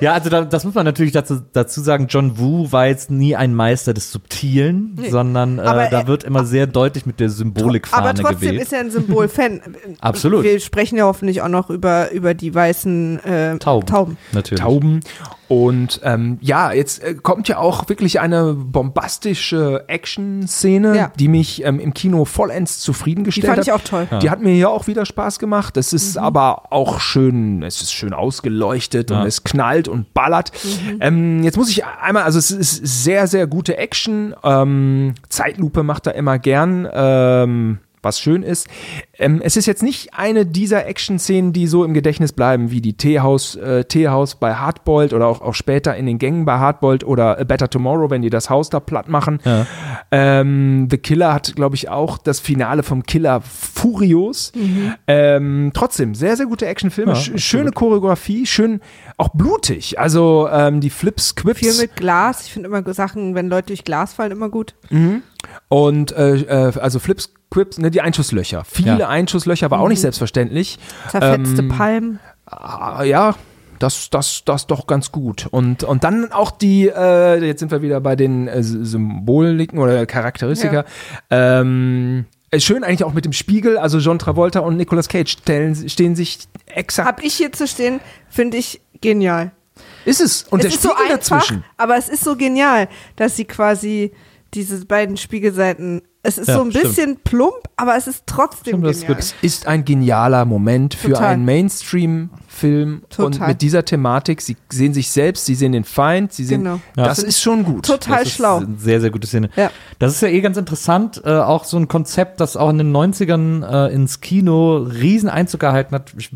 Speaker 1: Ja, also da, das muss man natürlich dazu, dazu sagen, John Woo war jetzt nie ein Meister des Subtilen, sondern äh,
Speaker 2: Aber
Speaker 1: da
Speaker 2: er-
Speaker 1: wird immer sehr deutlich mit der
Speaker 2: Aber
Speaker 1: Symbolikfahne
Speaker 2: trotzdem
Speaker 1: gewählt.
Speaker 2: ist er ein Symbol-Fan.
Speaker 1: Absolut.
Speaker 2: Wir sprechen ja hoffentlich auch noch über, über die weißen äh,
Speaker 1: Tauben.
Speaker 2: Tauben.
Speaker 1: Natürlich.
Speaker 3: Tauben. Und ähm, ja, jetzt äh, kommt ja auch wirklich eine bombastische Action-Szene,
Speaker 2: Ja.
Speaker 3: die mich ähm, im Kino vollends
Speaker 2: Die
Speaker 3: zufriedengestellt
Speaker 2: fand
Speaker 3: hat.
Speaker 2: ich auch toll.
Speaker 3: Die hat mir hier auch wieder Spaß gemacht. Es ist
Speaker 2: Mhm.
Speaker 3: aber auch schön, es ist schön ausgeleuchtet
Speaker 1: Ja.
Speaker 3: und es knallt und ballert.
Speaker 2: Mhm.
Speaker 3: Ähm, jetzt muss ich einmal, also es ist sehr, sehr gute Action. Ähm, Zeitlupe macht er immer gern. Was schön ist. Ähm, es ist jetzt nicht eine dieser Action-Szenen, die so im Gedächtnis bleiben, wie die Teehaus, äh, Teehaus bei Hardboiled oder auch, auch später in den Gängen bei Hardboiled oder A Better Tomorrow, wenn die das Haus da platt machen.
Speaker 1: Ja.
Speaker 3: Ähm, The Killer hat, glaube ich, auch das Finale vom Killer furios. Ähm, trotzdem, sehr, sehr gute Actionfilme.
Speaker 1: Ja,
Speaker 3: Sch schöne Choreografie, schön auch blutig. Also ähm, die Flips, Quips.
Speaker 2: Viel mit Glas. Ich finde immer Sachen, wenn Leute durch Glas fallen, immer gut.
Speaker 3: Und äh, äh, also Flips, Quips, ne, die Einschusslöcher. Viele
Speaker 1: Ja.
Speaker 3: Einschusslöcher war auch nicht selbstverständlich.
Speaker 2: Zerfetzte
Speaker 3: Ähm,
Speaker 2: Palmen.
Speaker 3: Ah, ja, das, das, das doch ganz gut. Und, und dann auch die, äh, jetzt sind wir wieder bei den äh, Symboliken oder Charakteristika. Ähm, ist schön eigentlich auch mit dem Spiegel, also John Travolta und Nicolas Cage stellen, stehen sich exakt.
Speaker 2: Hab ich hier zu stehen, finde ich genial.
Speaker 3: ist es. Und der
Speaker 2: es ist so
Speaker 3: Spiegel
Speaker 2: einfach,
Speaker 3: dazwischen.
Speaker 2: aber es ist so genial, dass sie quasi diese beiden Spiegelseiten. Es ist
Speaker 1: Ja,
Speaker 2: so ein
Speaker 1: stimmt.
Speaker 2: bisschen plump, aber es ist trotzdem
Speaker 1: Stimmt,
Speaker 2: genial.
Speaker 1: wird-
Speaker 3: Ist ein genialer Moment für
Speaker 2: Total.
Speaker 3: einen Mainstream-Film und mit dieser Thematik. Sie sehen sich selbst, sie sehen den Feind, sie sehen.
Speaker 2: Genau.
Speaker 1: Ja.
Speaker 3: Das ist schon gut.
Speaker 2: Total
Speaker 1: Das ist
Speaker 2: schlau.
Speaker 1: eine sehr, sehr gute Szene.
Speaker 2: Ja.
Speaker 1: Das ist ja eh ganz interessant, äh, auch so ein Konzept, das auch in den 90ern äh, ins Kino riesen Einzug gehalten hat. Ich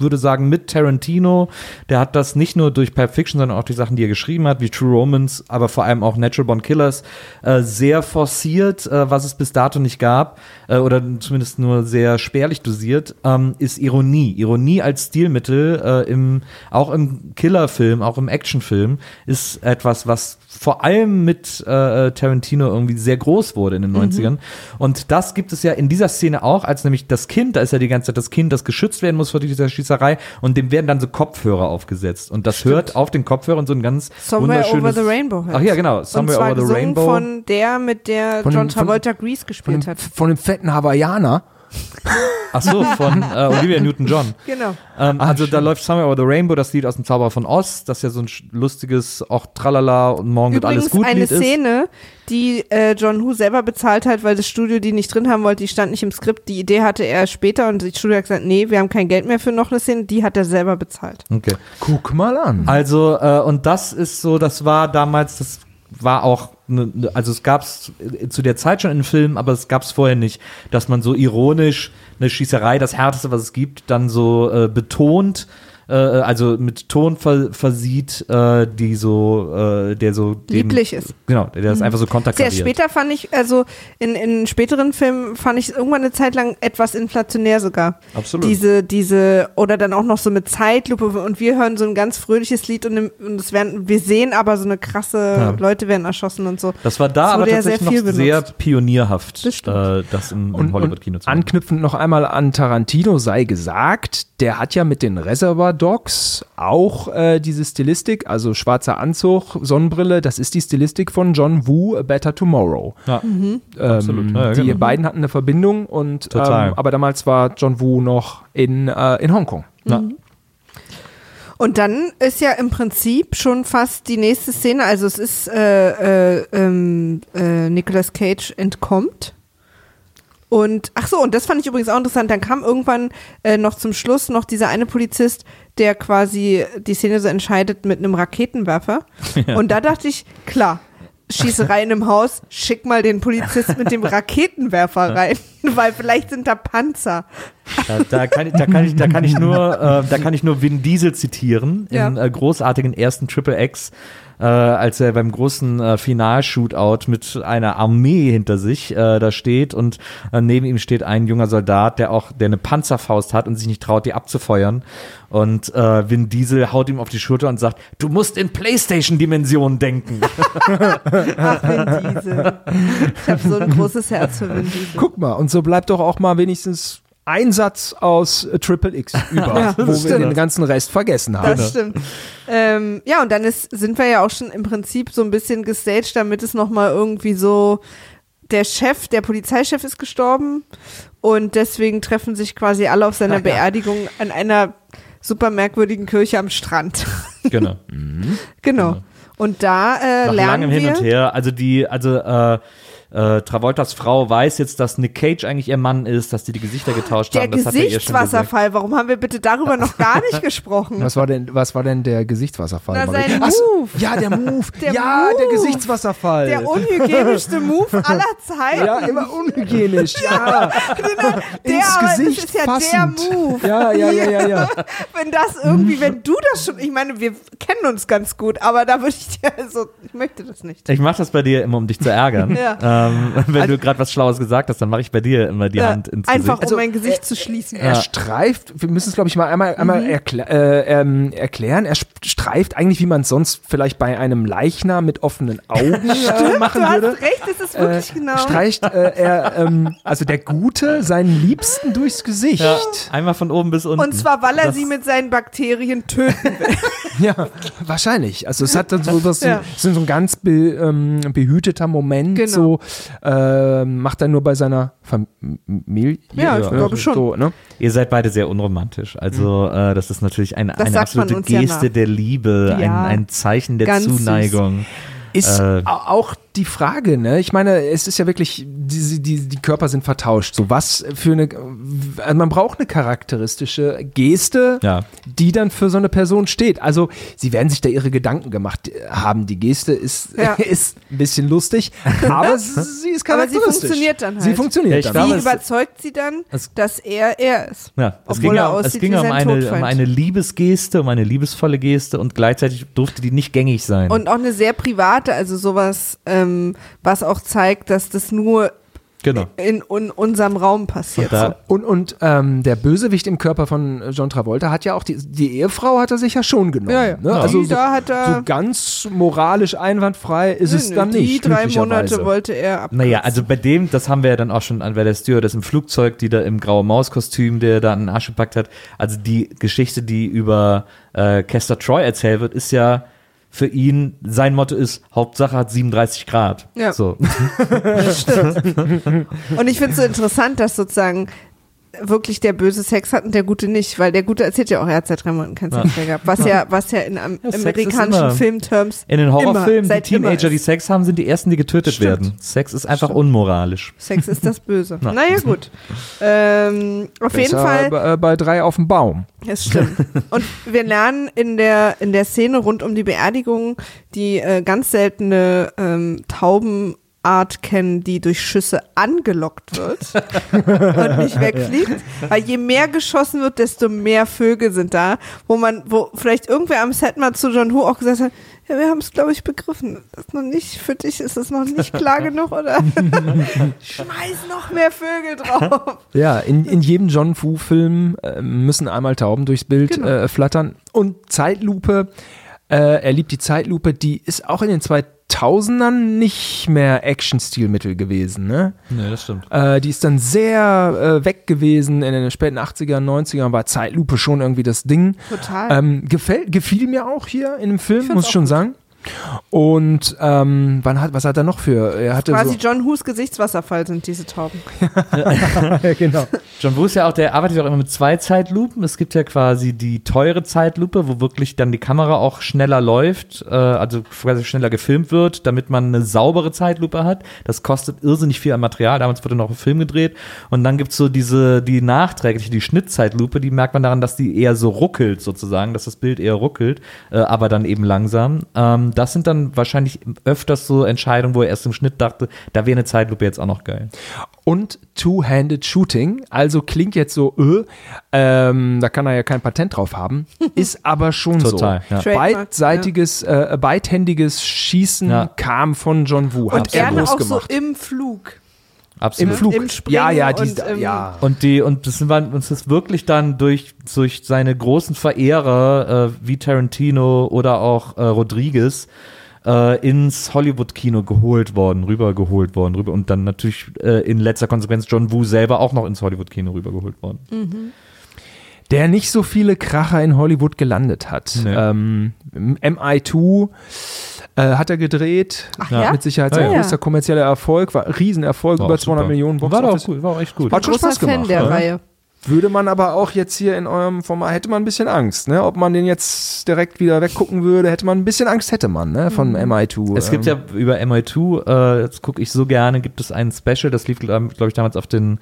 Speaker 1: würde sagen, mit Tarantino, der hat das nicht nur durch Pulp Fiction, sondern auch die Sachen, die er geschrieben hat, wie True Romance, aber vor allem auch Natural Born Killers, äh, sehr forciert, äh, was es bis dato nicht gab, äh, oder zumindest nur sehr spärlich dosiert, ähm, ist Ironie. Ironie als Stilmittel, äh, im, auch im Killerfilm, auch im Actionfilm, ist etwas, was vor allem mit äh, Tarantino irgendwie sehr groß wurde in den 90ern. Und das gibt es ja in dieser Szene auch, als nämlich das Kind, da ist ja die ganze Zeit das Kind, das geschützt werden muss vor dieser Schießerei und dem werden dann so Kopfhörer aufgesetzt. Und das hört auf den Kopfhörern so ein ganz
Speaker 2: Somewhere
Speaker 1: wunderschönes
Speaker 2: Over the Rainbow heißt.
Speaker 1: Ach ja, genau,
Speaker 2: Und
Speaker 1: Somewhere
Speaker 2: zwar
Speaker 1: Over the Rainbow.
Speaker 2: von der, mit der
Speaker 3: Von
Speaker 2: John
Speaker 3: von-
Speaker 2: Travolta Grease
Speaker 3: Von
Speaker 2: gespielt
Speaker 3: dem,
Speaker 2: hat.
Speaker 3: von dem fetten Hawaiianer.
Speaker 1: Ach so, von äh, Olivia Newton-John.
Speaker 2: Genau.
Speaker 1: Ähm, also da läuft Somewhere Over the Rainbow, das Lied aus dem Zauberer von Oz, das ja so ein lustiges, auch Tralala und morgen wird alles
Speaker 2: Übrigens
Speaker 1: gut
Speaker 2: eine
Speaker 1: Lied ist.
Speaker 2: Szene, die äh, John Woo selber bezahlt hat, weil das Studio die nicht drin haben wollte, die stand nicht im Skript. Die Idee hatte er später und das Studio hat gesagt, nee, wir haben kein Geld mehr für noch eine Szene. Die hat er selber bezahlt.
Speaker 1: Okay.
Speaker 3: Guck mal an.
Speaker 1: Also, äh, und das ist so, das war damals, das war auch, ne, ne, also es gab es zu der Zeit schon in Filmen, aber es gab es vorher nicht, dass man so ironisch eine Schießerei, das Härteste, was es gibt, dann so äh, betont äh, also mit Ton ver versieht, äh, die so, äh, der so dem-
Speaker 2: Lieblich ist.
Speaker 1: Genau, der das einfach so
Speaker 2: Sehr
Speaker 1: konterkariert.
Speaker 2: später fand ich, also in, in späteren Filmen fand ich es irgendwann eine Zeit lang etwas inflationär sogar.
Speaker 1: Absolut.
Speaker 2: Diese, diese, oder dann auch noch so mit Zeitlupe und wir hören so ein ganz fröhliches Lied und, und es werden, wir sehen aber so eine krasse,
Speaker 1: Ja.
Speaker 2: Leute werden erschossen und so.
Speaker 1: Das war da
Speaker 2: Das
Speaker 1: aber
Speaker 2: sehr
Speaker 1: tatsächlich
Speaker 2: viel
Speaker 1: noch sehr
Speaker 2: benutzt.
Speaker 1: pionierhaft,
Speaker 2: Das stimmt.
Speaker 1: äh, das im, im
Speaker 3: Und,
Speaker 1: Hollywood-Kino zu machen.
Speaker 3: anknüpfend noch einmal an Tarantino sei gesagt, der hat ja mit den Reservoir Dogs auch äh, diese Stilistik, also schwarzer Anzug, Sonnenbrille, das ist die Stilistik von John Woo, A Better Tomorrow.
Speaker 1: Ja,
Speaker 2: Mhm.
Speaker 1: absolut.
Speaker 3: Ähm,
Speaker 1: Ja, ja,
Speaker 3: die
Speaker 1: genau.
Speaker 3: beiden hatten eine Verbindung und. Ähm, aber damals war John Woo noch in, äh, in Hongkong.
Speaker 1: Ja.
Speaker 2: Und dann ist ja im Prinzip schon fast die nächste Szene, also es ist äh, äh, ähm, äh, Nicolas Cage entkommt. Und ach so, und das fand ich übrigens auch interessant. Dann kam irgendwann äh, noch zum Schluss noch dieser eine Polizist, der quasi die Szene so entscheidet mit einem Raketenwerfer. Und da dachte ich, klar, Schießerei in einem Haus, schick mal den Polizist mit dem Raketenwerfer rein, weil vielleicht sind da Panzer.
Speaker 1: Da, da, kann ich, da, kann ich, da, kann ich nur, äh, da kann ich nur Vin Diesel zitieren,
Speaker 2: Ja.
Speaker 1: im äh, großartigen ersten Triple X, äh, als er beim großen äh, Final-Shootout mit einer Armee hinter sich äh, da steht und äh, neben ihm steht ein junger Soldat, der auch, der eine Panzerfaust hat und sich nicht traut, die abzufeuern. Und äh, Vin Diesel haut ihm auf die Schulter und sagt, du musst in Playstation-Dimensionen denken.
Speaker 2: Ach, Vin Diesel. Ich habe so ein großes Herz für Vin Diesel.
Speaker 3: Guck mal, und so bleibt doch auch mal wenigstens ein Satz aus äh, Triple X über,
Speaker 2: Ja,
Speaker 3: wo wir
Speaker 2: stimmt.
Speaker 3: den ganzen Rest vergessen haben.
Speaker 2: Das stimmt. Ähm, ja, und dann ist, sind wir ja auch schon im Prinzip so ein bisschen gestaged, damit es nochmal irgendwie so, der Chef, der Polizeichef ist gestorben und deswegen treffen sich quasi alle auf seiner
Speaker 3: ja.
Speaker 2: Beerdigung an einer super merkwürdigen Kirche am Strand.
Speaker 1: genau.
Speaker 2: genau. Und da äh,
Speaker 1: Nach
Speaker 2: lernen
Speaker 1: langem
Speaker 2: wir,
Speaker 1: Hin und Her. Also die, also äh, äh, Travoltas Frau weiß jetzt, dass Nick Cage eigentlich ihr Mann ist, dass die die Gesichter getauscht
Speaker 2: der
Speaker 1: haben. Er gesagt.
Speaker 2: Gesichtswasserfall, warum haben wir bitte darüber noch gar nicht gesprochen?
Speaker 3: Was war denn, was war denn der Gesichtswasserfall?
Speaker 2: Na, sein Move.
Speaker 3: Ja, der Move.
Speaker 2: Der
Speaker 3: ja, der
Speaker 2: Move.
Speaker 3: Gesichtswasserfall.
Speaker 2: Der unhygienischste Move aller Zeiten.
Speaker 3: ja, immer unhygienisch. Ja,
Speaker 2: der,
Speaker 3: ins
Speaker 2: aber
Speaker 3: Gesicht
Speaker 2: das ist ja
Speaker 3: fassend.
Speaker 2: der Move.
Speaker 3: Ja, ja, ja, ja, ja.
Speaker 2: wenn das irgendwie, wenn du das schon, ich meine, wir kennen uns ganz gut, aber da würde ich dir, also, ich möchte das nicht.
Speaker 1: Ich mache das bei dir immer, um dich zu ärgern.
Speaker 2: Ja.
Speaker 1: Ähm, wenn du gerade was Schlaues gesagt hast, dann mache ich bei dir immer die
Speaker 2: Ja,
Speaker 1: Hand ins
Speaker 2: einfach,
Speaker 1: Gesicht.
Speaker 2: um mein Gesicht zu schließen.
Speaker 3: Er streift, wir müssen es glaube ich mal einmal, einmal
Speaker 2: Mhm.
Speaker 3: erklä äh, ähm, erklären, er streift eigentlich, wie man es sonst vielleicht bei einem Leichnam mit offenen Augen äh, machen
Speaker 2: du hast
Speaker 3: würde.
Speaker 2: recht, es ist
Speaker 3: Äh,
Speaker 2: wirklich genau.
Speaker 3: streicht äh, er, ähm, also der Gute, seinen Liebsten durchs Gesicht.
Speaker 1: ja, einmal von oben bis unten.
Speaker 2: Und zwar, weil er
Speaker 1: Das-
Speaker 2: sie mit seinen Bakterien töten will.
Speaker 3: Ja, wahrscheinlich. Also es hat dann so was,
Speaker 2: Ja.
Speaker 3: so, so ein ganz be, ähm, behüteter Moment.
Speaker 2: Genau.
Speaker 3: So äh, macht er nur bei seiner Familie.
Speaker 2: Ja, ich glaube schon.
Speaker 3: So, ne?
Speaker 1: Ihr seid beide sehr unromantisch. Also äh, das ist natürlich eine, eine absolute
Speaker 2: ja
Speaker 1: Geste
Speaker 2: nach.
Speaker 1: der Liebe,
Speaker 2: Ja.
Speaker 1: ein, ein Zeichen der
Speaker 2: Ganz süß.
Speaker 1: Zuneigung.
Speaker 3: Ist
Speaker 1: Äh.
Speaker 3: au- auch die Frage, ne? Ich meine, es ist ja wirklich, die, die, die Körper sind vertauscht. So was für eine, also man braucht eine charakteristische Geste,
Speaker 1: Ja.
Speaker 3: die dann für so eine Person steht. Also sie werden sich da ihre Gedanken gemacht haben. Die Geste ist,
Speaker 2: Ja.
Speaker 3: ist ein bisschen lustig, aber sie ist
Speaker 2: Aber sie
Speaker 3: charakteristisch.
Speaker 2: funktioniert dann
Speaker 3: Sie
Speaker 2: halt.
Speaker 3: funktioniert
Speaker 1: Ja, ich
Speaker 3: dann.
Speaker 1: glaube,
Speaker 2: Wie überzeugt sie dann,
Speaker 1: es-
Speaker 2: dass er er ist?
Speaker 1: Ja, es
Speaker 2: Obwohl
Speaker 1: ging,
Speaker 2: er
Speaker 1: ja, es
Speaker 2: aussieht
Speaker 1: ging um eine, um eine Liebesgeste, um eine liebevolle Geste und gleichzeitig durfte die nicht gängig sein.
Speaker 2: Und auch eine sehr private, also sowas, ähm, was auch zeigt, dass das nur
Speaker 1: genau.
Speaker 2: in, in unserem Raum passiert.
Speaker 1: Und da-
Speaker 3: Und, und ähm, der Bösewicht im Körper von John Travolta hat ja auch die, die Ehefrau hat er sich ja schon genommen.
Speaker 2: Ja, ja.
Speaker 3: Ne?
Speaker 2: Ja.
Speaker 3: Also
Speaker 2: Die
Speaker 3: so,
Speaker 2: da hat er-
Speaker 3: so ganz moralisch einwandfrei ist es
Speaker 2: Nö,
Speaker 3: dann
Speaker 2: die
Speaker 3: nicht.
Speaker 2: drei
Speaker 3: glücklicherweise.
Speaker 2: Monate wollte er ab.
Speaker 1: Naja, also bei dem, das haben wir ja dann auch schon an bei der Stewardess im Flugzeug, die da im graue Mauskostüm, der da einen Arsch gepackt hat. Also die Geschichte, die über äh, Kester Troy erzählt wird, ist ja für ihn, sein Motto ist, Hauptsache hat 37 Grad.
Speaker 2: Ja.
Speaker 1: So.
Speaker 2: Und ich finde es so interessant, dass sozusagen wirklich der böse Sex hat und der gute nicht, weil der gute erzählt ja auch, er hat seit drei Monaten keinen Sex mehr gehabt. Was ja, was ja in am,
Speaker 1: Ja,
Speaker 2: amerikanischen Filmterms
Speaker 1: In den
Speaker 2: immer,
Speaker 1: Horrorfilmen, die Teenager, die. Sex haben, sind die ersten, die getötet
Speaker 2: Stimmt.
Speaker 1: werden. Sex ist einfach unmoralisch.
Speaker 2: Sex ist das Böse.
Speaker 1: Na.
Speaker 2: Naja, gut. Ähm, auf jeden
Speaker 3: Besser
Speaker 2: Fall.
Speaker 3: Bei, äh, bei drei auf dem Baum.
Speaker 2: Das stimmt. Und wir lernen in der, in der Szene rund um die Beerdigung die äh, ganz seltene ähm, Tauben Art kennen, die durch Schüsse angelockt wird und nicht wegfliegt. Weil je mehr geschossen wird, desto mehr Vögel sind da, wo man, wo vielleicht irgendwer am Set mal zu John Woo auch gesagt hat, ja, wir haben es, glaube ich, begriffen. Das ist noch nicht, für dich ist es noch nicht klar genug, oder? Schmeiß noch mehr Vögel drauf.
Speaker 3: Ja, in, in jedem John Fu-Film äh, müssen einmal Tauben durchs Bild
Speaker 2: Genau.
Speaker 3: äh, flattern. Und Zeitlupe, äh, er liebt die Zeitlupe, die ist auch in den 2000ern nicht mehr Action-Stilmittel gewesen. Ne?
Speaker 1: Nee, das stimmt.
Speaker 3: Äh, die ist dann sehr äh, weg gewesen. In den späten 80ern, 90ern war Zeitlupe schon irgendwie das Ding.
Speaker 2: Total.
Speaker 3: Ähm, gefällt, gefiel mir auch hier in dem Film, muss ich schon
Speaker 2: gut.
Speaker 3: sagen. Und ähm, wann hat, was hat er noch für? Er hatte
Speaker 2: Quasi
Speaker 3: so,
Speaker 2: John Hus Gesichtswasserfall sind diese Tauben.
Speaker 3: genau.
Speaker 1: John Woo ist ja auch, der arbeitet ja auch immer mit zwei Zeitlupen. Es gibt ja quasi die teure Zeitlupe, wo wirklich dann die Kamera auch schneller läuft, äh, also quasi schneller gefilmt wird, damit man eine saubere Zeitlupe hat. Das kostet irrsinnig viel an Material. Damals wurde noch ein Film gedreht. Und dann gibt's so diese, die nachträgliche, die Schnittzeitlupe, die merkt man daran, dass die eher so ruckelt sozusagen, dass das Bild eher ruckelt, äh, aber dann eben langsam. Ähm, das sind dann wahrscheinlich öfters so Entscheidungen, wo er erst im Schnitt dachte, da wäre eine Zeitlupe jetzt auch noch geil.
Speaker 3: Und Two-Handed Shooting, also klingt jetzt so, äh, ähm, da kann er ja kein Patent drauf haben, ist aber schon
Speaker 1: Total,
Speaker 3: so.
Speaker 1: ja.
Speaker 3: Beidseitiges, äh, beidhändiges Schießen
Speaker 1: Ja.
Speaker 3: kam von John Woo, hat
Speaker 2: Und
Speaker 3: er
Speaker 2: gerne
Speaker 3: groß
Speaker 2: auch
Speaker 3: gemacht.
Speaker 2: so im Flug.
Speaker 3: Im
Speaker 1: Absolut.
Speaker 3: Flug.
Speaker 2: Im Springen
Speaker 3: ja, ja, die,
Speaker 2: und im-
Speaker 3: ja.
Speaker 1: Und die, und das war uns ist wirklich dann durch, durch seine großen Verehrer, äh, wie Tarantino oder auch äh, Rodriguez, äh, ins Hollywood-Kino geholt worden, rübergeholt worden, rüber und dann natürlich äh, in letzter Konsequenz John Woo selber auch noch ins Hollywood-Kino rübergeholt worden.
Speaker 3: der nicht so viele Kracher in Hollywood gelandet hat.
Speaker 1: Nee.
Speaker 3: Ähm, MI2 äh, hat er gedreht.
Speaker 2: Ach ja?
Speaker 3: Mit Sicherheit sein
Speaker 2: ja.
Speaker 3: größter kommerzieller Erfolg, war Riesenerfolg,
Speaker 1: War
Speaker 3: über
Speaker 1: auch
Speaker 3: 200
Speaker 1: super.
Speaker 3: Millionen Box
Speaker 1: War doch
Speaker 3: Office.
Speaker 1: gut, war auch echt gut.
Speaker 3: Hat schon Spaß
Speaker 2: Fan
Speaker 3: gemacht.
Speaker 2: der
Speaker 3: ne?
Speaker 2: Reihe.
Speaker 3: Würde man aber auch jetzt hier in eurem Format, hätte man ein bisschen Angst, ne? Ob man den jetzt direkt wieder weggucken würde, hätte man ein bisschen Angst, hätte man, ne? Von MI2.
Speaker 1: Es gibt
Speaker 3: ähm.
Speaker 1: ja über MI2, äh, das gucke ich so gerne, gibt es ein Special, das lief, glaube ich, damals auf den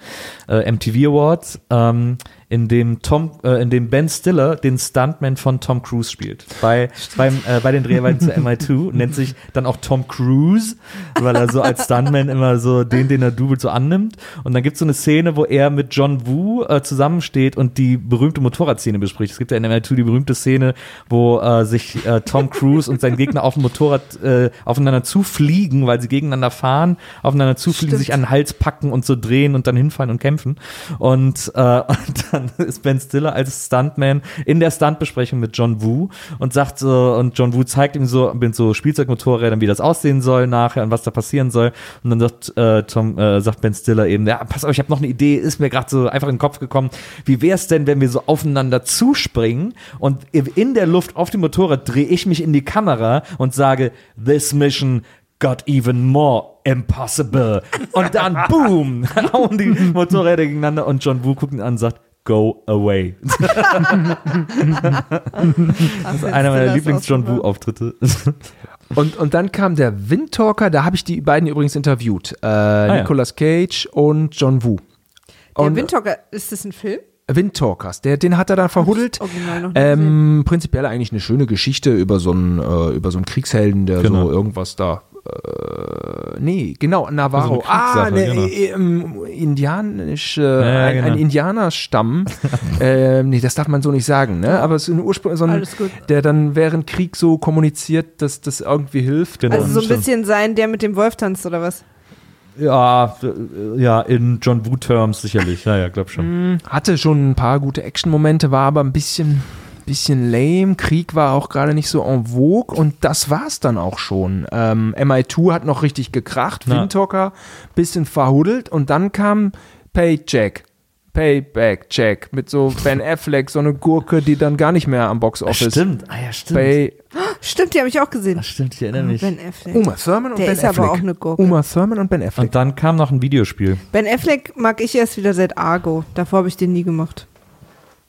Speaker 1: äh, MTV Awards, ähm, in dem Tom, äh, in dem Ben Stiller den Stuntman von Tom Cruise spielt. Bei, beim, äh, bei den Dreharbeiten zu MI2 nennt sich dann auch Tom Cruise, weil er so als Stuntman immer so den, den er dubelt, so annimmt. Und dann gibt es so eine Szene, wo er mit John Woo äh, zusammensteht und die berühmte Motorradszene bespricht. Es gibt ja in MI2 die berühmte Szene, wo äh, sich äh, Tom Cruise und sein Gegner auf dem Motorrad äh, aufeinander zufliegen, weil sie gegeneinander fahren, aufeinander zufliegen,
Speaker 2: Stimmt.
Speaker 1: sich an den Hals packen und so drehen und dann hinfallen und kämpfen. Und, äh, und dann ist Ben Stiller als Stuntman in der Stuntbesprechung mit John Woo und sagt so, und John Woo zeigt ihm so mit so Spielzeugmotorrädern, wie das aussehen soll nachher und was da passieren soll. Und dann sagt äh, Tom, äh, sagt Ben Stiller eben, ja, pass auf, ich habe noch eine Idee, ist mir gerade so einfach in den Kopf gekommen. Wie wär's denn, wenn wir so aufeinander zuspringen und in der Luft auf dem Motorrad drehe ich mich in die Kamera und sage, this mission got even more impossible. Und dann, boom, hauen die Motorräder gegeneinander und John Woo guckt ihn an und sagt, go away. Das ist einer meiner Lieblings-John Woo-Auftritte.
Speaker 3: Und, und dann kam der Windtalker, da habe ich die beiden übrigens interviewt. Äh,
Speaker 1: ja.
Speaker 3: Nicolas Cage und John Woo.
Speaker 2: Der
Speaker 3: Und-
Speaker 2: Windtalker, ist das ein Film?
Speaker 3: Windtalkers, der, den hat er dann verhuddelt. Ähm, prinzipiell eigentlich eine schöne Geschichte über so einen, äh, über so einen Kriegshelden, der
Speaker 1: Genau.
Speaker 3: so irgendwas da. Äh, nee, genau, Navarro.
Speaker 1: So eine
Speaker 3: ah,
Speaker 1: Kriegssache,
Speaker 3: ne,
Speaker 1: genau.
Speaker 3: äh, ähm, indianisch, äh,
Speaker 1: ja,
Speaker 3: ein,
Speaker 1: genau.
Speaker 3: ein Indianerstamm. ähm, nee, das darf man so nicht sagen, ne? Aber es ist ein Ursprung, so ein, der dann während Krieg so kommuniziert, dass das irgendwie hilft.
Speaker 1: Genau.
Speaker 2: Also so ein
Speaker 1: stimmt.
Speaker 2: bisschen sein, der mit dem Wolf tanzt oder was?
Speaker 1: Ja, äh, ja, in John Woo-Terms sicherlich. Ja, ja, glaub schon.
Speaker 3: Hatte schon ein paar gute Action-Momente, war aber ein bisschen, bisschen lame. Krieg war auch gerade nicht so en vogue und das war's dann auch schon. Ähm, MI2 hat noch richtig gekracht,
Speaker 1: Ja.
Speaker 3: Windtalker bisschen verhuddelt und dann kam Paycheck. Payback Check mit so Ben Affleck, so eine Gurke, die dann gar nicht mehr am Box Office.
Speaker 1: Stimmt, ah ja, stimmt.
Speaker 3: Pay
Speaker 2: Stimmt, die habe ich auch gesehen.
Speaker 1: Ah, stimmt, ich erinnere mich.
Speaker 2: Ben Affleck.
Speaker 3: Uma Thurman und
Speaker 2: Der
Speaker 3: Ben
Speaker 2: ist aber
Speaker 3: Affleck.
Speaker 2: auch eine Gurke.
Speaker 3: Uma Thurman und Ben Affleck.
Speaker 1: Und dann kam noch ein Videospiel.
Speaker 2: Ben Affleck mag ich erst wieder seit Argo. Davor habe ich den nie gemacht.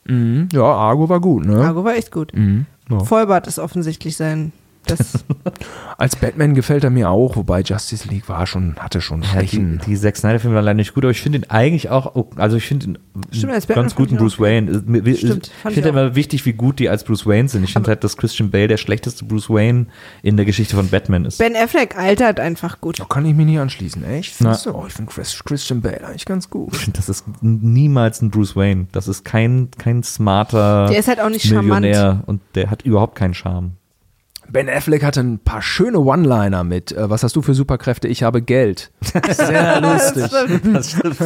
Speaker 3: Mhm. Ja, Argo war gut, ne?
Speaker 2: Argo war echt gut.
Speaker 3: Mhm. Ja.
Speaker 2: Vollbart ist offensichtlich sein Das,
Speaker 3: Als Batman gefällt er mir auch, wobei Justice League war schon, hatte schon
Speaker 1: Die,
Speaker 3: Schwächen.
Speaker 1: die Zack Snyder-Filme waren leider nicht gut, aber ich finde ihn eigentlich auch, oh, also ich finde ihn
Speaker 2: Stimmt, als Batman
Speaker 1: ganz guten
Speaker 2: ich auch
Speaker 1: Bruce Wayne.
Speaker 2: Stimmt,
Speaker 1: Ich finde immer wichtig, wie gut die als Bruce Wayne sind. Ich finde halt, dass Christian Bale der schlechteste Bruce Wayne in der Geschichte von Batman ist.
Speaker 2: ben Affleck altert einfach gut.
Speaker 3: Da kann ich mich nicht anschließen, echt? Findest du? Oh, ich finde Chris, Christian Bale eigentlich ganz gut.
Speaker 1: Ich finde, das ist niemals ein Bruce Wayne. Das ist kein, kein smarter
Speaker 2: Der ist halt auch nicht charmant.
Speaker 1: Millionär und der hat überhaupt keinen Charme.
Speaker 3: Ben Affleck hatte ein paar schöne One-Liner mit. Äh, was hast du für Superkräfte? Ich habe Geld. Sehr lustig.
Speaker 1: Das stimmt.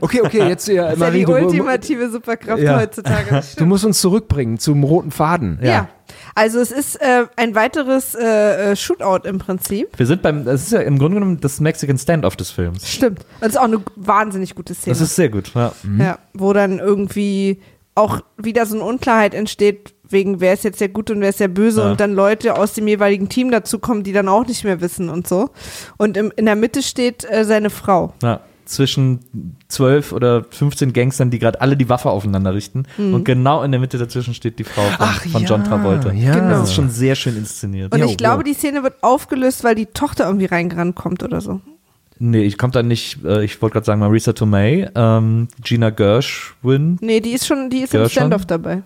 Speaker 3: Okay, okay, jetzt ja,
Speaker 2: Das ist ja
Speaker 3: Marie,
Speaker 2: die
Speaker 3: du,
Speaker 2: ultimative Superkraft
Speaker 1: Ja.
Speaker 2: heutzutage. Das
Speaker 3: du
Speaker 2: stimmt.
Speaker 3: musst uns zurückbringen zum roten Faden.
Speaker 2: ja. Also es ist äh, ein weiteres äh, äh, Shootout im Prinzip.
Speaker 1: Wir sind beim, das ist ja im Grunde genommen das Mexican Standoff des Films.
Speaker 2: Stimmt. Das ist auch eine wahnsinnig gute Szene.
Speaker 1: Das ist sehr gut. Ja.
Speaker 2: ja, wo dann irgendwie auch wieder so eine Unklarheit entsteht, wegen wer ist jetzt der Gute und wer ist der Böse
Speaker 1: Ja.
Speaker 2: und dann Leute aus dem jeweiligen Team dazukommen, die dann auch nicht mehr wissen und so. Und im, in der Mitte steht äh, seine Frau.
Speaker 1: Ja. Zwischen zwölf oder 15 Gangstern, die gerade alle die Waffe aufeinander richten.
Speaker 2: Mhm.
Speaker 1: Und genau in der Mitte dazwischen steht die Frau von,
Speaker 3: Ach
Speaker 1: von
Speaker 3: ja,
Speaker 1: John Travolta.
Speaker 3: ja.
Speaker 2: Genau.
Speaker 1: Das ist schon sehr schön inszeniert.
Speaker 2: Und ich glaube, die Szene wird aufgelöst, weil die Tochter irgendwie reingerannt kommt oder so.
Speaker 1: Nee, ich komme da nicht, äh, ich wollte gerade sagen, Marisa Tomei, ähm, Gina Gershwin.
Speaker 2: Nee, die ist schon, die ist im
Speaker 1: Ja, schon.
Speaker 2: Standoff dabei.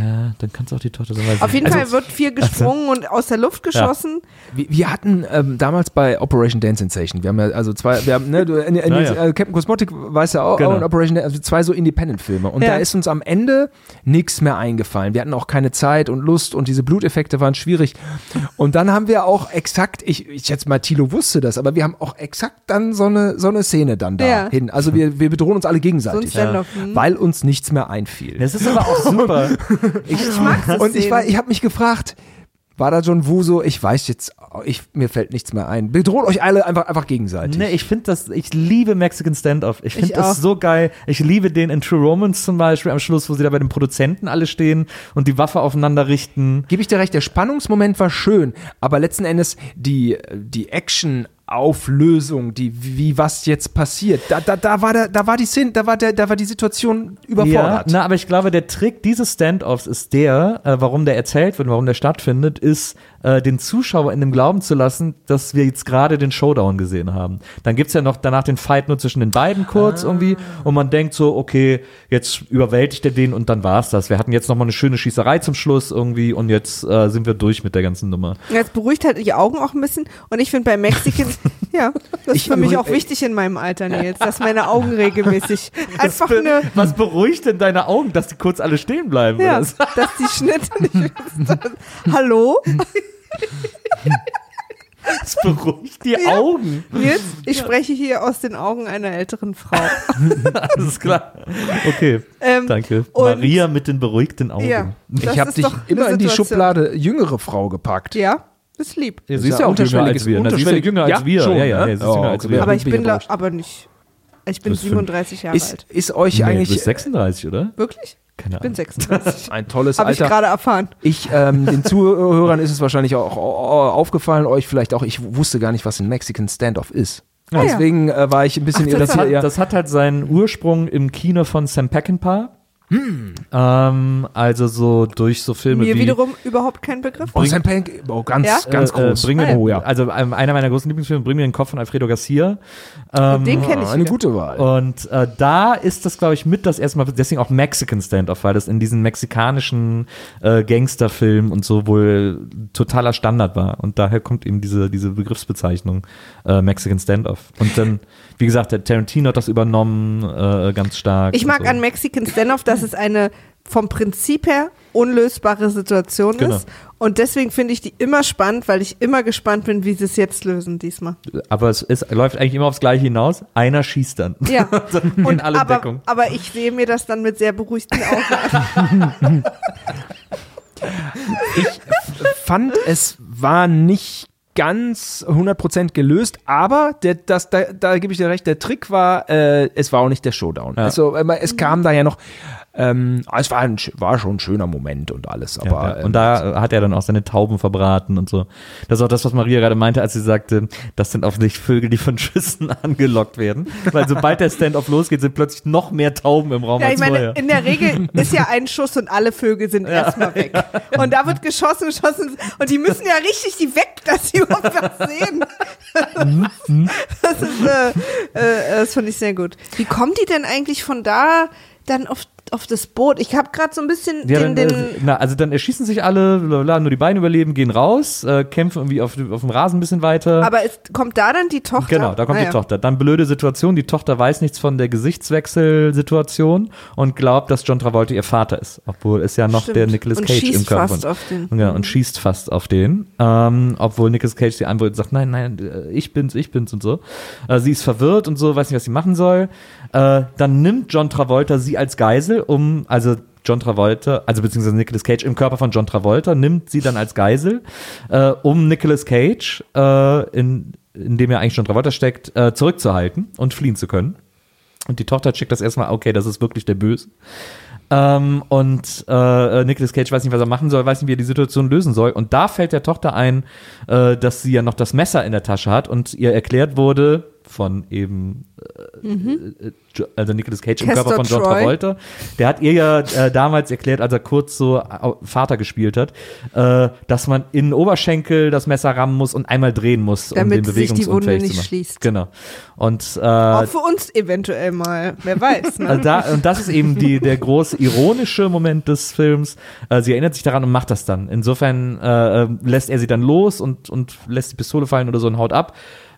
Speaker 1: Ja, dann kann es auch die Tochter sein.
Speaker 2: Auf jeden
Speaker 1: nicht.
Speaker 2: Fall wird viel gesprungen und aus der Luft geschossen.
Speaker 3: Wir, wir hatten ähm, damals bei Operation Dance Sensation, wir haben ja also zwei, wir haben, ne, du, in, in,
Speaker 1: Ja, ja.
Speaker 3: Äh, Captain Cosmotic weiß ja auch,
Speaker 1: Genau.
Speaker 3: auch in Operation Dance, also zwei so Independent-Filme. Und
Speaker 2: Ja.
Speaker 3: da ist uns am Ende nichts mehr eingefallen. Wir hatten auch keine Zeit und Lust und diese Bluteffekte waren schwierig. Und dann haben wir auch exakt, ich, ich schätze mal, Tilo wusste das, aber wir haben auch exakt dann so eine, so eine Szene dann da
Speaker 2: Ja.
Speaker 3: hin. Also wir, wir bedrohen uns alle gegenseitig.
Speaker 2: Hm.
Speaker 3: Weil uns nichts mehr einfiel.
Speaker 1: Das ist aber auch super.
Speaker 2: Ich mag das
Speaker 3: Und ich, war- ich habe mich gefragt, war da John Woo so, ich weiß jetzt, ich, mir fällt nichts mehr ein. Bedroht euch alle einfach, einfach gegenseitig.
Speaker 1: Nee, ich finde das, ich liebe Mexican Standoff. Ich finde
Speaker 2: Ich auch.
Speaker 1: das so geil. Ich liebe den in True Romance zum Beispiel am Schluss, wo sie da bei den Produzenten alle stehen und die Waffe aufeinander richten.
Speaker 3: Gebe ich dir recht, der Spannungsmoment war schön, aber letzten Endes die, die Action Auflösung, die wie was jetzt passiert. Da, da, da war der, da war die Szene, da war der, da war die Situation
Speaker 1: Ja,
Speaker 3: überfordert.
Speaker 1: na, aber ich glaube, der Trick dieses Standoffs ist der, äh, warum der erzählt wird, warum der stattfindet, ist, äh, den Zuschauer in dem Glauben zu lassen, dass wir jetzt gerade den Showdown gesehen haben. Dann gibt's ja noch danach den Fight nur zwischen den beiden kurz irgendwie und man denkt so, okay, jetzt überwältigt er den und dann war's das. Wir hatten jetzt noch mal eine schöne Schießerei zum Schluss irgendwie und jetzt äh, sind wir durch mit der ganzen Nummer.
Speaker 2: Jetzt beruhigt halt die Augen auch ein bisschen. Und ich finde bei Mexicans, ja, das ist
Speaker 3: Ich
Speaker 2: für mich auch wichtig in meinem Alter, Nils, dass meine Augen regelmäßig einfach
Speaker 1: Be-
Speaker 2: eine,
Speaker 1: Was beruhigt denn deine Augen, dass die kurz alle stehen bleiben?
Speaker 2: ja, dass die Schnitte nicht. Hallo?
Speaker 1: Das beruhigt die
Speaker 2: Ja.
Speaker 1: Augen.
Speaker 2: Nils, ich spreche hier aus den Augen einer älteren Frau.
Speaker 1: Alles klar. Okay,
Speaker 2: Ähm,
Speaker 1: danke. Maria mit den beruhigten Augen.
Speaker 2: Ja,
Speaker 3: ich habe dich immer in die. Schublade jüngere Frau gepackt.
Speaker 2: Ja, ist lieb.
Speaker 1: Ja, sie ist
Speaker 3: ist
Speaker 1: ja
Speaker 3: ja
Speaker 1: auch jünger als wir. Sie ist ja
Speaker 3: unterschwellig-
Speaker 1: jünger als wir. ja, ja,
Speaker 3: ne?
Speaker 1: ja,
Speaker 3: Oh, okay.
Speaker 2: Aber ich bin, aber nicht, ich bin
Speaker 1: bist fünf.
Speaker 2: 37 Jahre
Speaker 3: Ist,
Speaker 2: alt.
Speaker 3: ist euch
Speaker 1: Nee, du
Speaker 3: eigentlich
Speaker 1: bist 36, oder?
Speaker 2: Wirklich?
Speaker 1: Keine
Speaker 2: Ich bin
Speaker 1: Ahnung.
Speaker 2: 36.
Speaker 3: ein tolles
Speaker 2: Habe ich
Speaker 3: Alter?
Speaker 2: gerade erfahren.
Speaker 3: Ich, ähm, den Zuhörern ist es wahrscheinlich auch, aufgefallen, euch vielleicht auch, ich wusste gar nicht, was ein Mexican Standoff ist.
Speaker 2: Ah, ja.
Speaker 3: Deswegen äh, war ich ein bisschen
Speaker 2: Ach, das
Speaker 1: Das hat,
Speaker 3: irritiert.
Speaker 1: das hat halt seinen Ursprung im Kino von Sam Peckinpah. Ähm, also so durch so Filme
Speaker 2: Mir
Speaker 1: wie
Speaker 2: wiederum überhaupt kein Begriff.
Speaker 3: Oh, Sam Pank, oh, ganz,
Speaker 2: Ja?
Speaker 3: ganz
Speaker 1: äh, äh,
Speaker 3: groß.
Speaker 1: Bring mir
Speaker 2: Ah, ja.
Speaker 1: den,
Speaker 3: Oh, ja.
Speaker 1: Also ähm, einer meiner großen Lieblingsfilme, Bring mir den Kopf von Alfredo Garcia. Ähm,
Speaker 2: Den kenne ich
Speaker 3: Ah, eine
Speaker 2: wieder.
Speaker 3: gute Wahl.
Speaker 1: Und äh, da ist das, glaube ich, mit das erste Mal, deswegen auch Mexican Standoff, weil das in diesen mexikanischen äh, Gangsterfilmen und so wohl totaler Standard war. Und daher kommt eben diese, diese Begriffsbezeichnung äh, Mexican Standoff. Und dann, wie gesagt, der Tarantino hat das übernommen, äh, ganz stark.
Speaker 2: Ich mag
Speaker 1: so.
Speaker 2: an Mexican Standoff, dass es eine vom Prinzip her unlösbare Situation
Speaker 1: Genau.
Speaker 2: ist. Und deswegen finde ich die immer spannend, weil ich immer gespannt bin, wie sie es jetzt lösen diesmal.
Speaker 1: Aber es ist, läuft eigentlich immer aufs Gleiche hinaus. Einer schießt dann.
Speaker 2: Ja.
Speaker 1: in
Speaker 2: Und
Speaker 1: alle
Speaker 2: aber,
Speaker 1: Deckung.
Speaker 2: aber ich sehe mir das dann mit sehr beruhigten Augen an.
Speaker 3: fand, es war nicht ganz 100% gelöst, aber der, das, da, da gebe ich dir recht, der Trick war, äh, es war auch nicht der Showdown.
Speaker 1: Ja.
Speaker 3: Also äh, es kam da ja noch, Ähm, aber es war, ein, war schon ein schöner Moment und alles. Aber
Speaker 1: Ja, ja.
Speaker 3: ähm,
Speaker 1: und da äh, hat er dann auch seine Tauben verbraten und so. Das ist auch das, was Maria gerade meinte, als sie sagte, das sind offensichtlich Vögel, die von Schüssen angelockt werden. Weil sobald der Stand-off losgeht, sind plötzlich noch mehr Tauben im Raum
Speaker 2: Ja, ich
Speaker 1: als
Speaker 2: meine,
Speaker 1: vorher.
Speaker 2: in der Regel ist ja ein Schuss und alle Vögel sind erstmal weg. Und da wird geschossen, geschossen und die müssen ja richtig die weg, dass sie überhaupt was sehen. Das ist, äh, äh, das fand ich sehr gut. Wie kommen die denn eigentlich von da dann auf, auf das Boot? Ich habe gerade so ein bisschen
Speaker 1: Ja,
Speaker 2: den,
Speaker 1: dann,
Speaker 2: den
Speaker 1: äh, na, also dann erschießen sich alle, blablabla, nur die beiden überleben, gehen raus, äh, kämpfen irgendwie auf, auf dem Rasen ein bisschen weiter.
Speaker 2: aber es, kommt da dann die Tochter?
Speaker 1: Genau, da kommt
Speaker 2: Ah,
Speaker 1: die
Speaker 2: ja.
Speaker 1: Tochter. Dann blöde Situation, die Tochter weiß nichts von der Gesichtswechselsituation und glaubt, dass John Travolta ihr Vater ist, obwohl es ja noch
Speaker 2: Stimmt.
Speaker 1: der Nicolas
Speaker 2: Und
Speaker 1: Cage im Körper
Speaker 2: auf den.
Speaker 1: Ja, und schießt fast auf den, ähm, obwohl Nicolas Cage sie antwortet und sagt, nein, nein, äh, ich bin's, ich bin's und so. Äh, sie ist verwirrt und so, weiß nicht, was sie machen soll. Äh, dann nimmt John Travolta sie als Geisel, um, also John Travolta, also beziehungsweise Nicolas Cage im Körper von John Travolta, nimmt sie dann als Geisel, äh, um Nicolas Cage, äh, in, in dem ja eigentlich John Travolta steckt, äh, zurückzuhalten und fliehen zu können. Und die Tochter checkt das erstmal, okay, das ist wirklich der Böse. Ähm, und äh, Nicolas Cage weiß nicht, was er machen soll, weiß nicht, wie er die Situation lösen soll. Und da fällt der Tochter ein, äh, dass sie ja noch das Messer in der Tasche hat und ihr erklärt wurde von eben, äh, äh, Jo- also Nicolas Cage im Körper von John
Speaker 2: Troy.
Speaker 1: Travolta. Der hat ihr ja äh, damals erklärt, als er kurz so Vater gespielt hat, äh, dass man in den Oberschenkel das Messer rammen muss und einmal drehen muss, um
Speaker 2: Damit
Speaker 1: den
Speaker 2: sich die Wunde
Speaker 1: bewegungsunfähig
Speaker 2: nicht
Speaker 1: zu machen.
Speaker 2: schließt.
Speaker 1: Genau. Und äh,
Speaker 2: Auch für uns eventuell mal, wer weiß. Ne?
Speaker 1: also da, und das ist eben die, der große ironische Moment des Films. Äh, sie erinnert sich daran und macht das dann. Insofern äh, äh, lässt er sie dann los und, und lässt die Pistole fallen oder so und haut ab.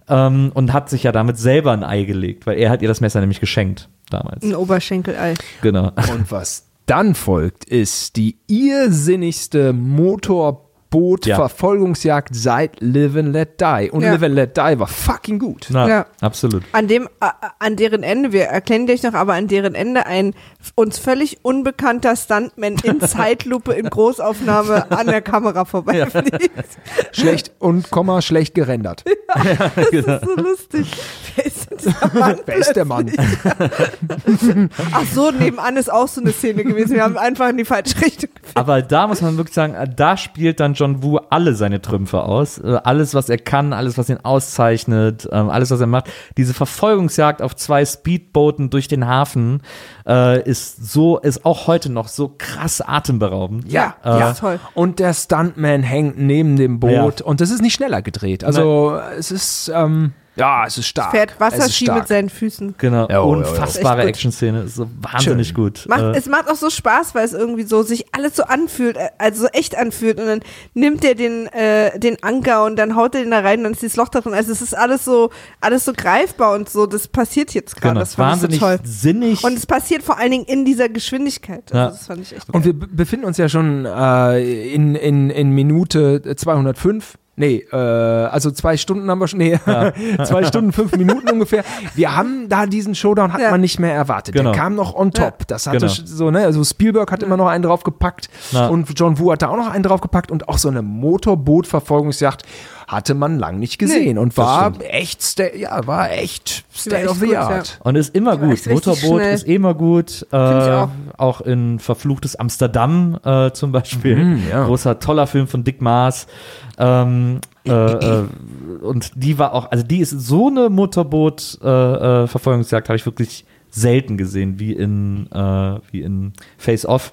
Speaker 1: Ähm, und hat sich ja damit selber ein Ei gelegt, weil er hat ihr das Messer nämlich geschenkt damals.
Speaker 2: Ein Oberschenkelei.
Speaker 1: Genau.
Speaker 3: Und was dann folgt, ist die irrsinnigste Motorboot-Verfolgungsjagd seit Live and Let Die. Und
Speaker 2: Ja.
Speaker 3: Live and Let Die war fucking gut.
Speaker 1: Na,
Speaker 2: Ja.
Speaker 1: absolut.
Speaker 2: An dem, äh, an deren Ende, wir erklären gleich noch, aber an deren Ende ein uns völlig unbekannter Stuntman in Zeitlupe in Großaufnahme an der Kamera vorbeifliegt.
Speaker 3: Schlecht und Komma schlecht gerendert.
Speaker 2: Das ist so lustig. Wer ist denn dieser Mann?
Speaker 3: Wer ist der Mann?
Speaker 2: Ach so, nebenan ist auch so eine Szene gewesen. Wir haben einfach in die falsche Richtung.
Speaker 1: Aber da muss man wirklich sagen, äh, da spielt dann John Woo alle seine Trümpfe aus. Äh, Alles, was er kann, alles, was ihn auszeichnet, ähm, alles, was er macht. Diese Verfolgungsjagd auf zwei Speedbooten durch den Hafen äh, ist so, ist auch heute noch so krass atemberaubend.
Speaker 3: Ja,
Speaker 2: Ja,
Speaker 3: ja.
Speaker 2: toll.
Speaker 3: Und der Stuntman hängt neben dem Boot
Speaker 1: Ja.
Speaker 3: und das ist nicht schneller gedreht. Also es ist, ähm, ja, es ist stark.
Speaker 2: Fährt Wasserski
Speaker 3: stark.
Speaker 2: mit seinen Füßen.
Speaker 1: Genau,
Speaker 3: Ja, oh, ja, ja.
Speaker 1: unfassbare. Action-Szene, ist so wahnsinnig
Speaker 3: Schön.
Speaker 1: gut.
Speaker 2: Macht,
Speaker 1: Äh,
Speaker 2: es macht auch so Spaß, weil es irgendwie so sich alles so anfühlt, äh, also so echt anfühlt. Und dann nimmt er den, äh, den Anker und dann haut er den da rein und dann ist dieses Loch da drin. Also es ist alles so, alles so greifbar und so. Das passiert jetzt gerade.
Speaker 1: genau,
Speaker 2: das fand
Speaker 1: wahnsinnig
Speaker 2: ich so toll.
Speaker 1: sinnig.
Speaker 2: Und es passiert vor allen Dingen in dieser Geschwindigkeit. Also
Speaker 1: Ja.
Speaker 2: Das fand ich echt
Speaker 3: Und wir b- befinden uns ja schon äh, in, in, in Minute 205. Nee, äh, also zwei Stunden haben wir schon, nee, zwei Stunden, fünf Minuten ungefähr. Wir haben da diesen Showdown, hat
Speaker 2: Ja.
Speaker 3: man nicht mehr erwartet.
Speaker 1: Genau.
Speaker 3: Der kam noch on top. Das hatte
Speaker 1: Genau.
Speaker 3: so, ne, also Spielberg hat immer noch einen draufgepackt
Speaker 1: Ja.
Speaker 3: und John Woo hat da auch noch einen draufgepackt und auch so eine Motorboot-Verfolgungsjagd hatte man lang nicht gesehen und war echt, ja, war echt
Speaker 2: Die war
Speaker 3: state
Speaker 2: echt
Speaker 3: of the
Speaker 2: gut,
Speaker 3: art.
Speaker 1: Und ist immer gut. Motorboot
Speaker 2: schnell.
Speaker 1: ist immer gut. Äh,
Speaker 2: auch.
Speaker 1: auch. in Verfluchtes Amsterdam äh, zum Beispiel.
Speaker 3: Mhm, ja.
Speaker 1: Großer, toller Film von Dick Maas. Ähm, äh, äh, und die war auch, also die ist so eine Motorboot-Verfolgungsjagd, äh, Verfolgungsjagd habe ich wirklich selten gesehen, wie in, äh, wie in Face Off.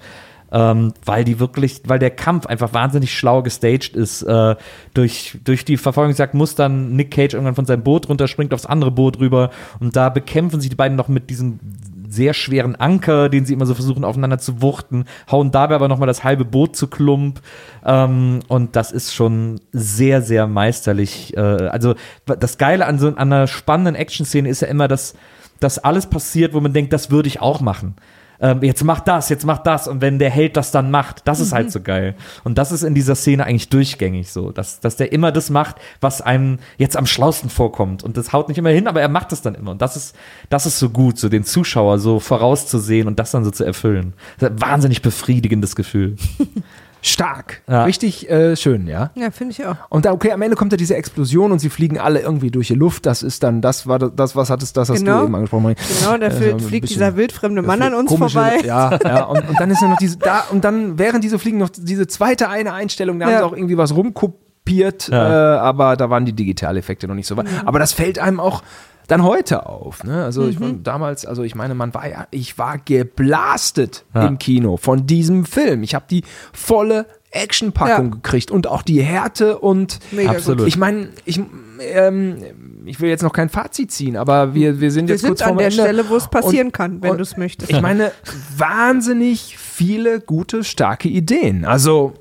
Speaker 1: Ähm, weil die wirklich, weil der Kampf einfach wahnsinnig schlau gestaged ist. Äh, durch, durch die Verfolgungsjagd muss dann Nick Cage irgendwann von seinem Boot runterspringt aufs andere Boot rüber und da bekämpfen sich die beiden noch mit diesem sehr schweren Anker, den sie immer so versuchen aufeinander zu wuchten, hauen dabei aber nochmal das halbe Boot zu Klump. Ähm, und das ist schon sehr, sehr meisterlich. Äh, also das Geile an so an einer spannenden Action-Szene ist ja immer, dass, dass alles passiert, wo man denkt, das würde ich auch machen. Ähm, jetzt mach das, jetzt mach das. Und wenn der Held das dann macht, das ist halt so geil. Und das ist in dieser Szene eigentlich durchgängig so, dass, dass der immer das macht, was einem jetzt am schlausten vorkommt. Und das haut nicht immer hin, aber er macht es dann immer. Und das ist, das ist so gut, so den Zuschauer so vorauszusehen und das dann so zu erfüllen. Das ist ein wahnsinnig befriedigendes Gefühl.
Speaker 3: stark.
Speaker 1: Ja.
Speaker 3: Richtig äh, schön, ja.
Speaker 2: Ja, finde ich auch.
Speaker 3: Und da, okay, am Ende kommt da diese Explosion und sie fliegen alle irgendwie durch die Luft. Das ist dann, das war das, was hattest, das hast
Speaker 2: Genau.
Speaker 3: du eben angesprochen. Marie.
Speaker 2: Genau, da
Speaker 3: Äh,
Speaker 2: fliegt, dieser wildfremde Mann an uns
Speaker 3: Komische-
Speaker 2: vorbei.
Speaker 3: Ja, ja. Und, und dann ist ja noch diese, da, und dann, während diese Fliegen noch diese zweite eine Einstellung, da haben
Speaker 2: Ja.
Speaker 3: sie auch irgendwie was rumkopiert,
Speaker 1: Ja.
Speaker 3: äh, aber da waren die Digitaleffekte noch nicht so weit. Aber das fällt einem auch dann heute auf. Ne? Also ich
Speaker 2: Mhm.
Speaker 3: war damals, also ich meine, man war ja, ich war geblastet
Speaker 1: Ja.
Speaker 3: im Kino von diesem Film. Ich habe die volle Actionpackung
Speaker 2: Ja.
Speaker 3: gekriegt und auch die Härte und
Speaker 2: Mega
Speaker 1: Absolut.
Speaker 2: gut.
Speaker 3: ich meine, ich, ähm, ich will jetzt noch kein Fazit ziehen, aber wir, wir sind
Speaker 2: Wir
Speaker 3: jetzt
Speaker 2: sind
Speaker 3: kurz
Speaker 2: an
Speaker 3: vorm
Speaker 2: der
Speaker 3: Ende.
Speaker 2: Stelle, wo es passieren
Speaker 3: Und-
Speaker 2: kann, wenn du es möchtest.
Speaker 3: Ich meine, wahnsinnig viele gute, starke Ideen. Also,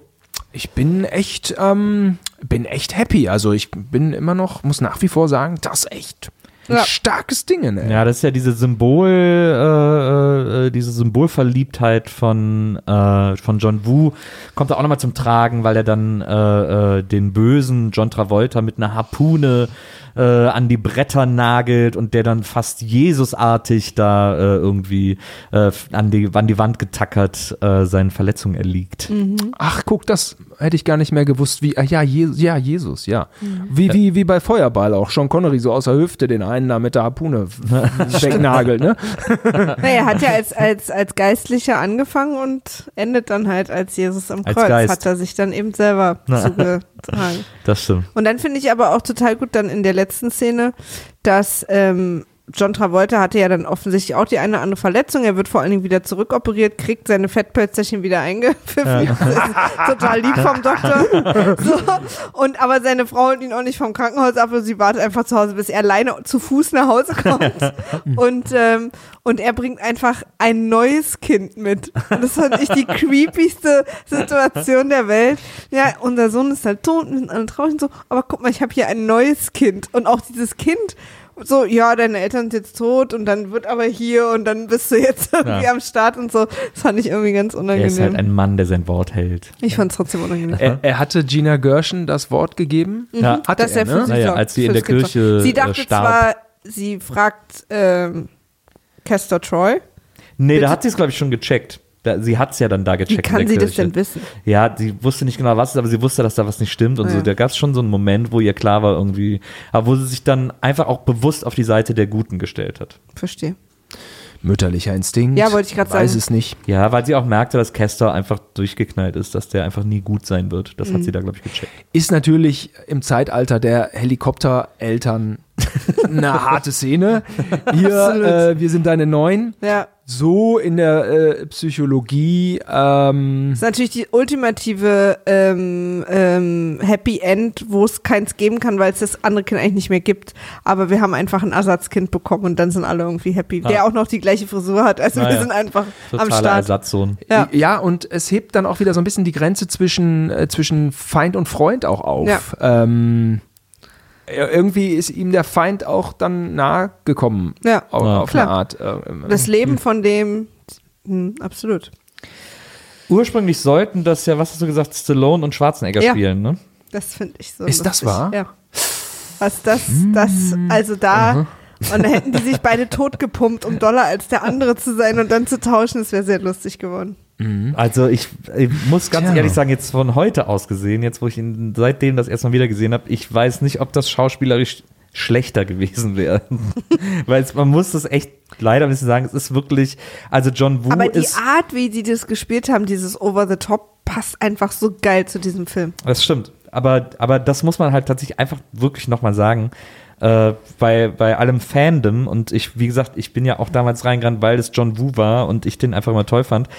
Speaker 3: ich bin echt, ähm, bin echt happy. Also, ich bin immer noch, muss nach wie vor sagen, das echt ein
Speaker 2: Ja.
Speaker 3: starkes Ding. Ne?
Speaker 1: Ja, das ist ja diese Symbol, äh, äh, diese Symbolverliebtheit von, äh, von John Woo kommt da auch nochmal zum Tragen, weil er dann äh, äh, den bösen John Travolta mit einer Harpune äh, an die Bretter nagelt und der dann fast Jesusartig da äh, irgendwie äh, an, die, an die Wand getackert äh, seinen Verletzungen erliegt.
Speaker 3: Ach, guck, das hätte ich gar nicht mehr gewusst. Wie, ah, ja, Je ja, Jesus, ja. Wie, wie, wie bei Feuerball auch. Sean Connery so aus der Hüfte den einen da mit der Harpune wegnagelt, ne?
Speaker 2: naja, er hat ja als, als, als Geistlicher angefangen und endet dann halt als Jesus am
Speaker 1: Als
Speaker 2: Kreuz.
Speaker 1: Geist.
Speaker 2: Hat er sich dann eben selber zugetragen.
Speaker 1: Das stimmt.
Speaker 2: Und dann finde ich aber auch total gut dann in der letzten Szene, dass ähm, John Travolta hatte ja dann offensichtlich auch die eine oder andere Verletzung. Er wird vor allen Dingen wieder zurückoperiert, kriegt seine Fettpölzerchen wieder eingepfiffen. Ist total lieb vom Doktor. So. Und aber seine Frau holt ihn auch nicht vom Krankenhaus ab und sie wartet einfach zu Hause, bis er alleine zu Fuß nach Hause kommt. Und, ähm, und er bringt einfach ein neues Kind mit. Und das fand ich die creepigste Situation der Welt. Ja, unser Sohn ist halt tot, wir sind alle traurig und so, aber guck mal, ich habe hier ein neues Kind. Und auch dieses Kind, so, ja, deine Eltern sind jetzt tot und dann wird aber hier und dann bist du jetzt irgendwie
Speaker 1: Ja.
Speaker 2: am Start und so. Das fand ich irgendwie ganz
Speaker 1: Er
Speaker 2: unangenehm.
Speaker 1: ist halt ein Mann, der sein Wort hält.
Speaker 2: ich fand es trotzdem unangenehm.
Speaker 3: Er, er hatte Gina Gershon das Wort gegeben.
Speaker 1: Ja.
Speaker 3: Hatte
Speaker 2: dass
Speaker 3: er,
Speaker 2: er
Speaker 3: ne?
Speaker 2: sich
Speaker 1: Naja, als sie in der Kirche.
Speaker 2: Sie
Speaker 1: äh,
Speaker 2: dachte
Speaker 1: starb.
Speaker 2: zwar, sie fragt ähm, Castor Troy.
Speaker 1: Nee,
Speaker 2: Bitte?
Speaker 1: da hat sie es, glaube ich, schon gecheckt. Da, sie hat es ja dann da gecheckt.
Speaker 2: Wie kann sie das
Speaker 1: Kirche.
Speaker 2: denn wissen?
Speaker 1: Ja, sie wusste nicht genau was, ist, aber sie wusste, dass da was nicht stimmt und so.
Speaker 2: Ja.
Speaker 1: Da gab es schon so einen Moment, wo ihr klar war irgendwie, aber wo sie sich dann einfach auch bewusst auf die Seite der Guten gestellt hat.
Speaker 2: Verstehe.
Speaker 3: Mütterlicher Instinkt.
Speaker 2: Ja, wollte ich grad
Speaker 3: Weiß
Speaker 2: sagen.
Speaker 3: es nicht.
Speaker 1: Ja, weil sie auch merkte, dass Castor einfach durchgeknallt ist, dass der einfach nie gut sein wird. Das
Speaker 2: Mhm.
Speaker 1: hat sie da, glaube ich, gecheckt.
Speaker 3: Ist natürlich im Zeitalter der Helikoptereltern eine harte Szene. Hier, äh, wir sind deine Neuen.
Speaker 2: Ja.
Speaker 3: So in der äh, Psychologie. Ähm,
Speaker 2: Das ist natürlich die ultimative ähm, ähm, Happy End, wo es keins geben kann, weil es das andere Kind eigentlich nicht mehr gibt. Aber wir haben einfach ein Ersatzkind bekommen und dann sind alle irgendwie happy. Der auch noch die gleiche Frisur hat. Also wir
Speaker 1: Naja.
Speaker 2: sind einfach am
Speaker 1: Totaler
Speaker 2: Start.
Speaker 1: Ersatzsohn.
Speaker 2: Ja.
Speaker 3: Ja. und es hebt dann auch wieder so ein bisschen die Grenze zwischen, äh, zwischen Feind und Freund auch auf. Ähm, ja, irgendwie ist ihm der Feind auch dann nahe gekommen.
Speaker 2: Ja,
Speaker 3: Auf,
Speaker 1: Ja.
Speaker 3: auf
Speaker 2: Klar.
Speaker 3: eine Art. ähm,
Speaker 2: Das Leben von dem, hm, absolut.
Speaker 1: Ursprünglich sollten das ja, was hast du gesagt, Stallone und Schwarzenegger
Speaker 2: Ja.
Speaker 1: spielen, ne?
Speaker 2: Das finde ich so.
Speaker 3: Ist das
Speaker 2: lustig.
Speaker 3: wahr?
Speaker 2: Ja. Was das, das, also da, und dann hätten die sich beide totgepumpt, um doller als der andere zu sein und dann zu tauschen, das wäre sehr lustig geworden.
Speaker 1: Also ich, ich muss ganz
Speaker 3: Tja.
Speaker 1: ehrlich sagen, jetzt von heute aus gesehen, jetzt wo ich ihn seitdem das erstmal wieder gesehen habe, ich weiß nicht, ob das schauspielerisch schlechter gewesen wäre. Weil es, man muss das echt leider ein bisschen sagen, es ist wirklich, also John Woo
Speaker 2: Aber die
Speaker 1: ist,
Speaker 2: Art, wie die das gespielt haben, dieses Over the Top, passt einfach so geil zu diesem Film.
Speaker 1: das stimmt, aber, aber das muss man halt tatsächlich einfach wirklich nochmal sagen, äh, bei, bei allem Fandom und ich, wie gesagt, ich bin ja auch damals reingerannt, weil es John Woo war und ich den einfach immer toll fand.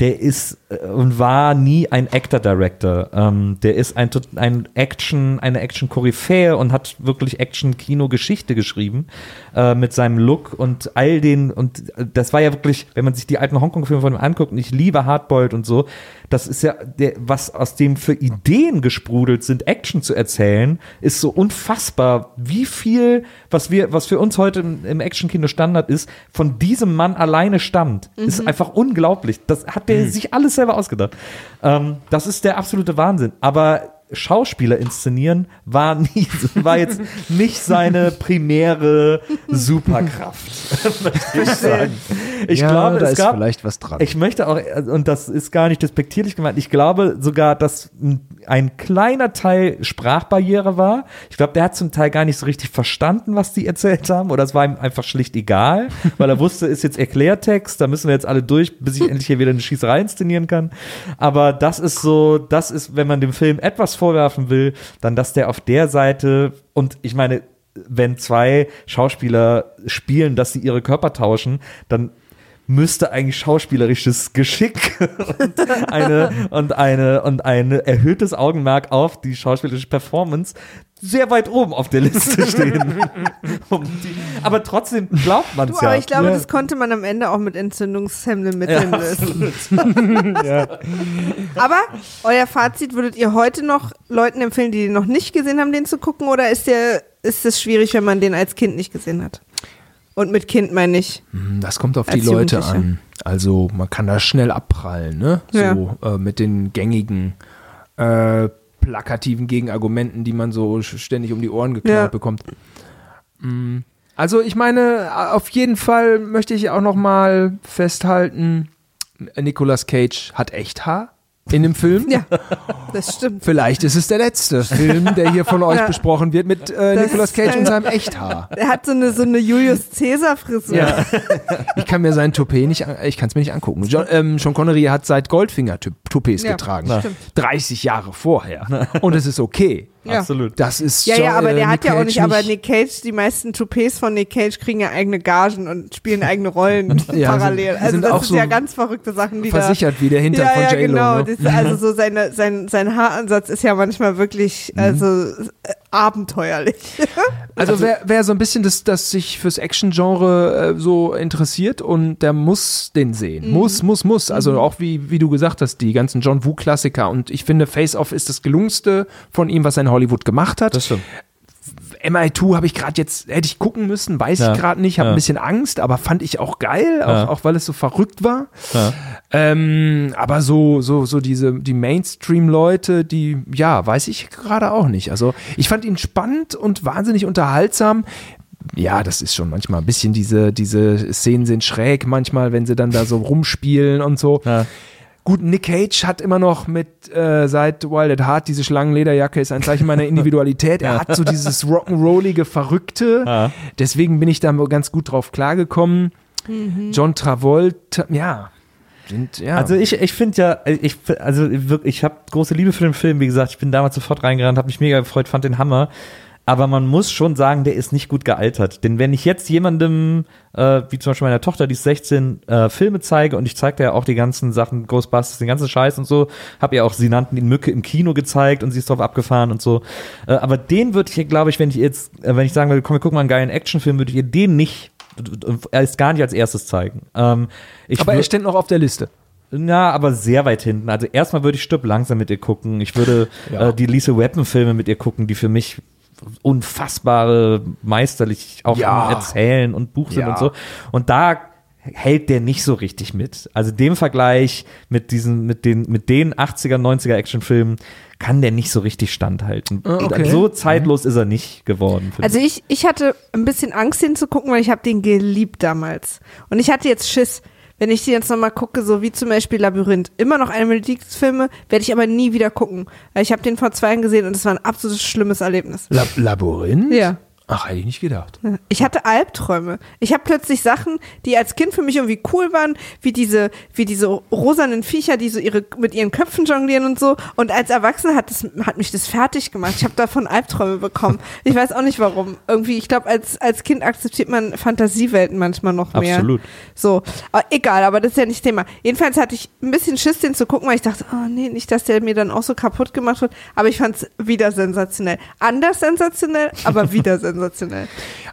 Speaker 1: Der ist äh, und war nie ein Actor-Director. Ähm, der ist ein, ein Action, eine Action-Koryphäe und hat wirklich Action-Kino-Geschichte geschrieben äh, mit seinem Look und all den und äh, das war ja wirklich, wenn man sich die alten Hongkong-Filme von ihm anguckt und ich liebe Hardboiled und so, das ist ja der, was aus dem für Ideen gesprudelt sind, Action zu erzählen, ist so unfassbar, wie viel, was wir, was für uns heute im, im Action-Kino Standard ist, von diesem Mann alleine stammt. Ist einfach unglaublich. Das hat der sich alles selber ausgedacht. Ähm, das ist der absolute Wahnsinn. Aber Schauspieler inszenieren war nie, war jetzt nicht seine primäre Superkraft. ich. Ich
Speaker 3: ja,
Speaker 1: glaube,
Speaker 3: da
Speaker 1: es
Speaker 3: ist
Speaker 1: gab,
Speaker 3: vielleicht was dran.
Speaker 1: ich möchte auch, und das ist gar nicht despektierlich gemeint, ich glaube sogar, dass ein- ein kleiner Teil Sprachbarriere war. Ich glaube, der hat zum Teil gar nicht so richtig verstanden, was die erzählt haben, oder es war ihm einfach schlicht egal, weil er wusste, ist jetzt Erklärtext, da müssen wir jetzt alle durch, bis ich endlich hier wieder eine Schießerei inszenieren kann. Aber das ist so, das ist, wenn man dem Film etwas vorwerfen will, dann, dass der auf der Seite, und ich meine, wenn zwei Schauspieler spielen, dass sie ihre Körper tauschen, dann müsste eigentlich schauspielerisches Geschick und eine und eine und ein erhöhtes Augenmerk auf die schauspielerische Performance sehr weit oben auf der Liste stehen. Um die, aber trotzdem glaubt man es ja.
Speaker 2: aber ich glaube,
Speaker 1: ja.
Speaker 2: das konnte man am Ende auch mit entzündungshemmenden Mitteln
Speaker 1: Ja,
Speaker 2: lösen. Aber euer Fazit, würdet ihr heute noch Leuten empfehlen, die den noch nicht gesehen haben, den zu gucken? Oder ist der, ist es schwierig, wenn man den als Kind nicht gesehen hat? Und mit Kind meine ich.
Speaker 3: Das kommt auf die Leute an. Also man kann da schnell abprallen, ne?
Speaker 2: Ja.
Speaker 3: So äh, mit den gängigen äh, plakativen Gegenargumenten, die man so ständig um die Ohren geknallt
Speaker 2: Ja.
Speaker 3: bekommt. Mm, Also ich meine, auf jeden Fall möchte ich auch noch mal festhalten, Nicolas Cage hat echt Haar in dem Film.
Speaker 2: Ja, das stimmt.
Speaker 3: Vielleicht ist es der letzte Film, der hier von euch
Speaker 2: Ja.
Speaker 3: besprochen wird mit äh, Nicolas Cage und
Speaker 2: ein-
Speaker 3: seinem Echthaar.
Speaker 2: Er hat so eine, so eine Julius Caesar-Frisur.
Speaker 3: Ja. ich kann mir sein Toupet nicht, ich kann es mir nicht angucken. John, ähm, Sean Connery hat seit Goldfinger Toupets
Speaker 2: Ja,
Speaker 3: getragen.
Speaker 2: stimmt.
Speaker 3: 30 Jahre vorher. Und es ist okay.
Speaker 2: Ja.
Speaker 1: Absolut.
Speaker 3: Das ist
Speaker 2: Ja, ja, aber
Speaker 3: äh,
Speaker 2: der
Speaker 3: Nick
Speaker 2: hat ja auch
Speaker 3: Cage
Speaker 2: nicht, aber Nick Cage, die meisten Toupets von Nick Cage kriegen ja eigene Gagen und spielen eigene Rollen
Speaker 3: Ja,
Speaker 2: parallel.
Speaker 3: sind-
Speaker 2: Also
Speaker 3: sind
Speaker 2: das
Speaker 3: auch
Speaker 2: ist
Speaker 3: so
Speaker 2: ja ganz verrückte Sachen, die
Speaker 3: versichert wie der
Speaker 2: da.
Speaker 3: Hintern
Speaker 2: Ja,
Speaker 3: von
Speaker 2: ja,
Speaker 3: J-Lo.
Speaker 2: genau.
Speaker 3: ne?
Speaker 2: Das, ist also so seine, sein, sein Haaransatz ist ja manchmal wirklich
Speaker 3: Mhm.
Speaker 2: also äh, abenteuerlich.
Speaker 3: Also wer, wer so ein bisschen das, das sich fürs Action-Genre äh, so interessiert und der muss den sehen. Muss, muss, muss. Also auch wie, wie du gesagt hast, die ganzen John Woo-Klassiker. Und ich finde, Face Off ist das gelungenste von ihm, was er in Hollywood gemacht hat.
Speaker 1: Das stimmt.
Speaker 3: MI2 habe ich gerade jetzt, hätte ich gucken müssen, weiß
Speaker 1: Ja.
Speaker 3: ich gerade nicht, habe
Speaker 1: Ja.
Speaker 3: ein bisschen Angst, aber fand ich auch geil, auch,
Speaker 1: Ja.
Speaker 3: auch weil es so verrückt war. Ähm, aber so, so, so diese, die Mainstream-Leute, die, ja, weiß ich gerade auch nicht. Also ich fand ihn spannend und wahnsinnig unterhaltsam. Ja, das ist schon manchmal ein bisschen diese, diese Szenen sind schräg manchmal, wenn sie dann da so rumspielen und so.
Speaker 1: Ja.
Speaker 3: Gut, Nick Cage hat immer noch mit äh, seit Wild at Heart diese Schlangenlederjacke ist ein Zeichen meiner Individualität. Er hat so dieses rock'n'rollige Verrückte.
Speaker 1: Ja.
Speaker 3: Deswegen bin ich da ganz gut drauf klargekommen. John Travolta, ja. Sind, ja.
Speaker 1: Also ich, ich finde ja, ich, also ich habe große Liebe für den Film, wie gesagt, ich bin damals sofort reingerannt, habe mich mega gefreut, fand den Hammer. Aber man muss schon sagen, der ist nicht gut gealtert. Denn wenn ich jetzt jemandem, äh, wie zum Beispiel meiner Tochter, die ist 16, äh, Filme zeige und ich zeige ja auch die ganzen Sachen, Ghostbusters, den ganzen Scheiß und so, habe ihr auch, sie nannten ihn Mücke im Kino gezeigt und sie ist drauf abgefahren und so. Äh, aber den würde ich, glaube ich, wenn ich jetzt, äh, wenn ich sagen würde, komm, wir gucken mal einen geilen Actionfilm, würde ich ihr den nicht, erst gar nicht als erstes zeigen. Ähm, ich
Speaker 3: aber er steht noch auf der Liste.
Speaker 1: na, aber sehr weit hinten. Also erstmal würde ich Stirb langsam mit ihr gucken. Ich würde
Speaker 3: Ja.
Speaker 1: äh, die Lisa Weapon Filme mit ihr gucken, die für mich unfassbare meisterlich auch
Speaker 3: Ja.
Speaker 1: Erzählen und Buch sind
Speaker 3: Ja.
Speaker 1: und so. Und da hält der nicht so richtig mit. Also dem Vergleich mit diesen, mit den, mit den 80er, 90er Actionfilmen kann der nicht so richtig standhalten.
Speaker 3: Ah, okay.
Speaker 1: So zeitlos ist er nicht geworden.
Speaker 2: Also ich, ich hatte ein bisschen Angst, den zu gucken, weil ich habe den geliebt damals. Und ich hatte jetzt Schiss, wenn ich die jetzt nochmal gucke, so wie zum Beispiel Labyrinth. Immer noch eine Lieblingsfilme, werde ich aber nie wieder gucken. Weil ich habe den vor zwei Jahren gesehen und es war ein absolut schlimmes Erlebnis.
Speaker 3: Lab Labyrinth?
Speaker 2: Ja.
Speaker 3: Ach, hätte ich nicht gedacht.
Speaker 2: Ich hatte Albträume. Ich habe plötzlich Sachen, die als Kind für mich irgendwie cool waren, wie diese, wie diese rosanen Viecher, die so ihre mit ihren Köpfen jonglieren und so. Und als Erwachsene hat das, hat mich das fertig gemacht. Ich habe davon Albträume bekommen. Ich weiß auch nicht warum. Irgendwie, ich glaube, als als Kind akzeptiert man Fantasiewelten manchmal noch mehr.
Speaker 1: Absolut.
Speaker 2: So, aber egal, aber das ist ja nicht Thema. Jedenfalls hatte ich ein bisschen Schiss, den zu gucken, weil ich dachte, oh nee, nicht, dass der mir dann auch so kaputt gemacht wird. Aber ich fand es wieder sensationell. Anders sensationell, aber wieder sensationell.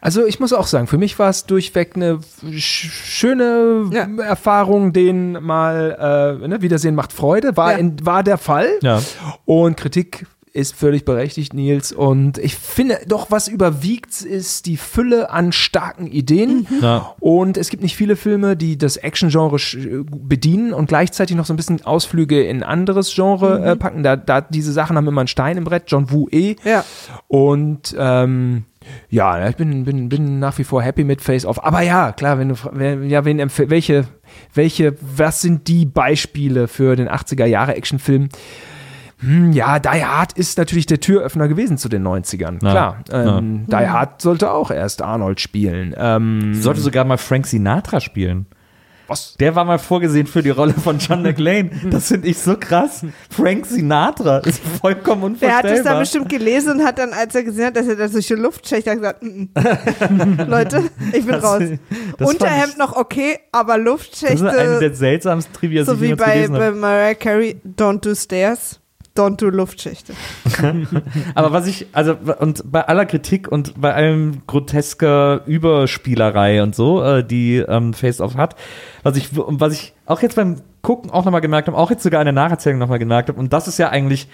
Speaker 3: Also ich muss auch sagen, für mich war es durchweg eine sch schöne
Speaker 2: Ja.
Speaker 3: Erfahrung, den mal, äh, ne, Wiedersehen macht Freude, war,
Speaker 2: Ja.
Speaker 3: in, war der Fall.
Speaker 1: Ja.
Speaker 3: Und Kritik ist völlig berechtigt, Nils. Und ich finde doch, was überwiegt, ist die Fülle an starken Ideen.
Speaker 1: Ja.
Speaker 3: Und es gibt nicht viele Filme, die das Action-Genre sch- bedienen und gleichzeitig noch so ein bisschen Ausflüge in anderes Genre äh, packen. Da, da diese Sachen haben immer einen Stein im Brett. John Woo eh.
Speaker 2: Ja.
Speaker 3: Und ähm, ja, ich bin, bin, bin nach wie vor happy mit Face Off. Aber ja, klar, wenn du ja, wen welche, welche, was sind die Beispiele für den 80er Jahre Actionfilm? Hm, ja, Die Hard ist natürlich der Türöffner gewesen zu den 90ern.
Speaker 1: Ja.
Speaker 3: Klar. Ähm, Die Hard sollte auch erst Arnold spielen. Ähm,
Speaker 1: Sollte sogar mal Frank Sinatra spielen.
Speaker 3: Was?
Speaker 1: Der war mal vorgesehen für die Rolle von John McClane. Das finde ich so krass. Frank Sinatra ist vollkommen
Speaker 2: Der hat es
Speaker 1: unvorstellbar.
Speaker 2: da bestimmt gelesen und hat dann, als er gesehen hat, dass er da durch die Luft schächt, hat gesagt, mm, mm. Leute, ich bin
Speaker 1: Das-
Speaker 2: raus.
Speaker 1: das
Speaker 2: Unterhemd noch okay, aber
Speaker 1: das ist eine
Speaker 2: Luftschächte,
Speaker 1: der seltsamsten Trivias, die
Speaker 2: so wie bei, bei. Mariah Carey, don't do stairs, don't do Luftschächte.
Speaker 1: Aber was ich, also, und bei aller Kritik und bei allem grotesker Überspielerei und so, äh, die ähm, Face-Off hat, was ich, was ich auch jetzt beim Gucken auch nochmal gemerkt habe, auch jetzt sogar in der Nacherzählung nochmal gemerkt habe, und das ist ja eigentlich,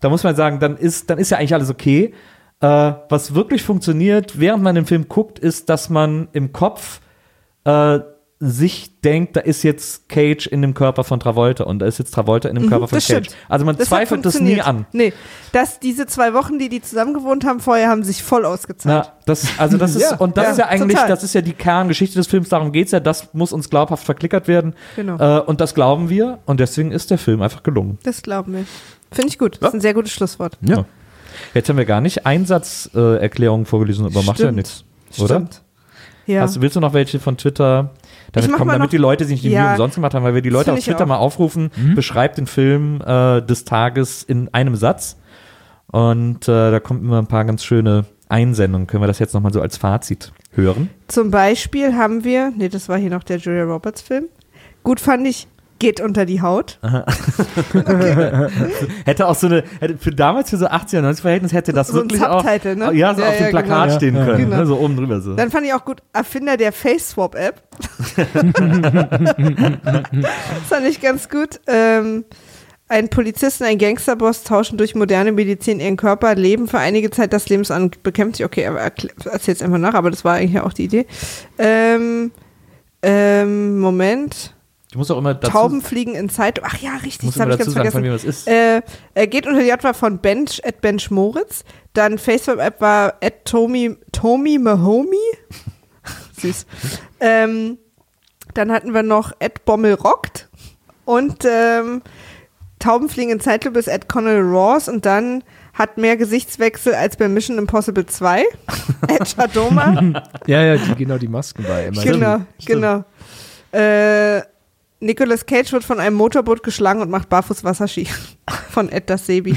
Speaker 1: da muss man sagen, dann ist, dann ist ja eigentlich alles okay. Äh, was wirklich funktioniert, während man den Film guckt, ist, dass man im Kopf äh, sich denkt, da ist jetzt Cage in dem Körper von Travolta und da ist jetzt Travolta in dem Körper von
Speaker 2: Mhm, das
Speaker 1: Cage.
Speaker 2: stimmt.
Speaker 1: Also man
Speaker 2: Das
Speaker 1: zweifelt das nie an.
Speaker 2: Nee, dass diese zwei Wochen, die die zusammen gewohnt haben, vorher haben sich voll ausgezahlt.
Speaker 1: Na, das, also das ist,
Speaker 3: Ja,
Speaker 1: und das
Speaker 2: ja,
Speaker 1: ist ja eigentlich,
Speaker 2: total.
Speaker 1: das ist ja die Kerngeschichte des Films, darum geht's ja, das muss uns glaubhaft verklickert werden.
Speaker 2: Genau.
Speaker 1: Äh, und das glauben wir und deswegen ist der Film einfach gelungen.
Speaker 2: Das glauben wir. Finde ich gut. Das ist ein sehr gutes Schlusswort.
Speaker 1: Ja. Jetzt haben wir gar nicht Einsatzerklärungen äh, vorgelesen, aber macht ja nichts. Oder?
Speaker 2: Stimmt. Ja.
Speaker 1: Hast, willst du noch welche von Twitter? Damit, kommen,
Speaker 2: mal
Speaker 1: damit
Speaker 2: noch-
Speaker 1: die Leute sich nicht die
Speaker 2: Ja.
Speaker 1: Mühe umsonst gemacht haben, weil wir die Leute auf Twitter mal aufrufen, beschreibt den Film äh, des Tages in einem Satz. Und äh, da kommen immer ein paar ganz schöne Einsendungen. Können wir das jetzt nochmal so als Fazit hören?
Speaker 2: Zum Beispiel haben wir, nee, das war hier noch der Julia Roberts Film. Gut fand ich, geht unter die Haut.
Speaker 1: Hätte auch so eine, hätte für damals für so 80er, 90er Verhältnis hätte das
Speaker 2: So ein
Speaker 1: wirklich auch,
Speaker 2: Subtitle, ne?
Speaker 1: ja, so
Speaker 2: Ja,
Speaker 1: auf dem
Speaker 2: ja,
Speaker 1: Plakat
Speaker 2: genau.
Speaker 1: stehen können,
Speaker 2: Genau.
Speaker 1: ne? so oben drüber so.
Speaker 2: Dann fand ich auch gut, Erfinder der Face-Swap-App. das fand ich ganz gut. Ähm, ein Polizist und ein Gangsterboss tauschen durch moderne Medizin ihren Körper, leben für einige Zeit das Lebens an und bekämpft sich. Okay, aber erkl- erzähl's einfach nach, aber das war eigentlich auch die Idee. Ähm, ähm, Moment.
Speaker 1: Ich muss auch immer dazu,
Speaker 2: Tauben fliegen in Zeit. Ach ja,
Speaker 1: ich
Speaker 2: richtig,
Speaker 1: muss
Speaker 2: das habe ich
Speaker 1: dazu
Speaker 2: ganz
Speaker 1: sagen, von
Speaker 2: vergessen.
Speaker 1: wem es ist.
Speaker 2: Äh, er geht unter die Adwa von Bench at Bench Moritz. Dann Facebook-App war at Tommy, Tommy Mahomey. Süß. ähm, dann hatten wir noch at Bommel rockt. Und ähm, Taubenfliegen in Zeitlupe ist at Connell Ross. Und dann hat mehr Gesichtswechsel als bei Mission Impossible 2. at Shadoma.
Speaker 3: Ja, ja, die, genau die Masken bei MIT.
Speaker 2: genau, genau. Äh, Nicolas Cage wird von einem Motorboot geschlagen und macht barfuß Wasserski. Von Ed das Sebi.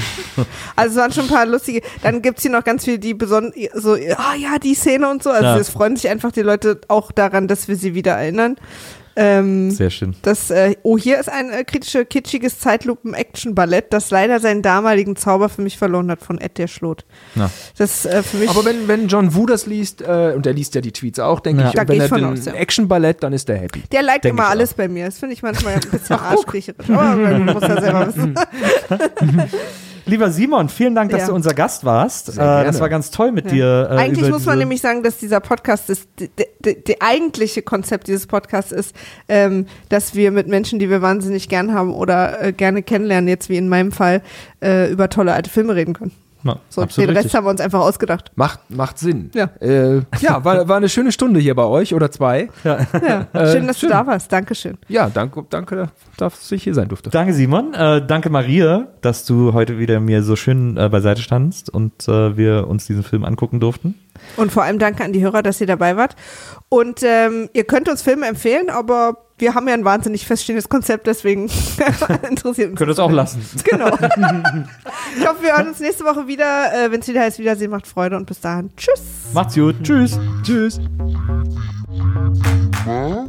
Speaker 2: Also es waren schon ein paar lustige. Dann gibt's hier noch ganz viel, die besonders so, ah ja, die Szene und so. Also
Speaker 1: Ja.
Speaker 2: es freuen sich einfach die Leute auch daran, dass wir sie wieder erinnern. Ähm,
Speaker 1: Sehr schön.
Speaker 2: das, äh, oh, hier ist ein äh, kritische, kitschiges Zeitlupen-Action-Ballett, das leider seinen damaligen Zauber für mich verloren hat von Ed der Schlot.
Speaker 1: Na.
Speaker 2: Das äh, für mich.
Speaker 3: Aber wenn, wenn John Woo das liest, äh, und der liest ja die Tweets auch, denke
Speaker 1: Ja.
Speaker 3: ich,
Speaker 2: Da
Speaker 3: und wenn
Speaker 2: geh
Speaker 3: er den
Speaker 2: aus, ja.
Speaker 3: Action-Ballett, dann ist der happy.
Speaker 2: der liked
Speaker 1: Denk
Speaker 2: immer
Speaker 1: auch.
Speaker 2: alles bei mir. Das finde ich manchmal ein bisschen arschkriecherisch. Aber man muss ja selber wissen.
Speaker 1: Lieber Simon, vielen Dank, dass
Speaker 2: Ja.
Speaker 1: du unser Gast warst. Äh,
Speaker 3: gerne.
Speaker 1: das war ganz toll mit
Speaker 2: Ja.
Speaker 1: dir. Äh,
Speaker 2: Eigentlich
Speaker 1: über
Speaker 2: muss man nämlich sagen, dass dieser Podcast ist, die eigentliche Konzept dieses Podcasts ist, ähm, dass wir mit Menschen, die wir wahnsinnig gern haben oder äh, gerne kennenlernen, jetzt wie in meinem Fall, äh, über tolle alte Filme reden können.
Speaker 1: Ja,
Speaker 2: So, den Rest
Speaker 1: richtig.
Speaker 2: haben wir uns einfach ausgedacht.
Speaker 3: Macht, macht Sinn.
Speaker 2: Ja.
Speaker 3: Äh, ja, war, war eine schöne Stunde hier bei euch oder zwei.
Speaker 2: Ja,
Speaker 3: Äh,
Speaker 2: schön, dass
Speaker 3: schön.
Speaker 2: du da warst. Dankeschön.
Speaker 3: Ja, danke, danke, dass ich hier sein durfte.
Speaker 1: Danke, Simon. Äh, danke, Maria, dass du heute wieder mir so schön äh, beiseite standst und äh, wir uns diesen Film angucken durften.
Speaker 2: Und vor allem danke an die Hörer, dass ihr dabei wart. Und ähm, ihr könnt uns Filme empfehlen, aber wir haben ja ein wahnsinnig feststehendes Konzept, deswegen interessiert uns.
Speaker 1: Könnt ihr es auch lassen.
Speaker 2: Genau. ich hoffe, wir hören uns nächste Woche wieder. Äh, Wenn es wieder heißt, Wiedersehen macht Freude und bis dahin. Tschüss.
Speaker 1: Macht's gut. Tschüss.
Speaker 3: Tschüss.
Speaker 1: Was?